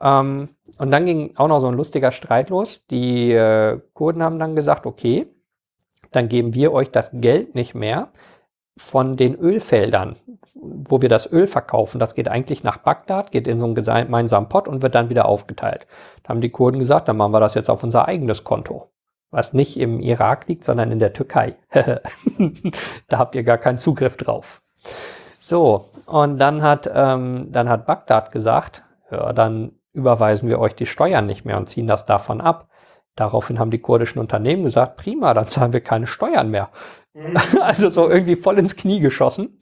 Ähm, und dann ging auch noch so ein lustiger Streit los. Die äh, Kurden haben dann gesagt, okay, dann geben wir euch das Geld nicht mehr von den Ölfeldern, wo wir das Öl verkaufen. Das geht eigentlich nach Bagdad, geht in so einen gemeinsamen Pott und wird dann wieder aufgeteilt. Da haben die Kurden gesagt, dann machen wir das jetzt auf unser eigenes Konto was nicht im Irak liegt, sondern in der Türkei. da habt ihr gar keinen Zugriff drauf. So, und dann hat, ähm, dann hat Bagdad gesagt, ja, dann überweisen wir euch die Steuern nicht mehr und ziehen das davon ab. Daraufhin haben die kurdischen Unternehmen gesagt, prima, dann zahlen wir keine Steuern mehr. Mhm. also so irgendwie voll ins Knie geschossen.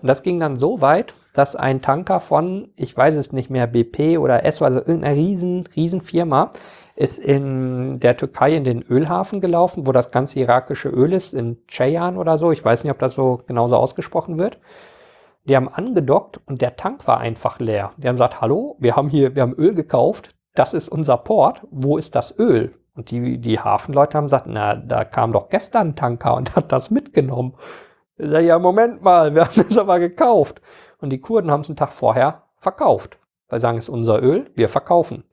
Und das ging dann so weit, dass ein Tanker von, ich weiß es nicht mehr, BP oder S, also irgendeiner riesen, riesen Firma, ist in der Türkei in den Ölhafen gelaufen, wo das ganze irakische Öl ist, in Ceyhan oder so. Ich weiß nicht, ob das so genauso ausgesprochen wird. Die haben angedockt und der Tank war einfach leer. Die haben gesagt, hallo, wir haben hier, wir haben Öl gekauft, das ist unser Port, wo ist das Öl? Und die, die Hafenleute haben gesagt, na, da kam doch gestern ein Tanker und hat das mitgenommen. Ich sag, ja, Moment mal, wir haben es aber gekauft. Und die Kurden haben es einen Tag vorher verkauft. Weil sagen, es ist unser Öl, wir verkaufen.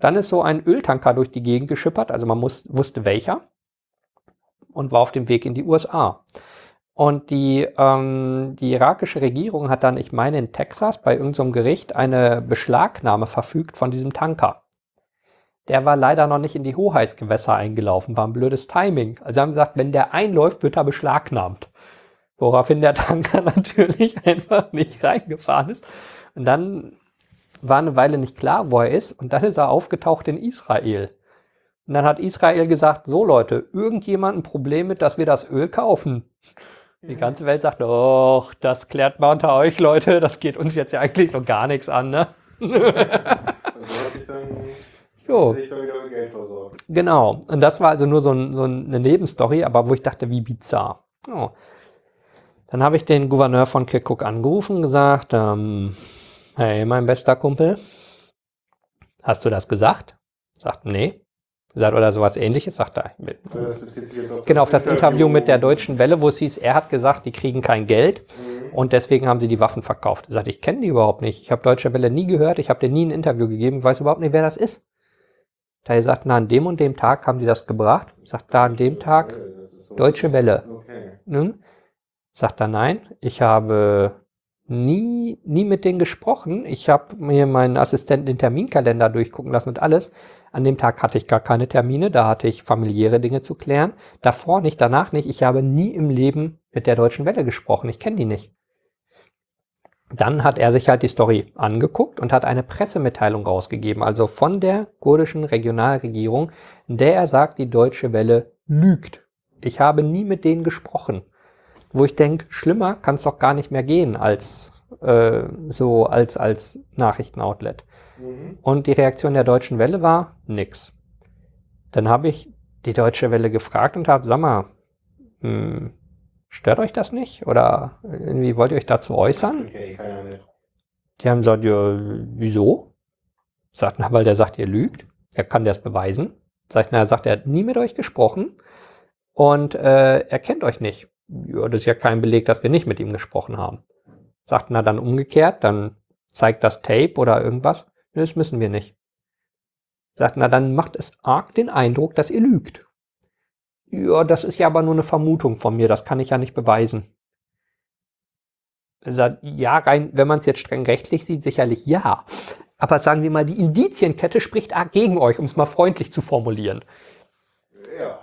Dann ist so ein Öltanker durch die Gegend geschippert, also man muss, wusste welcher und war auf dem Weg in die USA. Und die, ähm, die irakische Regierung hat dann, ich meine in Texas, bei irgendeinem Gericht eine Beschlagnahme verfügt von diesem Tanker. Der war leider noch nicht in die Hoheitsgewässer eingelaufen, war ein blödes Timing. Also haben gesagt, wenn der einläuft, wird er beschlagnahmt. Woraufhin der Tanker natürlich einfach nicht reingefahren ist. Und dann war eine Weile nicht klar, wo er ist, und dann ist er aufgetaucht in Israel. Und dann hat Israel gesagt, so Leute, irgendjemand ein Problem mit, dass wir das Öl kaufen. Die ganze Welt sagt, doch, das klärt mal unter euch, Leute, das geht uns jetzt ja eigentlich so gar nichts an, ne? Jo. Genau. Und das war also nur so, ein, so eine Nebenstory, aber wo ich dachte, wie bizarr. Oh. Dann habe ich den Gouverneur von Kirkuk angerufen und gesagt, ähm, hey, mein bester Kumpel, hast du das gesagt? Sagt, nee. Sagt, oder sowas ähnliches, sagt er. Das auf Genau, auf das Interview mit der Deutschen Welle, wo es hieß, er hat gesagt, die kriegen kein Geld Mhm. und deswegen haben sie die Waffen verkauft. Er sagt, ich kenne die überhaupt nicht. Ich habe Deutsche Welle nie gehört, ich habe dir nie ein Interview gegeben, weiß überhaupt nicht, wer das ist. Da er sagt, na, an dem und dem Tag haben die das gebracht. Sagt, da an dem Tag Deutsche Welle. Okay. Nun, sagt er, nein, ich habe nie, nie mit denen gesprochen. Ich habe mir meinen Assistenten den Terminkalender durchgucken lassen und alles. An dem Tag hatte ich gar keine Termine, da hatte ich familiäre Dinge zu klären. Davor nicht, danach nicht. Ich habe nie im Leben mit der Deutschen Welle gesprochen. Ich kenne die nicht. Dann hat er sich halt die Story angeguckt und hat eine Pressemitteilung rausgegeben, also von der kurdischen Regionalregierung, in der er sagt, die Deutsche Welle lügt. Ich habe nie mit denen gesprochen. Wo ich denke, schlimmer kann es doch gar nicht mehr gehen als äh, so als als Nachrichtenoutlet. Mhm. Und die Reaktion der Deutschen Welle war nix. Dann habe ich die Deutsche Welle gefragt und habe, sag mal, hm, stört euch das nicht? Oder irgendwie wollt ihr euch dazu äußern? Okay. Die haben gesagt, ja, wieso? Sagt, na, weil der sagt, ihr lügt. Er kann das beweisen. Sagt, na, er sagt, er hat nie mit euch gesprochen und äh, er kennt euch nicht. Ja, das ist ja kein Beleg, dass wir nicht mit ihm gesprochen haben. Sagt, na dann umgekehrt, dann zeigt das Tape oder irgendwas. Das müssen wir nicht. Sagt, na dann macht es arg den Eindruck, dass ihr lügt. Ja, das ist ja aber nur eine Vermutung von mir, das kann ich ja nicht beweisen. Sagt, ja, rein, wenn man es jetzt streng rechtlich sieht, sicherlich ja. Aber sagen wir mal, die Indizienkette spricht arg gegen euch, um es mal freundlich zu formulieren. Ja.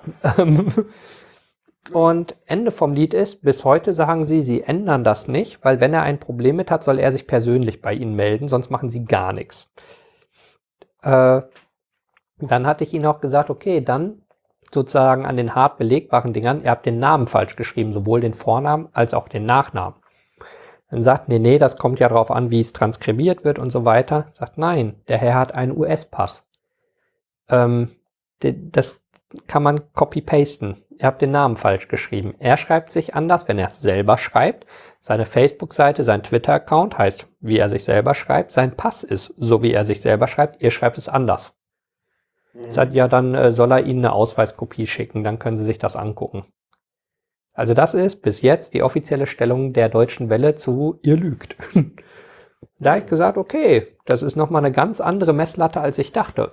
Und Ende vom Lied ist, bis heute sagen sie, sie ändern das nicht, weil wenn er ein Problem mit hat, soll er sich persönlich bei ihnen melden, sonst machen sie gar nichts. Äh, dann hatte ich ihnen auch gesagt, okay, dann sozusagen an den hart belegbaren Dingern, ihr habt den Namen falsch geschrieben, sowohl den Vornamen als auch den Nachnamen. Dann sagt, nee, nee, das kommt ja darauf an, wie es transkribiert wird und so weiter. Sagt, nein, der Herr hat einen US-Pass. Ähm, das kann man copy-pasten. Ihr habt den Namen falsch geschrieben. Er schreibt sich anders, wenn er es selber schreibt. Seine Facebook-Seite, sein Twitter-Account heißt, wie er sich selber schreibt. Sein Pass ist so, wie er sich selber schreibt. Ihr schreibt es anders. Mhm. Sagt, ja, dann äh, soll er Ihnen eine Ausweiskopie schicken, dann können Sie sich das angucken. Also das ist bis jetzt die offizielle Stellung der Deutschen Welle zu ihr lügt. da habe ich gesagt, okay, das ist nochmal eine ganz andere Messlatte, als ich dachte.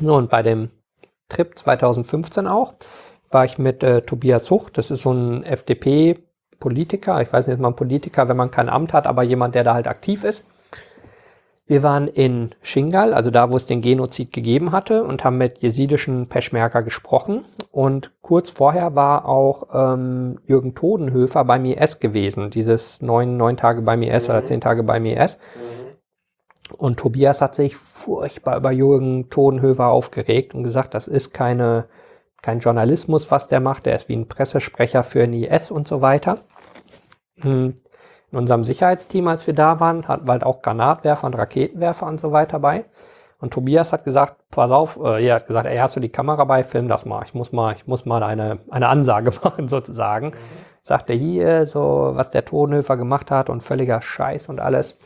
So, und bei dem Trip 2015 auch war ich mit äh, Tobias Hucht, das ist so ein FDP-Politiker, ich weiß nicht, ist man Politiker, wenn man kein Amt hat, aber jemand, der da halt aktiv ist. Wir waren in Shingal, also da, wo es den Genozid gegeben hatte, und haben mit jesidischen Peschmerga gesprochen. Und kurz vorher war auch ähm, Jürgen Todenhöfer beim IS gewesen, dieses neun, neun Tage beim IS oder Mhm. zehn Tage beim IS. Mhm. Und Tobias hat sich furchtbar über Jürgen Todenhöfer aufgeregt und gesagt, das ist keine, kein Journalismus, was der macht. Der ist wie ein Pressesprecher für den IS und so weiter. Hm. In unserem Sicherheitsteam, als wir da waren, hatten wir halt auch Granatwerfer und Raketenwerfer und so weiter bei. Und Tobias hat gesagt, pass auf, äh, er hat gesagt, ey, hast du die Kamera bei, film das mal. Ich muss mal, ich muss mal eine, eine Ansage machen, sozusagen. Sagt er hier, so, was der Todenhöfer gemacht hat und völliger Scheiß und alles.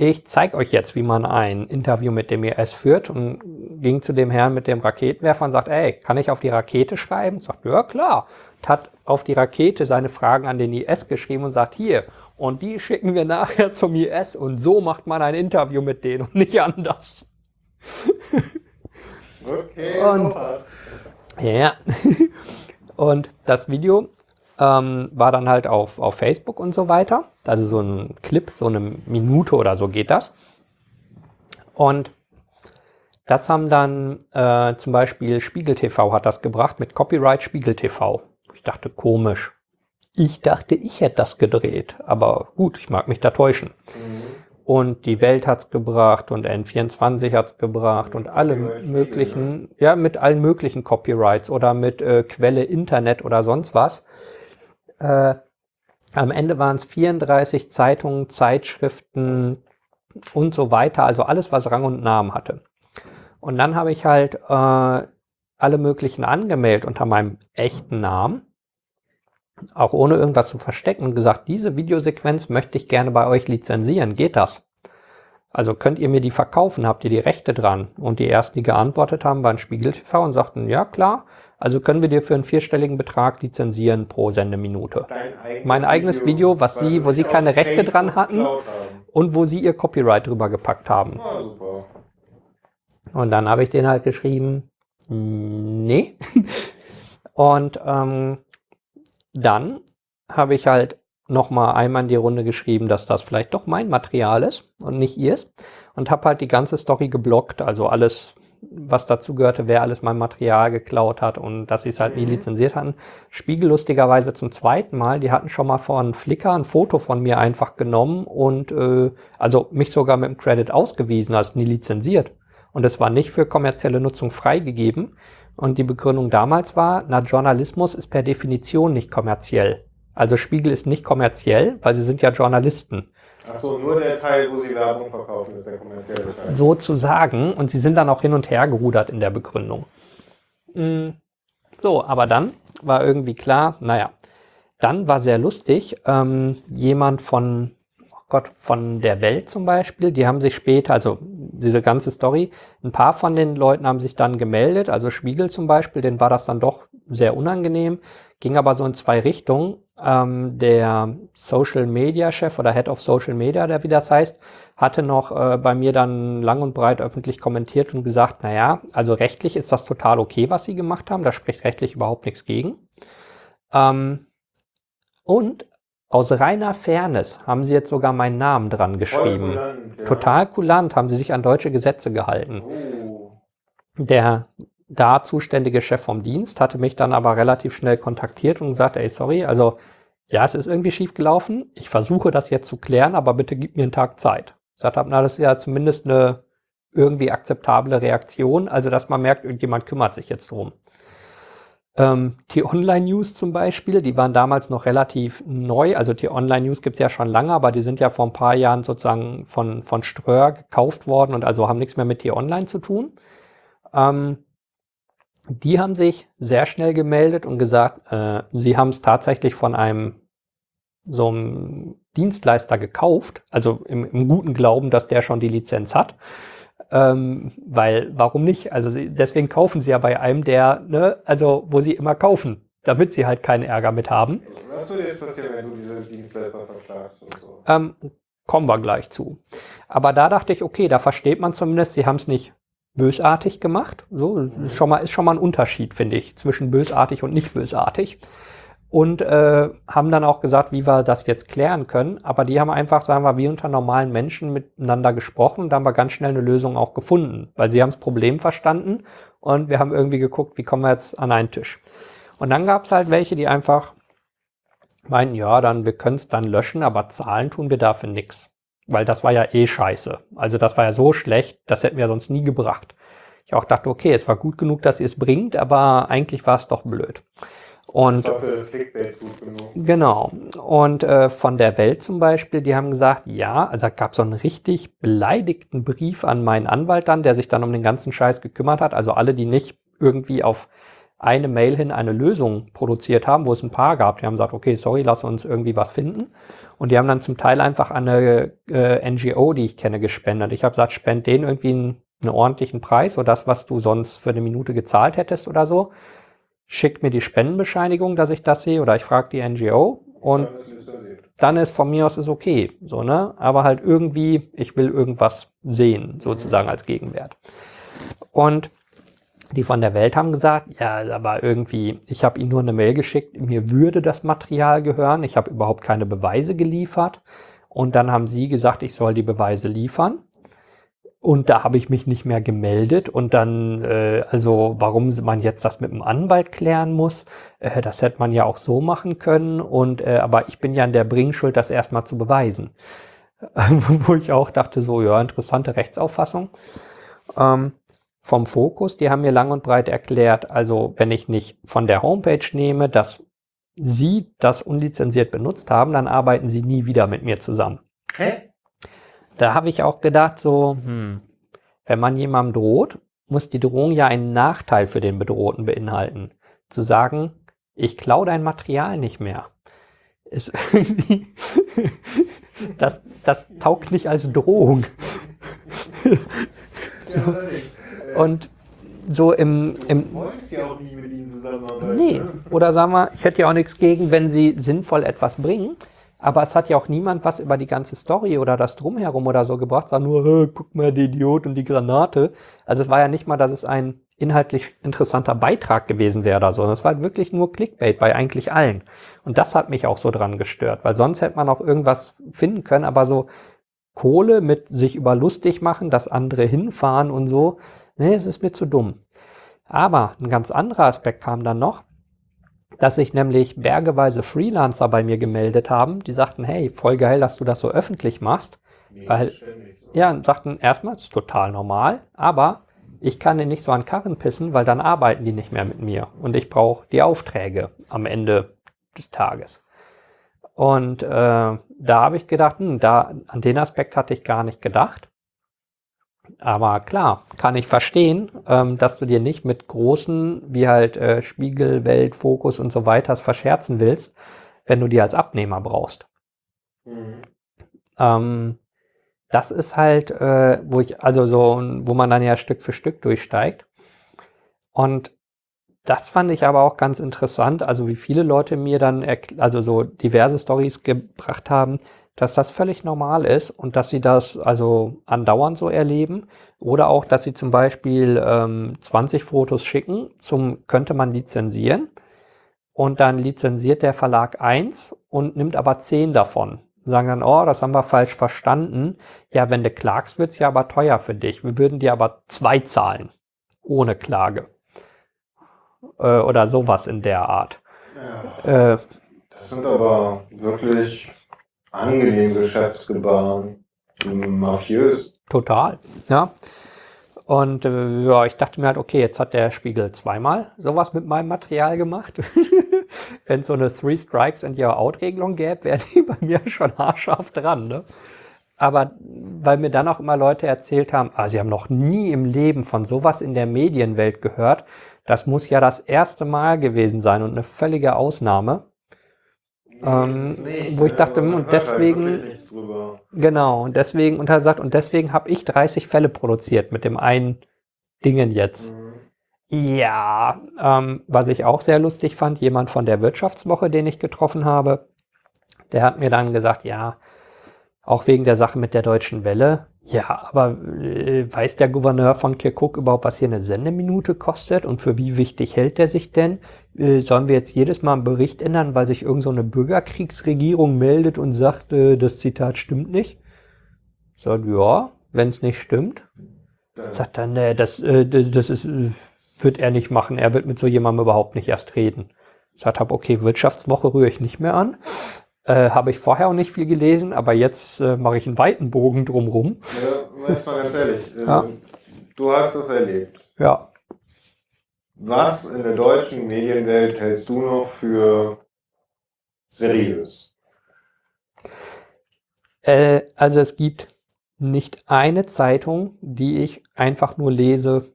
Ich zeige euch jetzt, wie man ein Interview mit dem IS führt und ging zu dem Herrn mit dem Raketenwerfer und sagt, ey, kann ich auf die Rakete schreiben? Sagt, ja klar. Und hat auf die Rakete seine Fragen an den IS geschrieben und sagt, hier, und die schicken wir nachher zum IS und so macht man ein Interview mit denen und nicht anders. Okay, Und-. Ja. und das Video ähm, war dann halt auf, auf Facebook und so weiter. Also so ein Clip, so eine Minute oder so geht das. Und das haben dann äh, zum Beispiel Spiegel TV hat das gebracht mit Copyright Spiegel TV. Ich dachte, komisch. Ich dachte, ich hätte das gedreht. Aber gut, ich mag mich da täuschen. Mhm. Und die Welt hat's gebracht und N24 hat's gebracht und alle Copyright möglichen, ja, mit allen möglichen Copyrights oder mit äh, Quelle Internet oder sonst was. Äh, am Ende waren es 34 Zeitungen, Zeitschriften und so weiter, also alles, was Rang und Namen hatte. Und dann habe ich halt äh, alle möglichen angemeldet unter meinem echten Namen, auch ohne irgendwas zu verstecken und gesagt, diese Videosequenz möchte ich gerne bei euch lizenzieren. Geht das? Also könnt ihr mir die verkaufen? Habt ihr die Rechte dran? Und die ersten, die geantwortet haben, waren Spiegel TV und sagten, ja klar, also können wir dir für einen vierstelligen Betrag lizenzieren pro Sendeminute. Eigenes Mein eigenes Video, was sie, wo sie keine Rechte Facebook dran hatten und wo sie ihr Copyright drüber gepackt haben. Ah, super. Und dann habe ich den halt geschrieben, "Mm, nee. Und ähm, dann habe ich halt noch mal einmal in die Runde geschrieben, dass das vielleicht doch mein Material ist und nicht ihrs. Und habe halt die ganze Story geblockt, also alles, was dazu gehörte, wer alles mein Material geklaut hat und dass sie es halt nie Mhm. lizenziert hatten. Spiegel lustigerweise zum zweiten Mal, die hatten schon mal von Flickr ein Foto von mir einfach genommen und äh, also mich sogar mit dem Credit ausgewiesen als nie lizenziert. Und es war nicht für kommerzielle Nutzung freigegeben. Und die Begründung damals war, na, Journalismus ist per Definition nicht kommerziell. Also Spiegel ist nicht kommerziell, weil sie sind ja Journalisten. Achso, nur der Teil, wo sie Werbung verkaufen, ist der kommerzielle Teil. Sozusagen. Und sie sind dann auch hin und her gerudert in der Begründung. Mm, So, aber dann war irgendwie klar, naja, dann war sehr lustig, ähm, jemand von, oh Gott, von der Welt zum Beispiel, die haben sich später, also diese ganze Story, ein paar von den Leuten haben sich dann gemeldet, also Spiegel zum Beispiel, denen war das dann doch sehr unangenehm, ging aber so in zwei Richtungen. Ähm, der Social Media Chef oder Head of Social Media, der wie das heißt, hatte noch äh, bei mir dann lang und breit öffentlich kommentiert und gesagt, naja, also rechtlich ist das total okay, was sie gemacht haben, da spricht rechtlich überhaupt nichts gegen. Ähm, und aus reiner Fairness haben sie jetzt sogar meinen Namen dran geschrieben. kulant, ja. Total kulant haben sie sich an deutsche Gesetze gehalten. Oh. Der da zuständige Chef vom Dienst hatte mich dann aber relativ schnell kontaktiert und gesagt, ey, sorry, also ja, es ist irgendwie schief gelaufen. Ich versuche das jetzt zu klären, aber bitte gib mir einen Tag Zeit. Ich gesagt habe, na, das ist ja zumindest eine irgendwie akzeptable Reaktion, also dass man merkt, irgendjemand kümmert sich jetzt drum. Ähm, die Online-News zum Beispiel, die waren damals noch relativ neu. Also die Online-News gibt es ja schon lange, aber die sind ja vor ein paar Jahren sozusagen von, von Ströer gekauft worden und also haben nichts mehr mit T-Online zu tun. Ähm, die haben sich sehr schnell gemeldet und gesagt, äh, sie haben es tatsächlich von einem so einem Dienstleister gekauft, also im, im guten Glauben, dass der schon die Lizenz hat. Ähm, weil, warum nicht? Also sie, deswegen kaufen sie ja bei einem, der, ne, also wo sie immer kaufen, damit sie halt keinen Ärger mit haben. Was würde jetzt passieren, wenn du diese Dienstleister verklagst und so? Ähm, kommen wir gleich zu. Aber da dachte ich, okay, da versteht man zumindest, sie haben es nicht bösartig gemacht. So ist schon mal ist schon mal ein Unterschied, finde ich, zwischen bösartig und nicht bösartig. Und äh, haben dann auch gesagt, wie wir das jetzt klären können. Aber die haben einfach, sagen wir, wie unter normalen Menschen miteinander gesprochen. Und da haben wir ganz schnell eine Lösung auch gefunden, weil sie haben das Problem verstanden und wir haben irgendwie geguckt, wie kommen wir jetzt an einen Tisch. Und dann gab es halt welche, die einfach meinen, ja, dann wir können es dann löschen, aber zahlen tun wir dafür nichts. Weil das war ja eh scheiße. Also das war ja so schlecht, das hätten wir sonst nie gebracht. Ich auch dachte, okay, es war gut genug, dass ihr es bringt, aber eigentlich war es doch blöd. Und Das war für das Clickbait gut genug. Genau. Und äh, von der Welt zum Beispiel, die haben gesagt, ja, also da gab so einen richtig beleidigten Brief an meinen Anwalt dann, der sich dann um den ganzen Scheiß gekümmert hat. Also alle, die nicht irgendwie auf eine Mail hin eine Lösung produziert haben, wo es ein paar gab, die haben gesagt, okay, sorry, lass uns irgendwie was finden. Und die haben dann zum Teil einfach an eine äh, NGO, die ich kenne, gespendet. Ich habe gesagt, spend denen irgendwie einen, einen ordentlichen Preis oder das, was du sonst für eine Minute gezahlt hättest oder so. Schickt mir die Spendenbescheinigung, dass ich das sehe, oder ich frage die NGO und Dann ist lizenziert. dann ist von mir aus ist okay, so ne, aber halt irgendwie, ich will irgendwas sehen, sozusagen als Gegenwert. Und die von der Welt haben gesagt, ja, aber irgendwie, ich habe ihnen nur eine Mail geschickt, mir würde das Material gehören, ich habe überhaupt keine Beweise geliefert. Und dann haben sie gesagt, ich soll die Beweise liefern. Und da habe ich mich nicht mehr gemeldet. Und dann, äh, also warum man jetzt das mit dem Anwalt klären muss, äh, das hätte man ja auch so machen können. Und äh, aber ich bin ja in der Bringschuld, das erstmal zu beweisen. Wo ich auch dachte, so, ja, interessante Rechtsauffassung. Ähm, vom Fokus, die haben mir lang und breit erklärt, also wenn ich nicht von der Homepage nehme, dass Sie das unlizenziert benutzt haben, dann arbeiten Sie nie wieder mit mir zusammen. Hä? Da habe ich auch gedacht, so, hm, wenn man jemandem droht, muss die Drohung ja einen Nachteil für den Bedrohten beinhalten. Zu sagen, ich klaue dein Material nicht mehr. Ist irgendwie, das, das taugt nicht als Drohung. So. Und so im, im Du wolltest ja auch nie mit ihnen zusammenarbeiten. Nee, ne? oder sagen wir, ich hätte ja auch nichts gegen, wenn sie sinnvoll etwas bringen. Aber es hat ja auch niemand was über die ganze Story oder das Drumherum oder so gebracht, sondern nur, "Hä, guck mal, der Idiot und die Granate. Also es war ja nicht mal, dass es ein inhaltlich interessanter Beitrag gewesen wäre oder so, es war wirklich nur Clickbait bei eigentlich allen. Und das hat mich auch so dran gestört, weil sonst hätte man auch irgendwas finden können, aber so Kohle mit sich über lustig machen, dass andere hinfahren und so, nee, es ist mir zu dumm. Aber ein ganz anderer Aspekt kam dann noch, dass sich nämlich bergeweise Freelancer bei mir gemeldet haben, die sagten, hey, voll geil, dass du das so öffentlich machst. Nee, Weil- ständig so. Ja, und sagten erstmal, das ist total normal, aber ich kann den nicht so an Karren pissen, weil dann arbeiten die nicht mehr mit mir und ich brauche die Aufträge am Ende des Tages. Und äh, da habe ich gedacht, hm, da, an den Aspekt hatte ich gar nicht gedacht. Aber klar, kann ich verstehen, ähm, dass du dir nicht mit großen, wie halt äh, Spiegel, Welt, Fokus und so weiter verscherzen willst, wenn du die als Abnehmer brauchst. Mhm. Ähm, das ist halt, äh, wo ich, also so, wo man dann ja Stück für Stück durchsteigt. Und das fand ich aber auch ganz interessant, also wie viele Leute mir dann, also so diverse Stories gebracht haben, dass das völlig normal ist und dass sie das also andauernd so erleben oder auch, dass sie zum Beispiel ähm, 20 Fotos schicken, zum könnte man lizenzieren und dann lizenziert der Verlag eins und nimmt aber 10 davon. Sagen dann, oh, das haben wir falsch verstanden. Ja, wenn du klagst, wird's ja aber teuer für dich. Wir würden dir aber zwei zahlen. Ohne Klage. Äh, oder sowas in der Art. Ja. Äh, Das sind aber wirklich angenehme Geschäftsgebaren. Mafiös. Total, ja. Und äh, ja, ich dachte mir halt, okay, jetzt hat der Spiegel zweimal sowas mit meinem Material gemacht. Wenn es so eine Three Strikes and You're Out Regelung gäbe, wären die bei mir schon haarscharf dran. Ne? Aber weil mir dann auch immer Leute erzählt haben, ah, sie haben noch nie im Leben von sowas in der Medienwelt gehört, das muss ja das erste Mal gewesen sein und eine völlige Ausnahme. Ähm, wo ich dachte, und halt deswegen-. Genau, und deswegen, und er sagt, und deswegen habe ich 30 Fälle produziert mit dem einen Dingen jetzt. Mhm. Ja, ähm, was ich auch sehr lustig fand, jemand von der Wirtschaftswoche, den ich getroffen habe, der hat mir dann gesagt, ja, auch wegen der Sache mit der Deutschen Welle, ja, aber äh, weiß der Gouverneur von Kirkuk überhaupt, was hier eine Sendeminute kostet und für wie wichtig hält der sich denn? Äh, sollen wir jetzt jedes Mal einen Bericht ändern, weil sich irgend so eine Bürgerkriegsregierung meldet und sagt, äh, das Zitat stimmt nicht? Sagt, ja, wenn es nicht stimmt, Dann- Sagt er, nee, das, äh, das ist, äh, wird er nicht machen. Er wird mit so jemandem überhaupt nicht erst reden. Sagt habe, okay, Wirtschaftswoche rühre ich nicht mehr an. Äh, habe ich vorher auch nicht viel gelesen, aber jetzt äh, mache ich einen weiten Bogen drumrum. Ja, mal ganz ehrlich. äh, Ja. Du hast das erlebt. Ja, Was in der deutschen Medienwelt hältst du noch für seriös? äh, also es gibt nicht eine Zeitung, die ich einfach nur lese,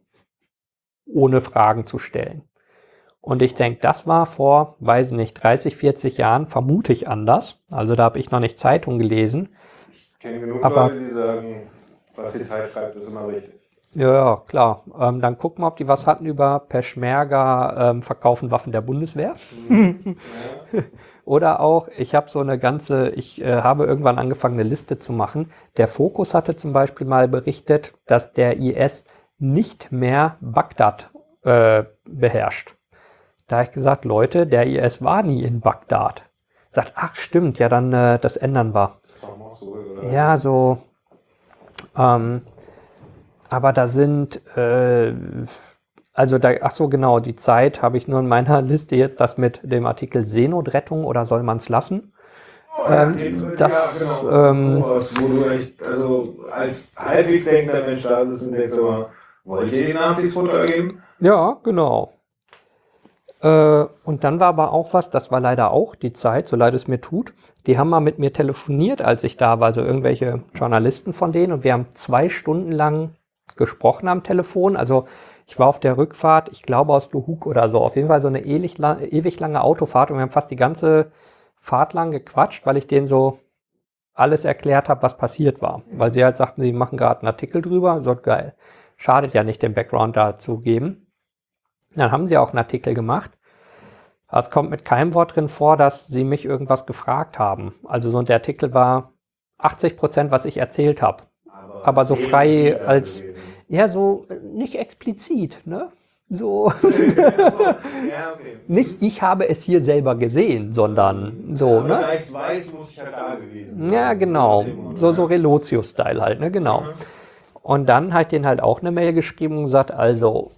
ohne Fragen zu stellen. Und ich denke, das war vor, weiß nicht, 30, 40 Jahren vermute ich anders. Also da habe ich noch nicht Zeitung gelesen. Ich kenne genug Aber- Leute, die sagen, was die Zeit schreibt, ist immer richtig. Ja, klar. Ähm, dann gucken wir, ob die was hatten über Peschmerga ähm, verkaufen Waffen der Bundeswehr. Ja. Oder auch, ich habe so eine ganze, ich äh, habe irgendwann angefangen, eine Liste zu machen. Der Fokus hatte zum Beispiel mal berichtet, dass der IS nicht mehr Bagdad äh, beherrscht. Da habe ich gesagt, Leute, der IS war nie in Bagdad. Sagt, ach stimmt, ja dann äh, das ändern wir. So? Ja, so. Ähm, aber da sind, äh, also da, ach so genau, die Zeit habe ich nur in meiner Liste jetzt das mit dem Artikel Seenotrettung oder soll man es lassen? Ähm, Ja, das, genau. ähm, Sowas, wo du echt, also als halbwegs denkender Mensch da sitzt und denkst immer, wollt ihr den Nazis Futter geben? Ja, genau. Äh, und dann war aber auch was, das war leider auch die Zeit, so leid es mir tut. Die haben mal mit mir telefoniert, als ich da war, also irgendwelche Journalisten von denen. Und wir haben zwei Stunden lang gesprochen am Telefon. Also ich war auf der Rückfahrt, ich glaube aus Luhuk oder so. Auf jeden Fall so eine ewig, ewig lange Autofahrt und wir haben fast die ganze Fahrt lang gequatscht, weil ich denen so alles erklärt habe, was passiert war. Weil sie halt sagten, sie machen gerade einen Artikel drüber. So geil. Schadet ja nicht, den Background dazu geben. Dann haben sie auch einen Artikel gemacht. Es kommt mit keinem Wort drin vor, dass sie mich irgendwas gefragt haben. Also so der Artikel war 80 Prozent, was ich erzählt habe. Aber, Aber so frei als, gewesen. ja, so äh, nicht explizit, ne? So. ja, okay. Nicht, ich habe es hier selber gesehen, sondern so, ja, ne? Da ich weiß, muss ich halt da gewesen sein. Ja, genau. So, so Relotius-Style halt, ne? Genau. Mhm. Und dann hat den halt auch eine Mail geschrieben und gesagt, also,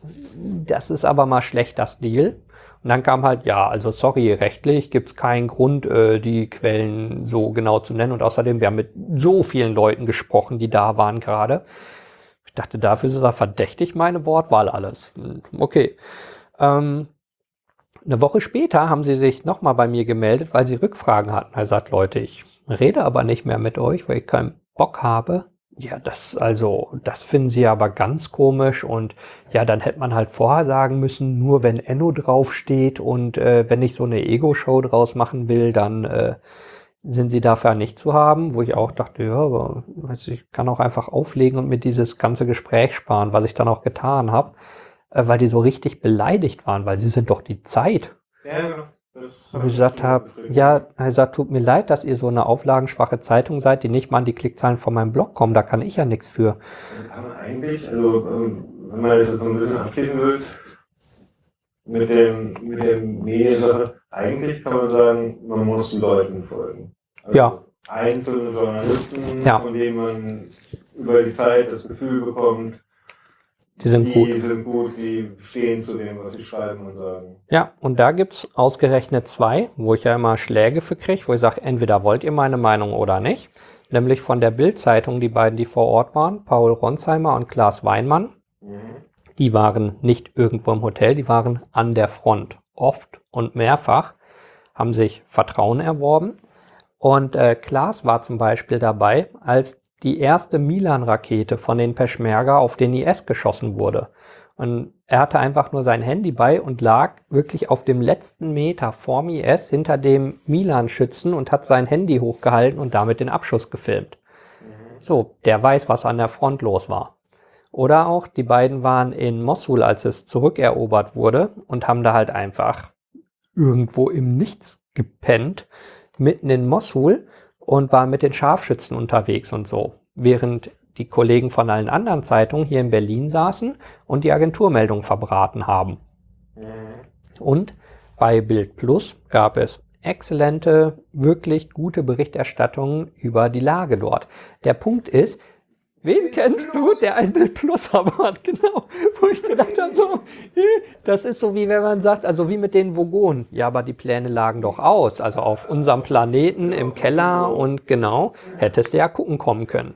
das ist aber mal schlechter Stil. Und dann kam halt, ja, also sorry, rechtlich gibt es keinen Grund, äh, die Quellen so genau zu nennen. Und außerdem, wir haben mit so vielen Leuten gesprochen, die da waren gerade. Ich dachte, dafür ist er verdächtig, meine Wortwahl alles. Okay. Ähm, eine Woche später haben sie sich nochmal bei mir gemeldet, weil sie Rückfragen hatten. Er sagt, Leute, ich rede aber nicht mehr mit euch, weil ich keinen Bock habe, ja, das, also, das finden sie aber ganz komisch und ja, dann hätte man halt vorher sagen müssen, nur wenn Enno draufsteht und äh, wenn ich so eine Ego-Show draus machen will, dann äh, sind sie dafür nicht zu haben, wo ich auch dachte, ja, aber weiß ich kann auch einfach auflegen und mir dieses ganze Gespräch sparen, was ich dann auch getan habe, äh, weil die so richtig beleidigt waren, weil sie sind doch die Zeit. Ja, genau. Ich gesagt habe, ja, er sagt, tut mir leid, dass ihr so eine auflagenschwache Zeitung seid, die nicht mal an die Klickzahlen von meinem Blog kommen, da kann ich ja nichts für. Also kann man eigentlich, also ähm, wenn man das jetzt so ein bisschen abschließen will, mit dem, mit dem Mediensache, eigentlich kann man sagen, man muss Leuten folgen. Also ja. Einzelne Journalisten, ja. von denen man über die Zeit das Gefühl bekommt, die sind die gut. Die sind gut, die stehen zu dem, was sie schreiben und sagen. Ja, und da gibt's ausgerechnet zwei, wo ich ja immer Schläge für kriege, wo ich sage, entweder wollt ihr meine Meinung oder nicht. Nämlich von der Bild-Zeitung, die beiden, die vor Ort waren, Paul Ronsheimer und Klaas Weinmann. Mhm. Die waren nicht irgendwo im Hotel, die waren an der Front. Oft und mehrfach haben sich Vertrauen erworben. Und äh, Klaas war zum Beispiel dabei, als die erste Milan-Rakete von den Peschmerga auf den IS geschossen wurde. Und er hatte einfach nur sein Handy bei und lag wirklich auf dem letzten Meter vorm IS hinter dem Milan-Schützen und hat sein Handy hochgehalten und damit den Abschuss gefilmt. So, der weiß, was an der Front los war. Oder auch, die beiden waren in Mosul, als es zurückerobert wurde und haben da halt einfach irgendwo im Nichts gepennt, mitten in Mosul und war mit den Scharfschützen unterwegs und so. Während die Kollegen von allen anderen Zeitungen hier in Berlin saßen und die Agenturmeldung verbraten haben. Mhm. Und bei Bild Plus gab es exzellente, wirklich gute Berichterstattungen über die Lage dort. Der Punkt ist, Wen kennst du, der ein Bild Plus hat? Genau. Wo ich gedacht habe, so, das ist so wie wenn man sagt, also wie mit den Vogonen. Ja, aber die Pläne lagen doch aus. Also auf unserem Planeten im Keller und genau, hättest du ja gucken kommen können.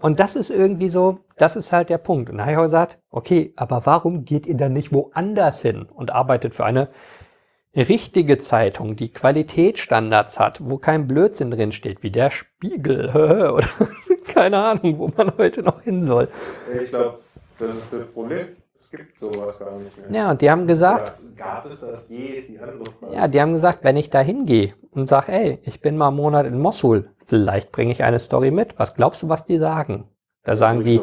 Und das ist irgendwie so, das ist halt der Punkt. Und da habe ich auch gesagt, okay, aber warum geht ihr dann nicht woanders hin und arbeitet für eine richtige Zeitung, die Qualitätsstandards hat, wo kein Blödsinn drin steht, wie der Spiegel oder keine Ahnung, wo man heute noch hin soll. Ich glaube, das ist das Problem. Es gibt sowas gar nicht mehr. Ja, und die haben gesagt, Oder gab es das je, ist die andere Frage. Ja, die haben gesagt, wenn ich da hingehe und sage, ey, ich bin mal einen Monat in Mosul, vielleicht bringe ich eine Story mit. Was glaubst du, was die sagen? Da sagen die,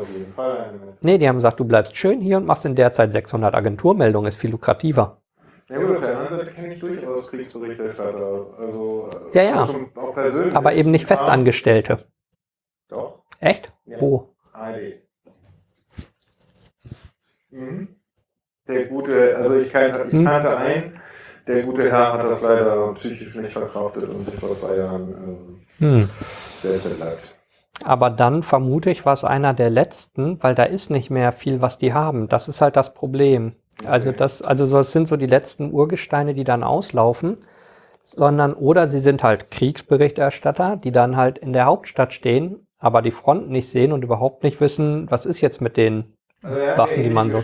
nee, die haben gesagt, du bleibst schön hier und machst in der Zeit 600 Agenturmeldungen, ist viel lukrativer. Ja gut, auf der anderen Seite kenne ich durchaus Kriegsberichterstatter. Also, ja, ja. Aber eben nicht Festangestellte. Doch. Echt? Ja. Wo? ARD. Mhm. Der gute, also ich kannte, ich hm? kannte einen, der gute Herr hat das leider psychisch nicht verkraftet und sich vor zwei Jahren ähm, hm. selbst entleibt. Aber dann vermute ich, war es einer der letzten, weil da ist nicht mehr viel, was die haben. Das ist halt das Problem. Also das, also so, es sind so die letzten Urgesteine, die dann auslaufen, sondern oder sie sind halt Kriegsberichterstatter, die dann halt in der Hauptstadt stehen, aber die Front nicht sehen und überhaupt nicht wissen, was ist jetzt mit den also Waffen, die man so.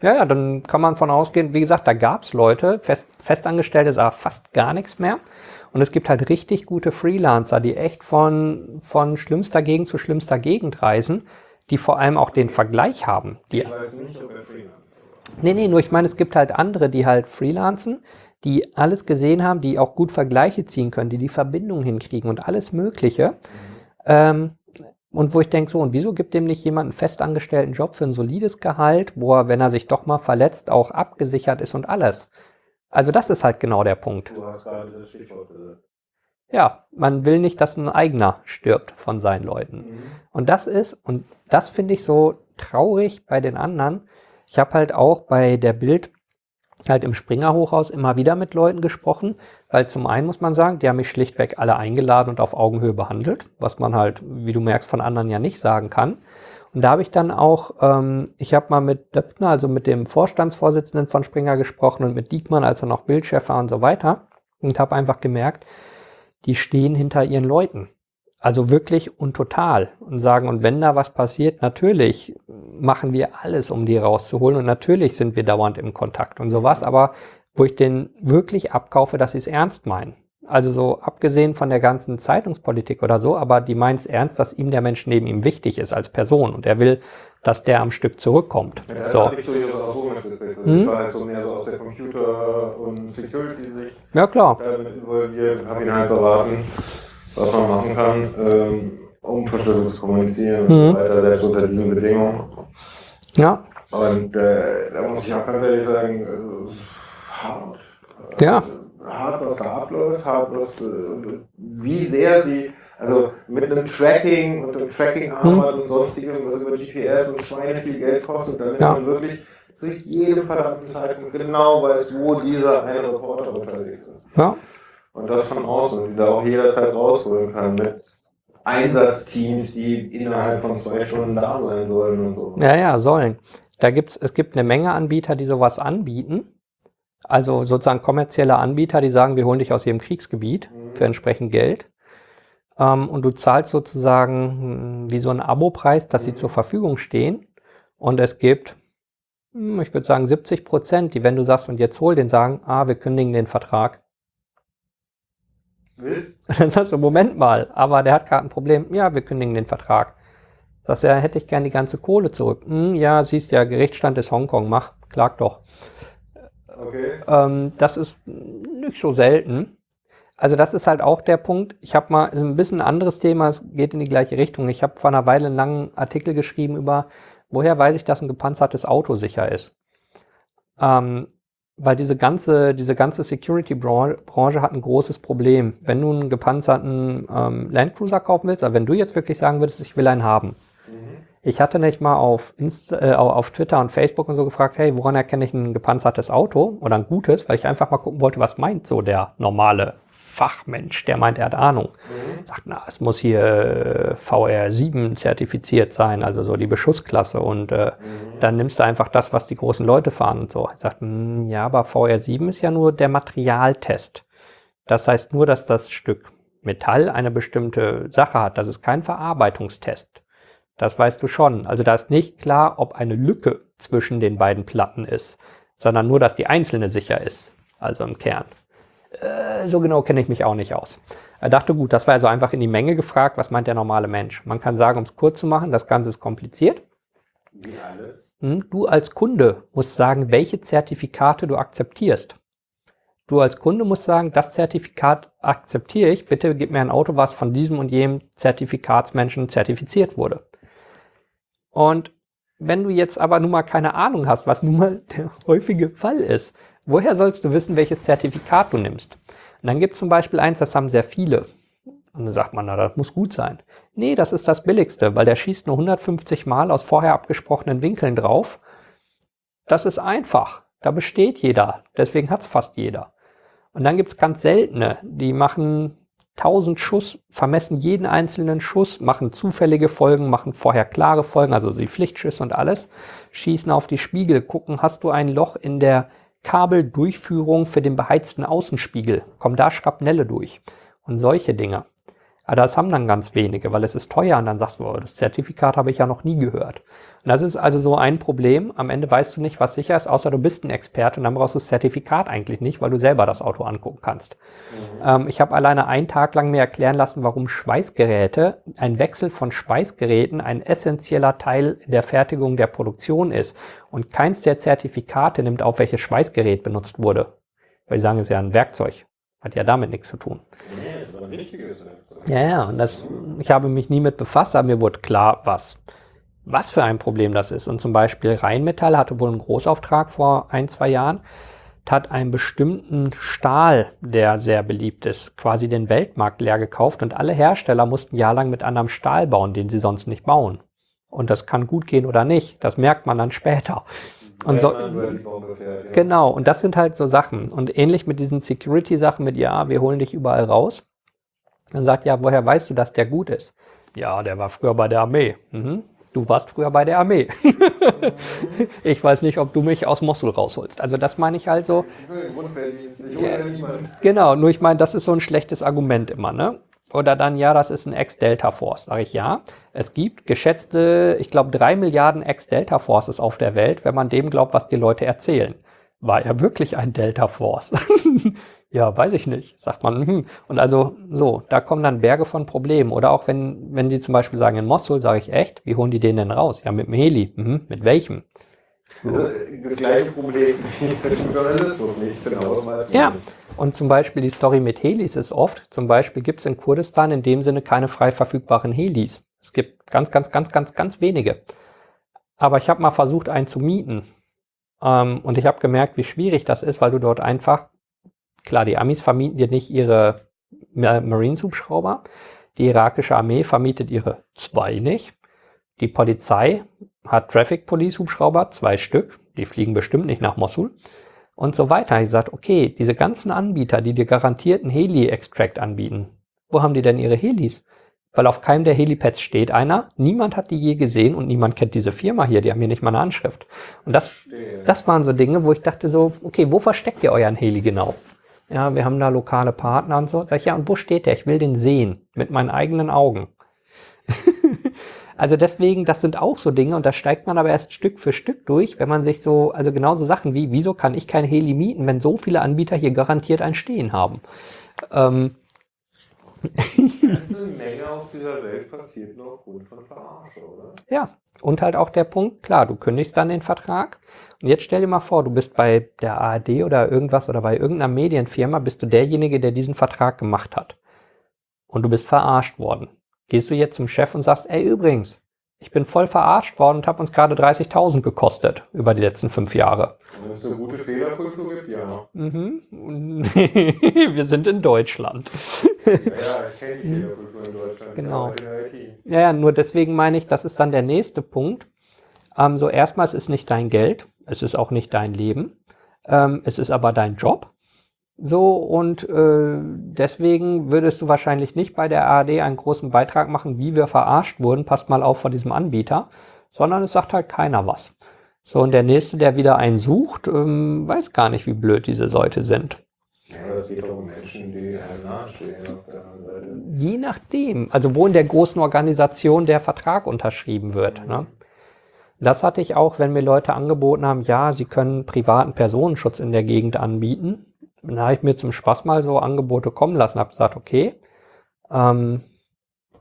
Ja, ja, dann kann man von ausgehen, wie gesagt, da gab es Leute, Fest, Festangestellte aber fast gar nichts mehr. Und es gibt halt richtig gute Freelancer, die echt von, von schlimmster Gegend zu schlimmster Gegend reisen, die vor allem auch den Vergleich haben. Die, Ich weiß nicht, ob er Freelancer. Nee, nee, nur ich meine, es gibt halt andere, die halt freelancen, die alles gesehen haben, die auch gut Vergleiche ziehen können, die die Verbindung hinkriegen und alles Mögliche. Ähm, und wo ich denke, so, und wieso gibt dem nicht jemand einen festangestellten Job für ein solides Gehalt, wo er, wenn er sich doch mal verletzt, auch abgesichert ist und alles? Also das ist halt genau der Punkt. Du hast gerade das Stichwort gesagt. Ja, man will nicht, dass ein eigener stirbt von seinen Leuten. Und das ist, und das finde ich so traurig bei den anderen. Ich habe halt auch bei der Bild halt im Springer Hochhaus immer wieder mit Leuten gesprochen, weil zum einen muss man sagen, die haben mich schlichtweg alle eingeladen und auf Augenhöhe behandelt, was man halt, wie du merkst, von anderen ja nicht sagen kann. Und da habe ich dann auch, ähm, ich habe mal mit Döpfner, also mit dem Vorstandsvorsitzenden von Springer gesprochen und mit Diekmann, als er noch Bildchef war und so weiter und habe einfach gemerkt, die stehen hinter ihren Leuten. Also wirklich und total und sagen, und wenn da was passiert, natürlich machen wir alles, um die rauszuholen und natürlich sind wir dauernd im Kontakt und sowas, aber wo ich den wirklich abkaufe, dass sie es ernst meinen. Also so abgesehen von der ganzen Zeitungspolitik oder so, aber die meint es ernst, dass ihm der Mensch neben ihm wichtig ist als Person und er will, dass der am Stück zurückkommt. Ja, das So. so Hm? Halt so mehr so aus der Computer- und Security-Sicht Ja klar. involviert, habe ihn halt beraten, was man machen kann, ähm, um Verschlüsselung zu kommunizieren und Mhm. so weiter, selbst unter diesen Bedingungen. Ja, Und äh, da muss ich auch ganz ehrlich sagen, also, hart. Ja. Hart, was da abläuft, hart, was, äh, wie sehr sie, also mit einem Tracking und einem Tracking-Arbeit und sonstigem, was über GPS und Schweine viel Geld kostet, damit Ja. man wirklich zu jedem verdammten Zeitpunkt genau weiß, wo dieser eine Reporter unterwegs ist. ja, Und das von außen, die da auch jederzeit rausholen kann mit Einsatzteams, die innerhalb von zwei Stunden da sein sollen und so. ja, ja, sollen. Da gibt's, es gibt eine Menge Anbieter, die sowas anbieten. Also sozusagen kommerzielle Anbieter, die sagen, wir holen dich aus ihrem Kriegsgebiet für entsprechend Geld. Ähm, und du zahlst sozusagen mh, wie so einen Abopreis, dass sie Mhm. zur Verfügung stehen. Und es gibt, mh, ich würde sagen, 70 Prozent, die, wenn du sagst, und jetzt hol den, sagen, ah, wir kündigen den Vertrag. Und dann sagst du, Moment mal, aber der hat gerade ein Problem. Ja, wir kündigen den Vertrag. Sagst du, ja, hätte ich gern die ganze Kohle zurück. Hm, ja, siehst ja, Gerichtsstand ist Hongkong, mach, klag doch. Okay. Ähm, das ist nicht so selten. Also das ist halt auch der Punkt. Ich habe mal, ist ein bisschen ein anderes Thema, es geht in die gleiche Richtung. Ich habe vor einer Weile einen langen Artikel geschrieben über, woher weiß ich, dass ein gepanzertes Auto sicher ist. Ähm, weil diese ganze, diese ganze Security-Branche hat ein großes Problem. Wenn du einen gepanzerten ähm, Landcruiser kaufen willst, also wenn du jetzt wirklich sagen würdest, ich will einen haben, ich hatte nicht mal auf, Insta, äh, auf Twitter und Facebook und so gefragt, hey, woran erkenne ich ein gepanzertes Auto oder ein gutes, weil ich einfach mal gucken wollte, was meint so der normale Fachmensch, der meint, er hat Ahnung. Sagt, na, es muss hier äh, VR7 zertifiziert sein, also so die Beschussklasse und äh, dann nimmst du einfach das, was die großen Leute fahren und so. Ich sagte, hm, ja, aber VR7 ist ja nur der Materialtest. Das heißt nur, dass das Stück Metall eine bestimmte Sache hat. Das ist kein Verarbeitungstest. Das weißt du schon. Also da ist nicht klar, ob eine Lücke zwischen den beiden Platten ist, sondern nur, dass die einzelne sicher ist. Also im Kern. Äh, so genau kenne ich mich auch nicht aus. Er dachte, gut, das war also einfach in die Menge gefragt, was meint der normale Mensch. Man kann sagen, um es kurz zu machen, das Ganze ist kompliziert. Wie alles. Hm, Du als Kunde musst sagen, welche Zertifikate du akzeptierst. Du als Kunde musst sagen, das Zertifikat akzeptiere ich. Bitte gib mir ein Auto, was von diesem und jenem Zertifikatsmenschen zertifiziert wurde. Und wenn du jetzt aber nun mal keine Ahnung hast, was nun mal der häufige Fall ist, woher sollst du wissen, welches Zertifikat du nimmst? Und dann gibt es zum Beispiel eins, das haben sehr viele. Und dann sagt man, na, das muss gut sein. Nee, das ist das billigste, weil der schießt nur 150 Mal aus vorher abgesprochenen Winkeln drauf. Das ist einfach. Da besteht jeder. Deswegen hat es fast jeder. Und dann gibt es ganz seltene, die machen 1000 Schuss, vermessen jeden einzelnen Schuss, machen zufällige Folgen, machen vorher klare Folgen, also die Pflichtschüsse und alles, schießen auf die Spiegel, gucken, hast du ein Loch in der Kabeldurchführung für den beheizten Außenspiegel, kommen da Schrapnelle durch und solche Dinge. Aber das haben dann ganz wenige, weil es ist teuer und dann sagst du, oh, das Zertifikat habe ich ja noch nie gehört. Und das ist also so ein Problem. Am Ende weißt du nicht, was sicher ist, außer du bist ein Experte und dann brauchst du das Zertifikat eigentlich nicht, weil du selber das Auto angucken kannst. Mhm. Ähm, ich habe alleine einen Tag lang mir erklären lassen, warum Schweißgeräte, ein Wechsel von Schweißgeräten ein essentieller Teil der Fertigung der Produktion ist. Und keins der Zertifikate nimmt auf, welches Schweißgerät benutzt wurde. Weil sie sagen, es ist ja ein Werkzeug. Hat ja damit nichts zu tun. Nee, das ist ein richtiges. Ja, ja, und das, ich habe mich nie mit befasst, aber mir wurde klar, was, was für ein Problem das ist. Und zum Beispiel Rheinmetall hatte wohl einen Großauftrag vor ein, zwei Jahren, hat einen bestimmten Stahl, der sehr beliebt ist, quasi den Weltmarkt leer gekauft und alle Hersteller mussten jahrelang mit anderem Stahl bauen, den sie sonst nicht bauen. Und das kann gut gehen oder nicht, das merkt man dann später. Und so, genau, und das sind halt so Sachen. Und ähnlich mit diesen Security-Sachen mit, ja, wir holen dich überall raus. Dann sagt, ja, woher weißt du, dass der gut ist? Ja, der war früher bei der Armee. Mhm. Du warst früher bei der Armee. ich weiß nicht, ob du mich aus Mosul rausholst. Also das meine ich halt so. Ich will. Ich hole ja, niemanden. Genau, nur ich meine, das ist so ein schlechtes Argument immer, ne? Oder dann, ja, das ist ein Ex-Delta Force. Sage ich ja. Es gibt geschätzte, ich glaube, drei Milliarden Ex-Delta Forces auf der Welt, wenn man dem glaubt, was die Leute erzählen. War er wirklich ein Delta Force? ja, weiß ich nicht, sagt man. Hm. Und also so, da kommen dann Berge von Problemen. Oder auch wenn, wenn die zum Beispiel sagen, in Mosul, sage ich echt, wie holen die den denn raus? Ja, mit dem Heli. Mhm. Mit welchem? Also, das gleiche Problem wie mit dem Journalismus, nicht genau. Ja, und zum Beispiel die Story mit Helis ist oft, zum Beispiel gibt es in Kurdistan in dem Sinne keine frei verfügbaren Helis. Es gibt ganz, ganz, ganz, ganz, ganz wenige. Aber ich habe mal versucht, einen zu mieten. Ähm, und ich habe gemerkt, wie schwierig das ist, weil du dort einfach, klar, die Amis vermieten dir nicht ihre Marines-Hubschrauber. Die irakische Armee vermietet ihre zwei nicht. Die Polizei hat Traffic Police Hubschrauber, zwei Stück. Die fliegen bestimmt nicht nach Mosul und so weiter. Ich gesagt, okay, diese ganzen Anbieter, die dir garantierten Heli-Extract anbieten, wo haben die denn ihre Helis? Weil auf keinem der Helipads steht einer, niemand hat die je gesehen und niemand kennt diese Firma hier, die haben hier nicht mal eine Anschrift. Und das, das waren so Dinge, wo ich dachte so, okay, wo versteckt ihr euren Heli genau? Ja, wir haben da lokale Partner und so. Sag ich, ja, und wo steht der? Ich will den sehen, mit meinen eigenen Augen. Also deswegen, das sind auch so Dinge und da steigt man aber erst Stück für Stück durch, wenn man sich so, also genauso Sachen wie, wieso kann ich kein Heli mieten, wenn so viele Anbieter hier garantiert ein Stehen haben? Ähm, Die ganze Menge auf dieser Welt passiert nur aufgrund von Verarsche, oder? Ja, und halt auch der Punkt, klar, du kündigst dann den Vertrag und jetzt stell dir mal vor, du bist bei der ARD oder irgendwas oder bei irgendeiner Medienfirma, bist du derjenige, der diesen Vertrag gemacht hat. Und du bist verarscht worden. Gehst du jetzt zum Chef und sagst, ey, übrigens, ich bin voll verarscht worden und habe uns gerade 30.000 gekostet über die letzten fünf Jahre. Wenn es eine gute Fehlerkultur gibt, ja. Mhm. Wir sind in Deutschland. ja, ich kenne die Fehlerkultur in Deutschland. Genau. Ja, ja, nur deswegen meine ich, das ist dann der nächste Punkt. Ähm, so erstmals ist nicht dein Geld, es ist auch nicht dein Leben, ähm, es ist aber dein Job. So, und äh, deswegen würdest du wahrscheinlich nicht bei der ARD einen großen Beitrag machen, wie wir verarscht wurden, passt mal auf vor diesem Anbieter, sondern es sagt halt keiner was. So, und der Nächste, der wieder einen sucht, ähm, weiß gar nicht, wie blöd diese Leute sind. Ja, das geht auch um Menschen, die einem nahestehen Je nachdem, also wo in der großen Organisation der Vertrag unterschrieben wird. Mhm. Ne? Das hatte ich auch, wenn mir Leute angeboten haben, ja, sie können privaten Personenschutz in der Gegend anbieten dann habe ich mir zum Spaß mal so Angebote kommen lassen, habe gesagt, okay, ähm,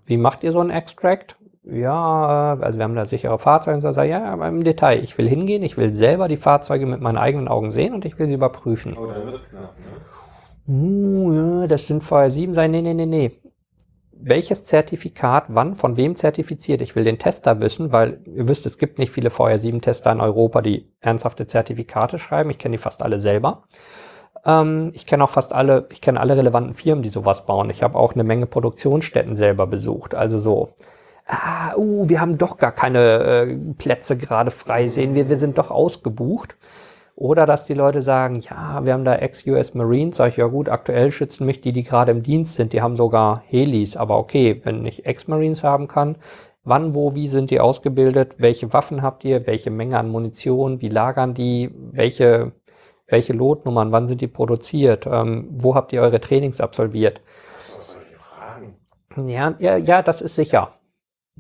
wie macht ihr so einen Extract? Ja, also wir haben da sichere Fahrzeuge und so, ja, aber im Detail. Ich will hingehen, ich will selber die Fahrzeuge mit meinen eigenen Augen sehen und ich will sie überprüfen. Oh, dann wird's knapp, ne? Uh, ja, das sind vorher sieben sein. Nee, nee, nee, nee. Welches Zertifikat, wann, von wem zertifiziert? Ich will den Tester wissen, weil ihr wisst, es gibt nicht viele VR7-Tester in Europa, die ernsthafte Zertifikate schreiben. Ich kenne die fast alle selber. Ähm, ich kenne auch fast alle, ich kenne alle relevanten Firmen, die sowas bauen. Ich habe auch eine Menge Produktionsstätten selber besucht. Also so, ah, uh, wir haben doch gar keine äh, Plätze gerade frei. Sehen, wir, wir sind doch ausgebucht. Oder dass die Leute sagen, ja, wir haben da Ex-US Marines, sage ich, ja gut, aktuell schützen mich die, die gerade im Dienst sind, die haben sogar Helis, aber okay, wenn ich Ex-Marines haben kann, wann, wo, wie sind die ausgebildet, welche Waffen habt ihr, welche Menge an Munition, wie lagern die, welche welche Lotnummern, wann sind die produziert? Ähm, wo habt ihr eure Trainings absolviert? Ja, ja, ja, das ist sicher.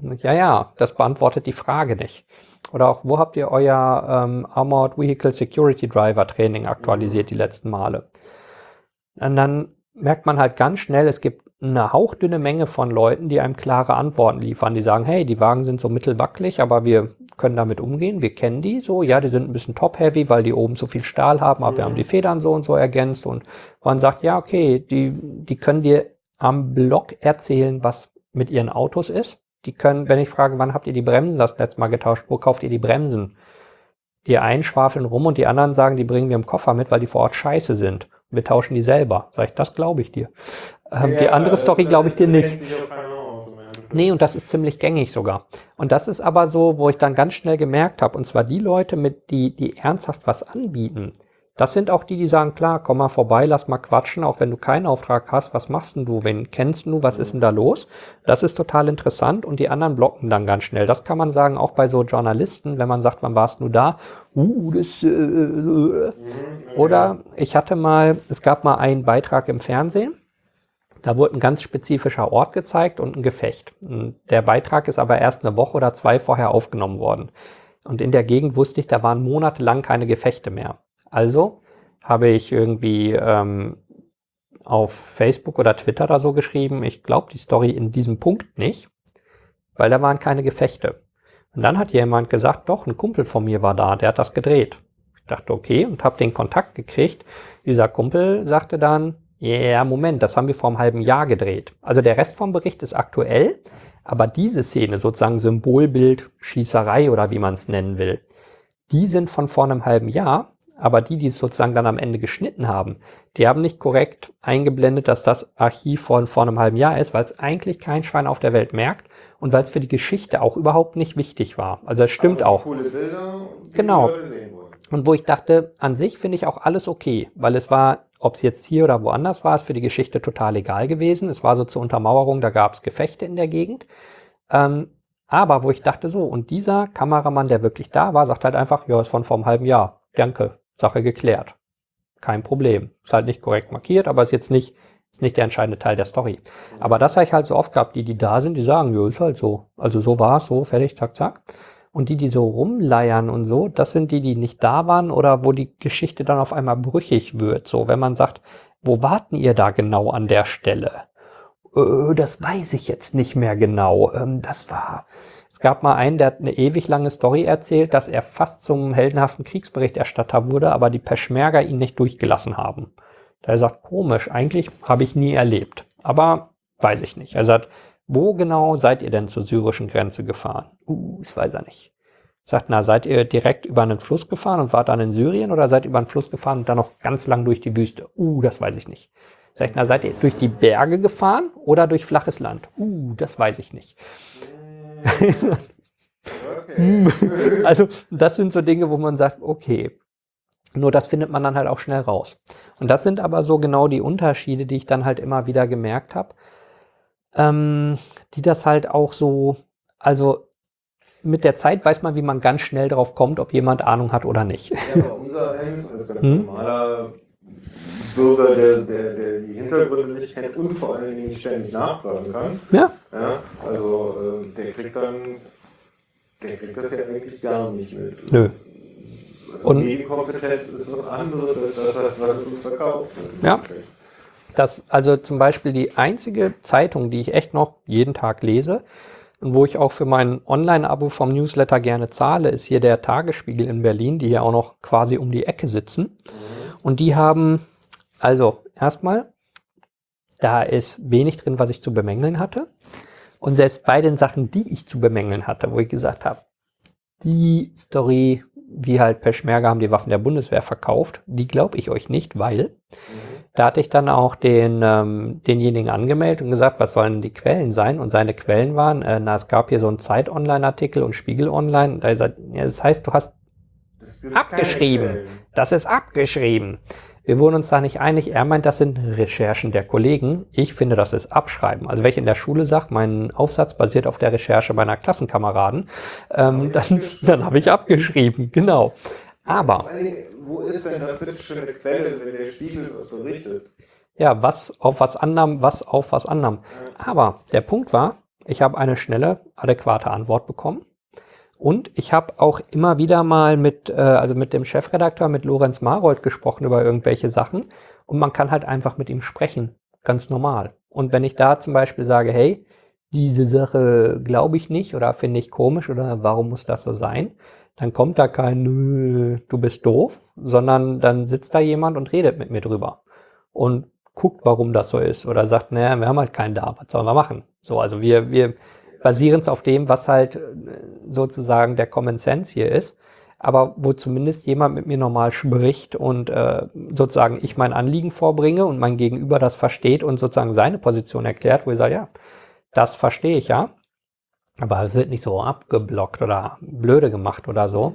Ja, ja, das beantwortet die Frage nicht. Oder auch, wo habt ihr euer ähm, Armored Vehicle Security Driver Training aktualisiert die letzten Male? Und dann merkt man halt ganz schnell, es gibt eine hauchdünne Menge von Leuten, die einem klare Antworten liefern. Die sagen, hey, die Wagen sind so mittelwackelig, aber wir können damit umgehen, wir kennen die so. Ja, die sind ein bisschen top-heavy, weil die oben so viel Stahl haben, aber mhm. wir haben die Federn so und so ergänzt. Und man sagt, ja, okay, die, die können dir am Block erzählen, was mit ihren Autos ist. Die können, wenn ich frage, wann habt ihr die Bremsen das letzte Mal getauscht, wo kauft ihr die Bremsen? Die einen schwafeln rum und die anderen sagen, die bringen wir im Koffer mit, weil die vor Ort scheiße sind. Wir tauschen die selber. Sag ich, das glaube ich dir. Ähm, ja, die andere Story glaube ich dir nicht. Nee, und das ist ziemlich gängig sogar. Und das ist aber so, wo ich dann ganz schnell gemerkt habe, und zwar die Leute, mit die, die ernsthaft was anbieten, das sind auch die, die sagen, klar, komm mal vorbei, lass mal quatschen, auch wenn du keinen Auftrag hast, was machst denn du, wen kennst du, was ist denn da los? Das ist total interessant und die anderen blocken dann ganz schnell. Das kann man sagen, auch bei so Journalisten, wenn man sagt, wann warst du da? Uh, das, äh, äh. Oder ich hatte mal, es gab mal einen Beitrag im Fernsehen, da wurde ein ganz spezifischer Ort gezeigt und ein Gefecht. Der Beitrag ist aber erst eine Woche oder zwei vorher aufgenommen worden. Und in der Gegend wusste ich, da waren monatelang keine Gefechte mehr. Also habe ich irgendwie ähm, auf Facebook oder Twitter oder so geschrieben, ich glaube die Story in diesem Punkt nicht, weil da waren keine Gefechte. Und dann hat jemand gesagt, doch, ein Kumpel von mir war da, der hat das gedreht. Ich dachte, okay, und habe den Kontakt gekriegt. Dieser Kumpel sagte dann, ja, yeah, Moment, das haben wir vor einem halben Jahr gedreht. Also der Rest vom Bericht ist aktuell, aber diese Szene, sozusagen Symbolbild, Schießerei oder wie man es nennen will, die sind von vor einem halben Jahr aber die, die es sozusagen dann am Ende geschnitten haben, die haben nicht korrekt eingeblendet, dass das Archiv von vor einem halben Jahr ist, weil es eigentlich kein Schwein auf der Welt merkt und weil es für die Geschichte auch überhaupt nicht wichtig war. Also es stimmt auch. Coole Bilder, genau. Und wo ich dachte, an sich finde ich auch alles okay, weil es war, ob es jetzt hier oder woanders war, ist für die Geschichte total egal gewesen. Es war so zur Untermauerung, da gab es Gefechte in der Gegend. Ähm, aber wo ich dachte so, und dieser Kameramann, der wirklich da war, sagt halt einfach, ja, ist von vor einem halben Jahr. Danke, Sache geklärt. Kein Problem. Ist halt nicht korrekt markiert, aber ist jetzt nicht, ist nicht der entscheidende Teil der Story. Aber das habe ich halt so oft gehabt, die, die da sind, die sagen, ja, ist halt so. Also so war es, so, fertig, zack, zack. Und die, die so rumleiern und so, das sind die, die nicht da waren oder wo die Geschichte dann auf einmal brüchig wird. So, wenn man sagt, wo warten ihr da genau an der Stelle? Äh, das weiß ich jetzt nicht mehr genau. Ähm, das war, es gab mal einen, der hat eine ewig lange Story erzählt, dass er fast zum heldenhaften Kriegsberichterstatter wurde, aber die Peschmerga ihn nicht durchgelassen haben. Da er sagt, komisch, eigentlich habe ich nie erlebt. Aber weiß ich nicht. Er sagt, wo genau seid ihr denn zur syrischen Grenze gefahren? Uh, das weiß er nicht. Er sagt, na, seid ihr direkt über einen Fluss gefahren und wart dann in Syrien oder seid ihr über einen Fluss gefahren und dann noch ganz lang durch die Wüste? Uh, das weiß ich nicht. Sagt, na, seid ihr durch die Berge gefahren oder durch flaches Land? Uh, das weiß ich nicht. Okay. also das sind so Dinge, wo man sagt, okay. Nur das findet man dann halt auch schnell raus. Und das sind aber so genau die Unterschiede, die ich dann halt immer wieder gemerkt habe, ähm, die das halt auch so, also mit der Zeit weiß man, wie man ganz schnell drauf kommt, ob jemand Ahnung hat oder nicht. Ja, aber unser eins als ganz hm? normaler Bürger, der, der, der die Hintergründe nicht kennt und vor allen Dingen ständig nachfragen kann. Ja. ja also äh, der kriegt dann, der kriegt das ja eigentlich gar nicht mit. Nö. Also und Medienkompetenz ist was anderes als das, was uns verkauft. Ja. Das, also zum Beispiel die einzige Zeitung, die ich echt noch jeden Tag lese und wo ich auch für mein Online-Abo vom Newsletter gerne zahle, ist hier der Tagesspiegel in Berlin, die hier auch noch quasi um die Ecke sitzen. Mhm. Und die haben also, erstmal, da ist wenig drin, was ich zu bemängeln hatte. Und selbst bei den Sachen, die ich zu bemängeln hatte, wo ich gesagt habe, die Story, wie halt Peschmerga haben die Waffen der Bundeswehr verkauft, die glaube ich euch nicht, weil da hatte ich dann auch den, ähm, denjenigen angemeldet und gesagt, was sollen die Quellen sein? Und seine Quellen waren, äh, na, es gab hier so einen Zeit-Online-Artikel und Spiegel-Online. Da gesagt, ja, das heißt, du hast abgeschrieben. Das ist abgeschrieben. Wir wurden uns da nicht einig. Er meint, das sind Recherchen der Kollegen. Ich finde, das ist Abschreiben. Also wenn ich in der Schule sage, mein Aufsatz basiert auf der Recherche meiner Klassenkameraden, ähm, dann, dann habe ich abgeschrieben. Genau. Aber. Wo ist denn das bitte schon eine Quelle, wenn der Spiegel was berichtet? ja, was auf was anderem, was auf was anderem. Aber der Punkt war, ich habe eine schnelle, adäquate Antwort bekommen. Und ich habe auch immer wieder mal mit, äh, also mit dem Chefredakteur, mit Lorenz Marold gesprochen über irgendwelche Sachen. Und man kann halt einfach mit ihm sprechen. Ganz normal. Und wenn ich da zum Beispiel sage, hey, diese Sache glaube ich nicht oder finde ich komisch oder warum muss das so sein, dann kommt da kein, Nö, du bist doof, sondern dann sitzt da jemand und redet mit mir drüber und guckt, warum das so ist oder sagt, naja, wir haben halt keinen da, was sollen wir machen? So, also wir, wir basieren es auf dem, was halt äh, sozusagen der Common Sense hier ist, aber wo zumindest jemand mit mir normal spricht und äh, sozusagen ich mein Anliegen vorbringe und mein Gegenüber das versteht und sozusagen seine Position erklärt, wo ich sage, ja, das verstehe ich ja. Aber es wird nicht so abgeblockt oder blöde gemacht oder so.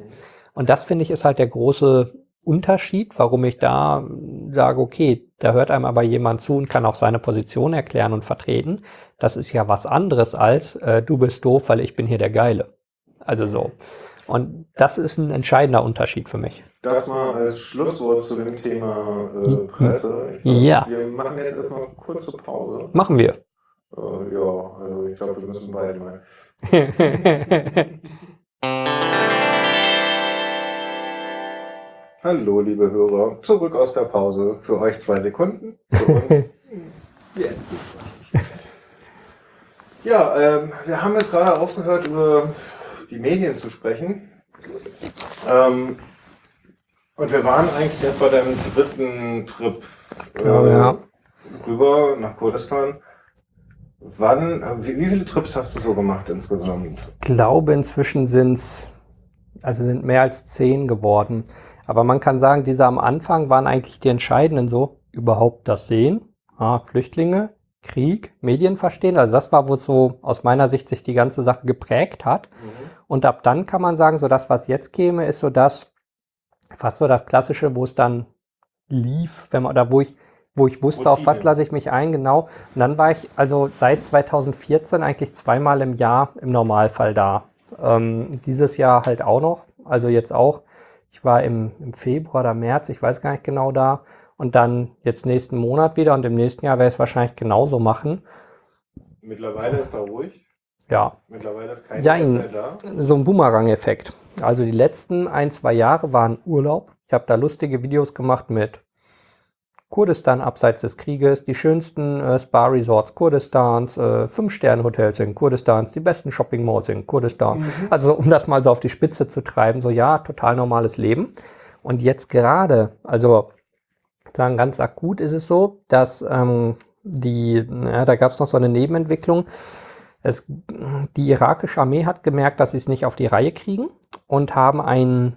Und das finde ich ist halt der große Unterschied, warum ich da sage, okay, da hört einem aber jemand zu und kann auch seine Position erklären und vertreten. Das ist ja was anderes als äh, du bist doof, weil ich bin hier der Geile. Also so. Und das ist ein entscheidender Unterschied für mich. Das mal als Schlusswort zu dem Thema äh, Presse. Glaub, ja. Wir machen jetzt erstmal eine kurze Pause. Machen wir. Äh, ja, also ich glaube, wir müssen beide mal. Hallo, liebe Hörer. Zurück aus der Pause. Für euch zwei Sekunden. Für uns jetzt nicht. Ja, ähm, wir haben jetzt gerade aufgehört, über die Medien zu sprechen. Ähm, und wir waren eigentlich erst bei deinem dritten Trip äh, Oh, ja. rüber nach Kurdistan. Wann, wie, wie viele Trips hast du so gemacht insgesamt? glaube, inzwischen sind es, also sind mehr als zehn geworden. Aber man kann sagen, diese am Anfang waren eigentlich die entscheidenden so, überhaupt das Sehen, ah, Flüchtlinge, Krieg, Medien verstehen. Also das war, wo es so aus meiner Sicht sich die ganze Sache geprägt hat. Und ab dann kann man sagen, so das, was jetzt käme, ist so das, fast so das Klassische, wo es dann lief, wenn man, oder wo ich, wo ich wusste, auf was Routine. lasse ich mich ein, genau. Und dann war ich also seit 2014 eigentlich zweimal im Jahr im Normalfall da. Ähm, dieses Jahr halt auch noch, also jetzt auch. Ich war im, im Februar oder März, ich weiß gar nicht genau da. Und dann jetzt nächsten Monat wieder und im nächsten Jahr werde ich es wahrscheinlich genauso machen. Mittlerweile ist da ruhig. Ja, Mittlerweile ist kein Ja, mehr da. so ein Boomerang-Effekt. Also die letzten ein, zwei Jahre waren Urlaub. Ich habe da lustige Videos gemacht mit Kurdistan abseits des Krieges, die schönsten äh, Spa-Resorts Kurdistans, äh, Fünf-Sterne-Hotels in Kurdistans, die besten Shopping-Malls in Kurdistan. Also um das mal so auf die Spitze zu treiben, so ja, total normales Leben. Und jetzt gerade, also sagen ganz akut ist es so, dass ähm, die, ja, da gab es noch so eine Nebenentwicklung. Es, die irakische Armee hat gemerkt, dass sie es nicht auf die Reihe kriegen und haben ein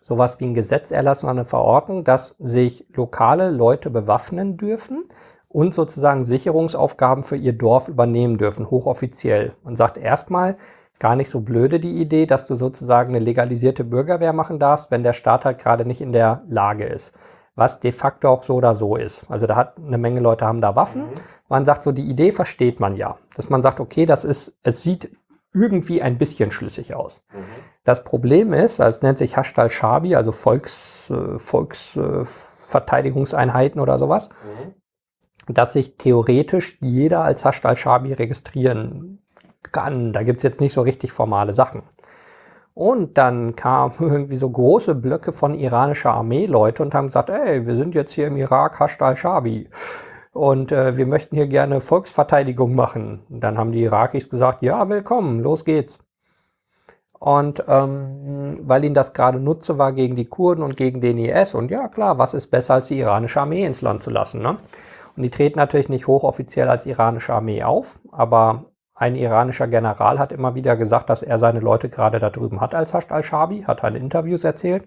sowas wie ein Gesetz erlassen, eine Verordnung, dass sich lokale Leute bewaffnen dürfen und sozusagen Sicherungsaufgaben für ihr Dorf übernehmen dürfen, hochoffiziell. Und sagt erstmal, gar nicht so blöde die Idee, dass du sozusagen eine legalisierte Bürgerwehr machen darfst, wenn der Staat halt gerade nicht in der Lage ist. Was de facto auch so oder so ist. Also da hat eine Menge Leute haben da Waffen. Man sagt so, die Idee versteht man ja. Dass man sagt, okay, das ist, es sieht irgendwie ein bisschen schlüssig aus. Das Problem ist, es nennt sich Hasht al-Shabi, also Volks, äh, Volksverteidigungseinheiten oder sowas, dass sich theoretisch jeder als Hasht al-Shabi registrieren kann. Da gibt's jetzt nicht so richtig formale Sachen. Und dann kamen irgendwie so große Blöcke von iranischer Armeeleute und haben gesagt, ey, wir sind jetzt hier im Irak, Hasht al-Shabi. Und äh, wir möchten hier gerne Volksverteidigung machen. Und dann haben die Irakis gesagt, ja, willkommen, los geht's. Und ähm, weil ihnen das gerade Nutze war gegen die Kurden und gegen den IS. Und ja, klar, was ist besser, als die iranische Armee ins Land zu lassen? Ne? Und die treten natürlich nicht hochoffiziell als iranische Armee auf, aber ein iranischer General hat immer wieder gesagt, dass er seine Leute gerade da drüben hat als Hasht al-Shabi, hat halt in Interviews erzählt.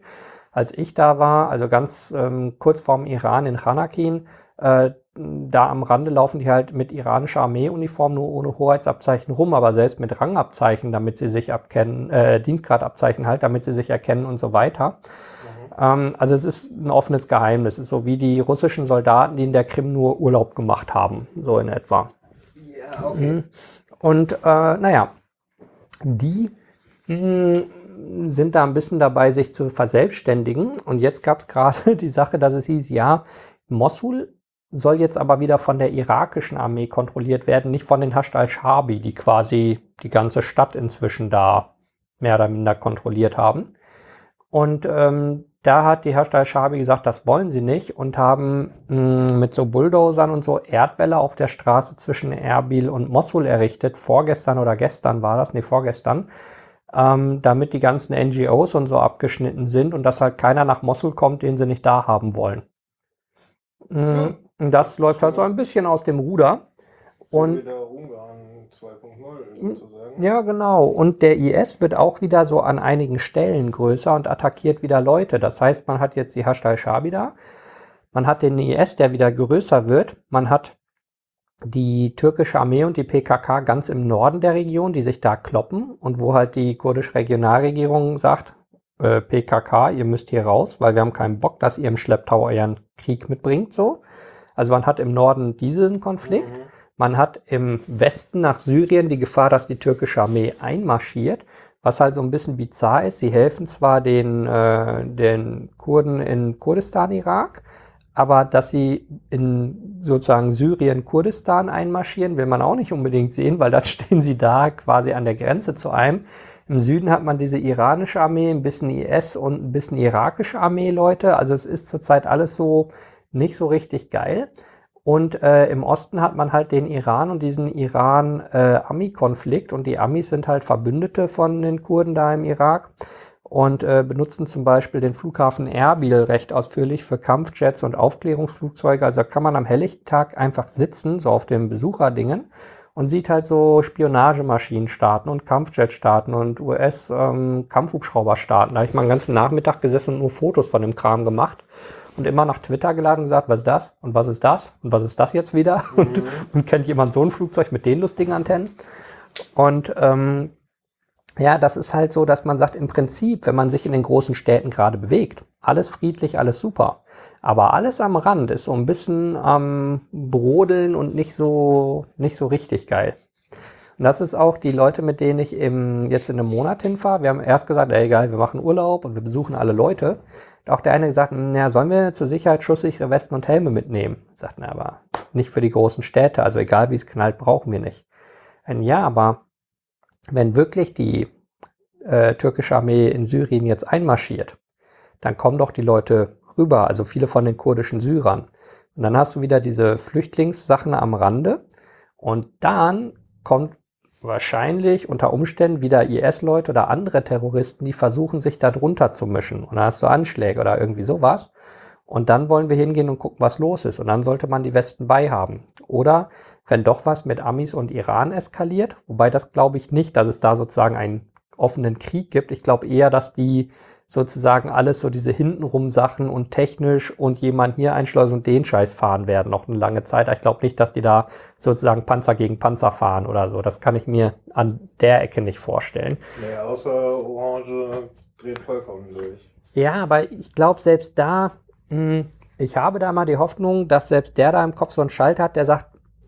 Als ich da war, also ganz ähm, kurz vorm Iran in Chanakin, äh, da am Rande laufen die halt mit iranischer Armeeuniform nur ohne Hoheitsabzeichen rum, aber selbst mit Rangabzeichen, damit sie sich abkennen, äh, Dienstgradabzeichen halt, damit sie sich erkennen und so weiter. Ähm, also es ist ein offenes Geheimnis. Es ist so wie die russischen Soldaten, die in der Krim nur Urlaub gemacht haben, so in etwa. Ja, okay. Und äh, naja, die mh, sind da ein bisschen dabei, sich zu verselbstständigen. Und jetzt gab es gerade die Sache, dass es hieß, ja, Mosul soll jetzt aber wieder von der irakischen Armee kontrolliert werden, nicht von den Hashd al-Shabi, die quasi die ganze Stadt inzwischen da mehr oder minder kontrolliert haben. Und ähm, da hat die Hashd al-Shabi gesagt, das wollen sie nicht und haben mh, mit so Bulldozern und so Erdwälle auf der Straße zwischen Erbil und Mosul errichtet. Vorgestern oder gestern war das, nee, vorgestern ähm, damit die ganzen NGOs und so abgeschnitten sind und dass halt keiner nach Mosul kommt, den sie nicht da haben wollen. Mhm. Das läuft halt so ein bisschen aus dem Ruder. Und ja, genau. Und der IS wird auch wieder so an einigen Stellen größer und attackiert wieder Leute. Das heißt, man hat jetzt die Hashd al-Shabi da. Man hat den IS, der wieder größer wird. Man hat die türkische Armee und die PKK ganz im Norden der Region, die sich da kloppen und wo halt die kurdische Regionalregierung sagt, äh, PKK, ihr müsst hier raus, weil wir haben keinen Bock, dass ihr im Schlepptau euren Krieg mitbringt, so. Also man hat im Norden diesen Konflikt. Mhm. Man hat im Westen nach Syrien die Gefahr, dass die türkische Armee einmarschiert, was halt so ein bisschen bizarr ist. Sie helfen zwar den, äh, den Kurden in Kurdistan, Irak, aber dass sie in sozusagen Syrien, Kurdistan einmarschieren, will man auch nicht unbedingt sehen, weil dann stehen sie da quasi an der Grenze zu einem. Im Süden hat man diese iranische Armee, ein bisschen IS und ein bisschen irakische Armee, Leute. Also es ist zurzeit alles so nicht so richtig geil. Und äh, im Osten hat man halt den Iran und diesen Iran-Ami-Konflikt. Äh, und die Amis sind halt Verbündete von den Kurden da im Irak und äh, benutzen zum Beispiel den Flughafen Erbil recht ausführlich für Kampfjets und Aufklärungsflugzeuge. Also kann man am helllichten Tag einfach sitzen, so auf dem Besucherdingen und sieht halt so Spionagemaschinen starten und Kampfjets starten und US-Kampfhubschrauber ähm, starten. Da habe ich mal einen ganzen Nachmittag gesessen und nur Fotos von dem Kram gemacht und immer nach Twitter geladen und gesagt, was ist das und was ist das und was ist das jetzt wieder mhm. und, und kennt jemand so ein Flugzeug mit den lustigen Antennen? Und ähm, ja, das ist halt so, dass man sagt, im Prinzip, wenn man sich in den großen Städten gerade bewegt, alles friedlich, alles super. Aber alles am Rand ist so ein bisschen am Brodeln und nicht so, nicht so richtig geil. Und das ist auch die Leute, mit denen ich im, jetzt in einem Monat hinfahre. Wir haben erst gesagt, ey, geil, wir machen Urlaub und wir besuchen alle Leute. Und auch der eine gesagt, naja, sollen wir zur Sicherheit schusssichere Westen und Helme mitnehmen? Sagt, na, aber nicht für die großen Städte. Also egal wie es knallt, brauchen wir nicht. Ein ja, aber wenn wirklich die äh, türkische Armee in Syrien jetzt einmarschiert, dann kommen doch die Leute rüber, also viele von den kurdischen Syrern. Und dann hast du wieder diese Flüchtlingssachen am Rande und dann kommt wahrscheinlich unter Umständen wieder IS-Leute oder andere Terroristen, die versuchen, sich da drunter zu mischen. Und dann hast du Anschläge oder irgendwie sowas. Und dann wollen wir hingehen und gucken, was los ist. Und dann sollte man die Westen beihaben. Oder wenn doch was mit Amis und Iran eskaliert, wobei das glaube ich nicht, dass es da sozusagen einen offenen Krieg gibt. Ich glaube eher, dass die sozusagen alles so diese hintenrum Sachen und technisch und jemand hier einschleusen und den Scheiß fahren werden noch eine lange Zeit. Ich glaube nicht, dass die da sozusagen Panzer gegen Panzer fahren oder so. Das kann ich mir an der Ecke nicht vorstellen. Nee, außer Orange dreht vollkommen durch. Ja, aber ich glaube selbst da, hm, ich habe da mal die Hoffnung, dass selbst der da im Kopf so einen Schalter hat, der sagt,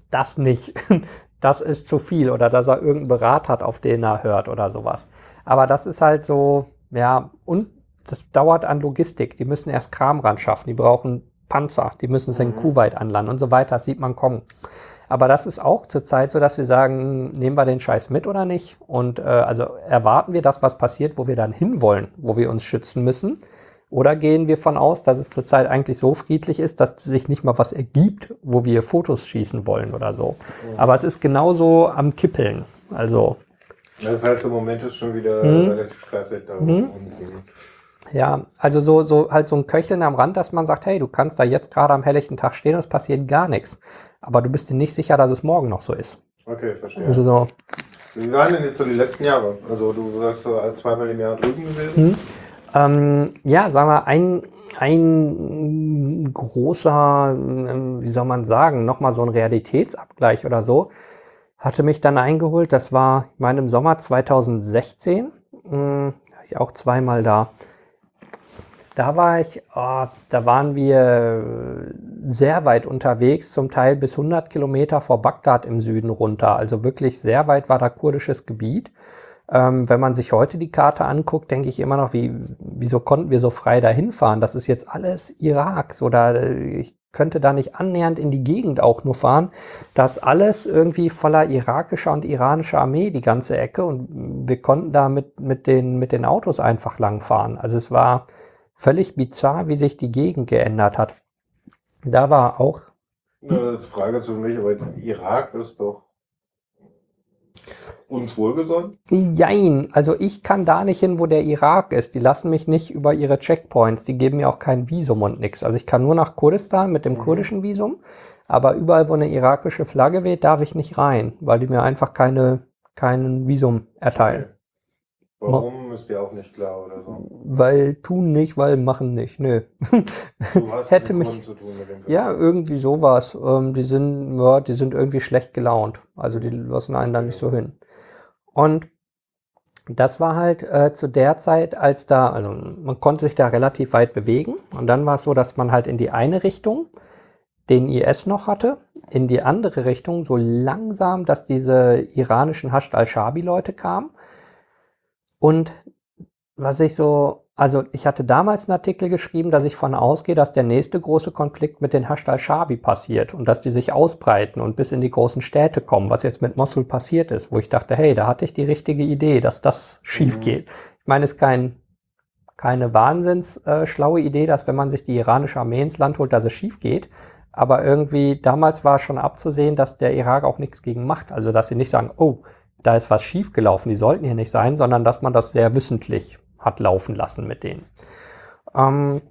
das nicht. Das ist zu viel oder dass er irgendeinen Berat hat, auf den er hört oder sowas. Aber das ist halt so, ja, und das dauert an Logistik. Die müssen erst Kram ran schaffen, die brauchen Panzer, die müssen es in mhm. Kuwait anlanden und so weiter. Das sieht man kommen. Aber das ist auch zurzeit so, dass wir sagen, nehmen wir den Scheiß mit oder nicht? Und äh, also erwarten wir das, was passiert, wo wir dann hinwollen, wo wir uns schützen müssen. Oder gehen wir von aus, dass es zurzeit eigentlich so friedlich ist, dass sich nicht mal was ergibt, wo wir Fotos schießen wollen oder so. Mhm. Aber es ist genauso am Kippeln. Also. Das heißt, im Moment ist schon wieder mhm. relativ stressig da. Mhm. Ja, also so, so halt so ein Köcheln am Rand, dass man sagt, hey, du kannst da jetzt gerade am helllichten Tag stehen und es passiert gar nichts. Aber du bist dir nicht sicher, dass es morgen noch so ist. Okay, verstehe. Also so. Wie waren denn jetzt so die letzten Jahre? Also du sagst so zweimal im Jahr drüben gewesen? Mhm. Ähm, ja, sagen wir, ein, ein großer, ähm, wie soll man sagen, nochmal so ein Realitätsabgleich oder so, hatte mich dann eingeholt. Das war, ich meine, im Sommer 2016. Hm, ich auch zweimal da. Da war ich, oh, da waren wir sehr weit unterwegs, zum Teil bis 100 Kilometer vor Bagdad im Süden runter. Also wirklich sehr weit war da kurdisches Gebiet. Ähm, wenn man sich heute die Karte anguckt, denke ich immer noch, wie, wieso konnten wir so frei dahin fahren? Das ist jetzt alles Iraks oder äh, ich könnte da nicht annähernd in die Gegend auch nur fahren. Das alles irgendwie voller irakischer und iranischer Armee, die ganze Ecke. Und wir konnten da mit, mit, den, mit den Autos einfach langfahren. Also es war völlig bizarr, wie sich die Gegend geändert hat. Da war auch. Ja, das Frage zu mich, aber Irak ist doch uns wohlgesonnen? Jein, also ich kann da nicht hin, wo der Irak ist. Die lassen mich nicht über ihre Checkpoints. Die geben mir auch kein Visum und nix. Also ich kann nur nach Kurdistan mit dem mhm. kurdischen Visum. Aber überall, wo eine irakische Flagge weht, darf ich nicht rein, weil die mir einfach keine, keinen Visum erteilen. Warum ist dir auch nicht klar oder so? Weil tun nicht, weil machen nicht. Nö. Du hast Hätte mich. Zu tun mit dem ja, irgendwie sowas. Ähm, die sind, ja, die sind irgendwie schlecht gelaunt. Also die lassen einen da nicht so hin. Und das war halt äh, zu der Zeit, als da, also man konnte sich da relativ weit bewegen. Und dann war es so, dass man halt in die eine Richtung den IS noch hatte, in die andere Richtung so langsam, dass diese iranischen Hasht al-Shabi-Leute kamen und was ich so, also ich hatte damals einen Artikel geschrieben, dass ich von ausgehe, dass der nächste große Konflikt mit den Hasht al-Shabi passiert und dass die sich ausbreiten und bis in die großen Städte kommen, was jetzt mit Mosul passiert ist, wo ich dachte, hey, da hatte ich die richtige Idee, dass das schief mhm. geht. Ich meine, es ist kein, keine wahnsinns äh, schlaue Idee, dass wenn man sich die iranische Armee ins Land holt, dass es schief geht. Aber irgendwie damals war schon abzusehen, dass der Irak auch nichts gegen macht. Also dass sie nicht sagen, oh, da ist was schiefgelaufen, die sollten hier nicht sein, sondern dass man das sehr wissentlich hat laufen lassen mit denen. Ähm,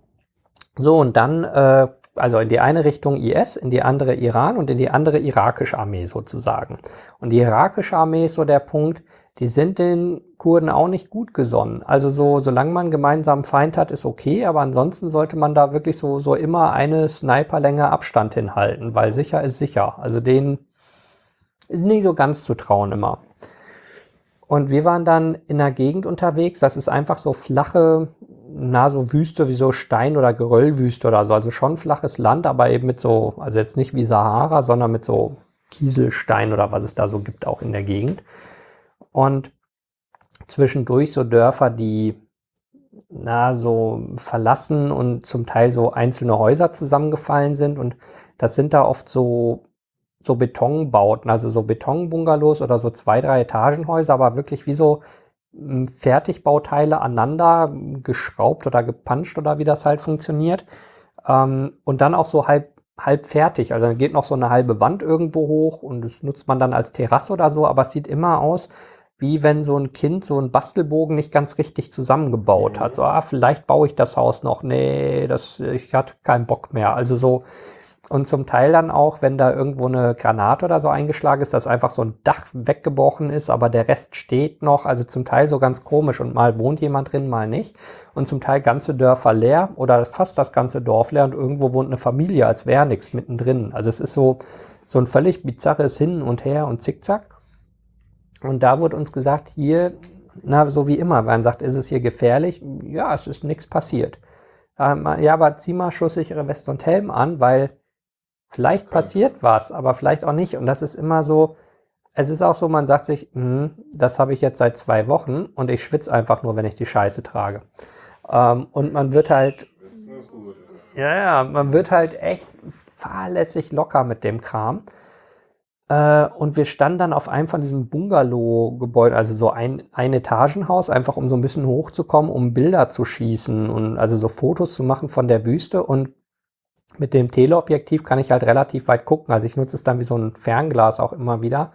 so, und dann, äh, also in die eine Richtung IS, in die andere Iran und in die andere irakische Armee sozusagen. Und die irakische Armee ist so der Punkt, die sind den Kurden auch nicht gut gesonnen. Also so, solange man gemeinsamen Feind hat, ist okay, aber ansonsten sollte man da wirklich so, so immer eine Sniperlänge Abstand hinhalten, weil sicher ist sicher. Also denen ist nicht so ganz zu trauen immer. Und wir waren dann in einer Gegend unterwegs, das ist einfach so flache, na, so Wüste wie so Stein- oder Geröllwüste oder so. Also schon flaches Land, aber eben mit so, also jetzt nicht wie Sahara, sondern mit so Kieselstein oder was es da so gibt, auch in der Gegend. Und zwischendurch so Dörfer, die na, so verlassen und zum Teil so einzelne Häuser zusammengefallen sind. Und das sind da oft so so Betonbauten, also so Betonbungalows oder so zwei, drei Etagenhäuser, aber wirklich wie so hm, Fertigbauteile aneinander geschraubt oder gepanscht oder wie das halt funktioniert. Ähm, und dann auch so halb, halb fertig. Also dann geht noch so eine halbe Wand irgendwo hoch und das nutzt man dann als Terrasse oder so, aber es sieht immer aus, wie wenn so ein Kind so einen Bastelbogen nicht ganz richtig zusammengebaut hat. So, ah, vielleicht baue ich das Haus noch. Nee, das, ich hatte keinen Bock mehr. Also so, und zum Teil dann auch, wenn da irgendwo eine Granate oder so eingeschlagen ist, dass einfach so ein Dach weggebrochen ist, aber der Rest steht noch. Also zum Teil so ganz komisch und mal wohnt jemand drin, mal nicht. Und zum Teil ganze Dörfer leer oder fast das ganze Dorf leer und irgendwo wohnt eine Familie, als wäre nichts mittendrin. Also es ist so, so ein völlig bizarres Hin und Her und Zickzack. Und da wurde uns gesagt, hier, na, so wie immer, man sagt, ist es hier gefährlich? Ja, es ist nichts passiert. Ähm, ja, aber zieh mal schusssichere Weste und Helm an, weil Vielleicht passiert was, aber vielleicht auch nicht. Und das ist immer so, es ist auch so, man sagt sich, hm, das habe ich jetzt seit zwei Wochen und ich schwitze einfach nur, wenn ich die Scheiße trage. Ähm, und man wird halt, ja, ja, man wird halt echt fahrlässig locker mit dem Kram. Äh, und wir standen dann auf einem von diesen Bungalow-Gebäuden, also so ein, ein Etagenhaus, einfach um so ein bisschen hochzukommen, um Bilder zu schießen und also so Fotos zu machen von der Wüste. Und mit dem Teleobjektiv kann ich halt relativ weit gucken. Also ich nutze es dann wie so ein Fernglas auch immer wieder.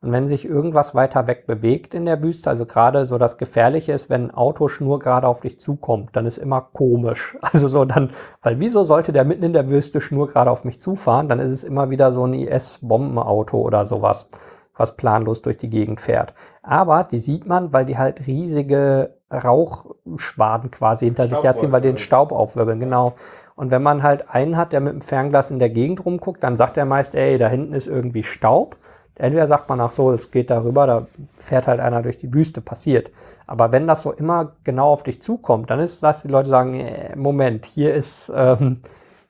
Und wenn sich irgendwas weiter weg bewegt in der Wüste, also gerade so das Gefährliche ist, wenn ein Auto schnurgerade auf dich zukommt, dann ist immer komisch. Also so dann, weil wieso sollte der mitten in der Wüste schnurgerade auf mich zufahren? Dann ist es immer wieder so ein IS-Bombenauto oder sowas, was planlos durch die Gegend fährt. Aber die sieht man, weil die halt riesige Rauchschwaden quasi hinter sich herziehen, weil die den Staub aufwirbeln, genau. Und wenn man halt einen hat, der mit dem Fernglas in der Gegend rumguckt, dann sagt er meist, ey, da hinten ist irgendwie Staub. Entweder sagt man, ach so, es geht darüber, da fährt halt einer durch die Wüste, passiert. Aber wenn das so immer genau auf dich zukommt, dann ist das, die Leute sagen, äh, Moment, hier ist ähm,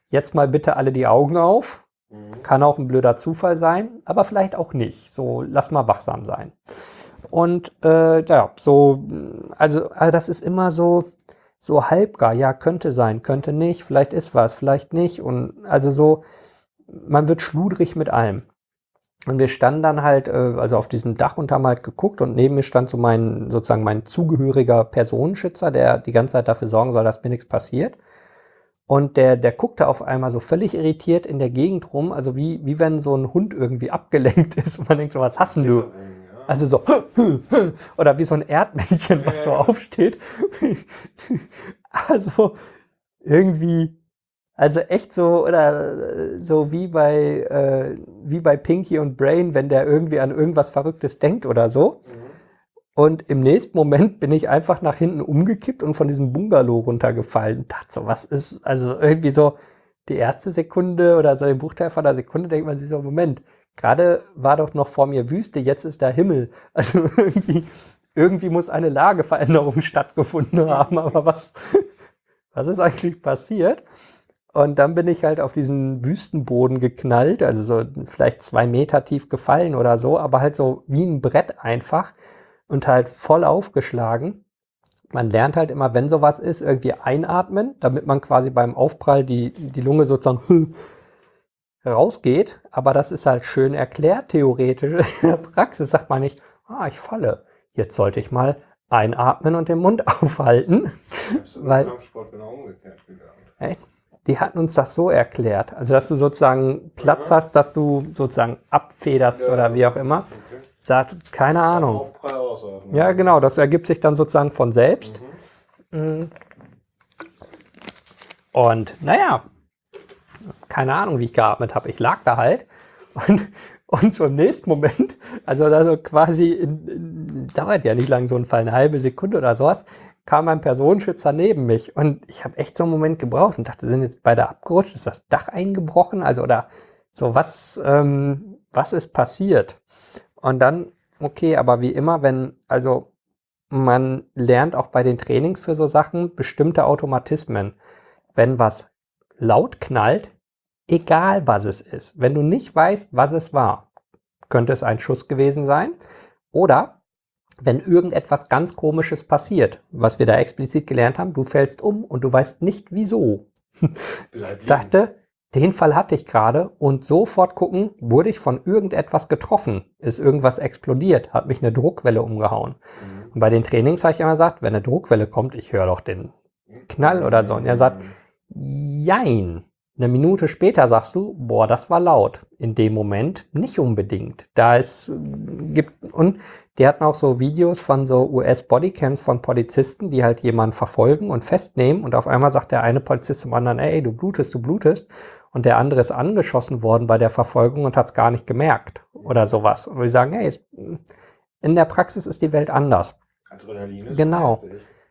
jetzt mal bitte alle die Augen auf. Mhm. Kann auch ein blöder Zufall sein, aber vielleicht auch nicht. So, lass mal wachsam sein. Und äh, ja, so, also, also das ist immer so, so halbgar, ja, könnte sein, könnte nicht, vielleicht ist was, vielleicht nicht. Und also so, man wird schludrig mit allem. Und wir standen dann halt, äh, also auf diesem Dach und haben halt geguckt und neben mir stand so mein, sozusagen mein zugehöriger Personenschützer, der die ganze Zeit dafür sorgen soll, dass mir nichts passiert. Und der, der guckte auf einmal so völlig irritiert in der Gegend rum, also wie, wie wenn so ein Hund irgendwie abgelenkt ist und man denkt so, was hast du? Also so, oder wie so ein Erdmännchen, was so aufsteht. Also irgendwie, also echt so, oder so wie bei, äh, wie bei Pinky und Brain, wenn der irgendwie an irgendwas Verrücktes denkt oder so. Mhm. Und im nächsten Moment bin ich einfach nach hinten umgekippt und von diesem Bungalow runtergefallen. Und dachte so, was ist, also irgendwie so die erste Sekunde oder so den Bruchteil von der Sekunde denkt man sich so, Moment, gerade war doch noch vor mir Wüste, jetzt ist da Himmel. Also irgendwie, irgendwie muss eine Lageveränderung stattgefunden haben, aber was, was ist eigentlich passiert? Und dann bin ich halt auf diesen Wüstenboden geknallt, also so vielleicht zwei Meter tief gefallen oder so, aber halt so wie ein Brett einfach und halt voll aufgeschlagen. Man lernt halt immer, wenn sowas ist, irgendwie einatmen, damit man quasi beim Aufprall die, die Lunge sozusagen rausgeht. Aber das ist halt schön erklärt, theoretisch. In der Praxis sagt man nicht, ah, ich falle. Jetzt sollte ich mal einatmen und den Mund aufhalten. weil, genau umgekehrt gelernt. Die hatten uns das so erklärt. Also, dass du sozusagen Platz ja. hast, dass du sozusagen abfederst ja. oder wie auch immer. Okay. Sagt, keine Ahnung. Ja, genau, das ergibt sich dann sozusagen von selbst. Mhm. mhm. Und naja, keine Ahnung, wie ich geatmet habe. Ich lag da halt und, und so im nächsten Moment, also, also quasi, in, in, dauert ja nicht lang so ein Fall, eine halbe Sekunde oder sowas, kam ein Personenschützer neben mich und ich habe echt so einen Moment gebraucht und dachte, sind jetzt beide abgerutscht, ist das Dach eingebrochen, also oder so, was, ähm, was ist passiert? Und dann, okay, aber wie immer, wenn, also man lernt auch bei den Trainings für so Sachen bestimmte Automatismen. Wenn was laut knallt, egal was es ist, wenn du nicht weißt, was es war, könnte es ein Schuss gewesen sein. Oder wenn irgendetwas ganz Komisches passiert, was wir da explizit gelernt haben, du fällst um und du weißt nicht wieso. Dachte, den Fall hatte ich gerade und sofort gucken, wurde ich von irgendetwas getroffen? Ist irgendwas explodiert? Hat mich eine Druckwelle umgehauen? Mhm. Und bei den Trainings habe ich immer gesagt, wenn eine Druckwelle kommt, ich höre doch den Knall oder so. Und er sagt, jein. Eine Minute später sagst du, boah, das war laut. In dem Moment nicht unbedingt. Da es gibt, und die hatten auch so Videos von so US-Bodycams von Polizisten, die halt jemanden verfolgen und festnehmen und auf einmal sagt der eine Polizist zum anderen, ey, du blutest, du blutest. Und der andere ist angeschossen worden bei der Verfolgung und hat es gar nicht gemerkt oder sowas. Und wir sagen, hey, in der Praxis ist die Welt anders. Adrenalin ist Genau.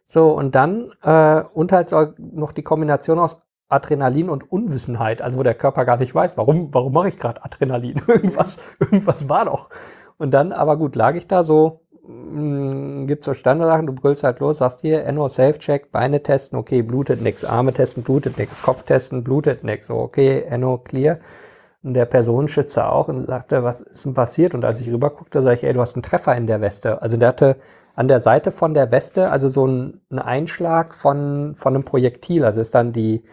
So, und dann, äh, und halt so noch die Kombination aus Adrenalin und Unwissenheit, also wo der Körper gar nicht weiß, warum, warum mache ich gerade Adrenalin? irgendwas, irgendwas war doch. Und dann, aber gut, lag ich da so, mm, gibt so Standardsachen, du brüllst halt los, sagst hier, NO Safe Check, Beine testen, okay, blutet nix, Arme testen, blutet nix, Kopf testen, blutet nix, so, okay, NO clear. Und der Personenschützer auch und sagte, was ist denn passiert? Und als ich rüberguckte, sage ich, ey, du hast einen Treffer in der Weste. Also der hatte an der Seite von der Weste, also so ein, ein Einschlag von, von einem Projektil. Also ist dann die,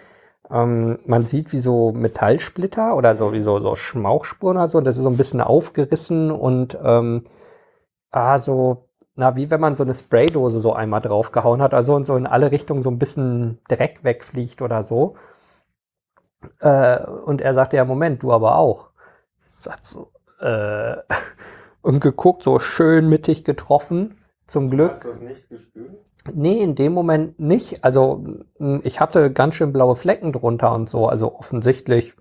ähm, man sieht wie so Metallsplitter oder so wie so, so Schmauchspuren oder so. Und das ist so ein bisschen aufgerissen und ähm, ah, so, na, wie wenn man so eine Spraydose so einmal draufgehauen hat, also und so in alle Richtungen so ein bisschen Dreck wegfliegt oder so. Äh, und er sagte, ja, Moment, du aber auch. Sagt so, äh, und geguckt, so schön mittig getroffen. Zum Glück. Hast du das nicht gespürt? Nee, in dem Moment nicht. Also ich hatte ganz schön blaue Flecken drunter und so. Also offensichtlich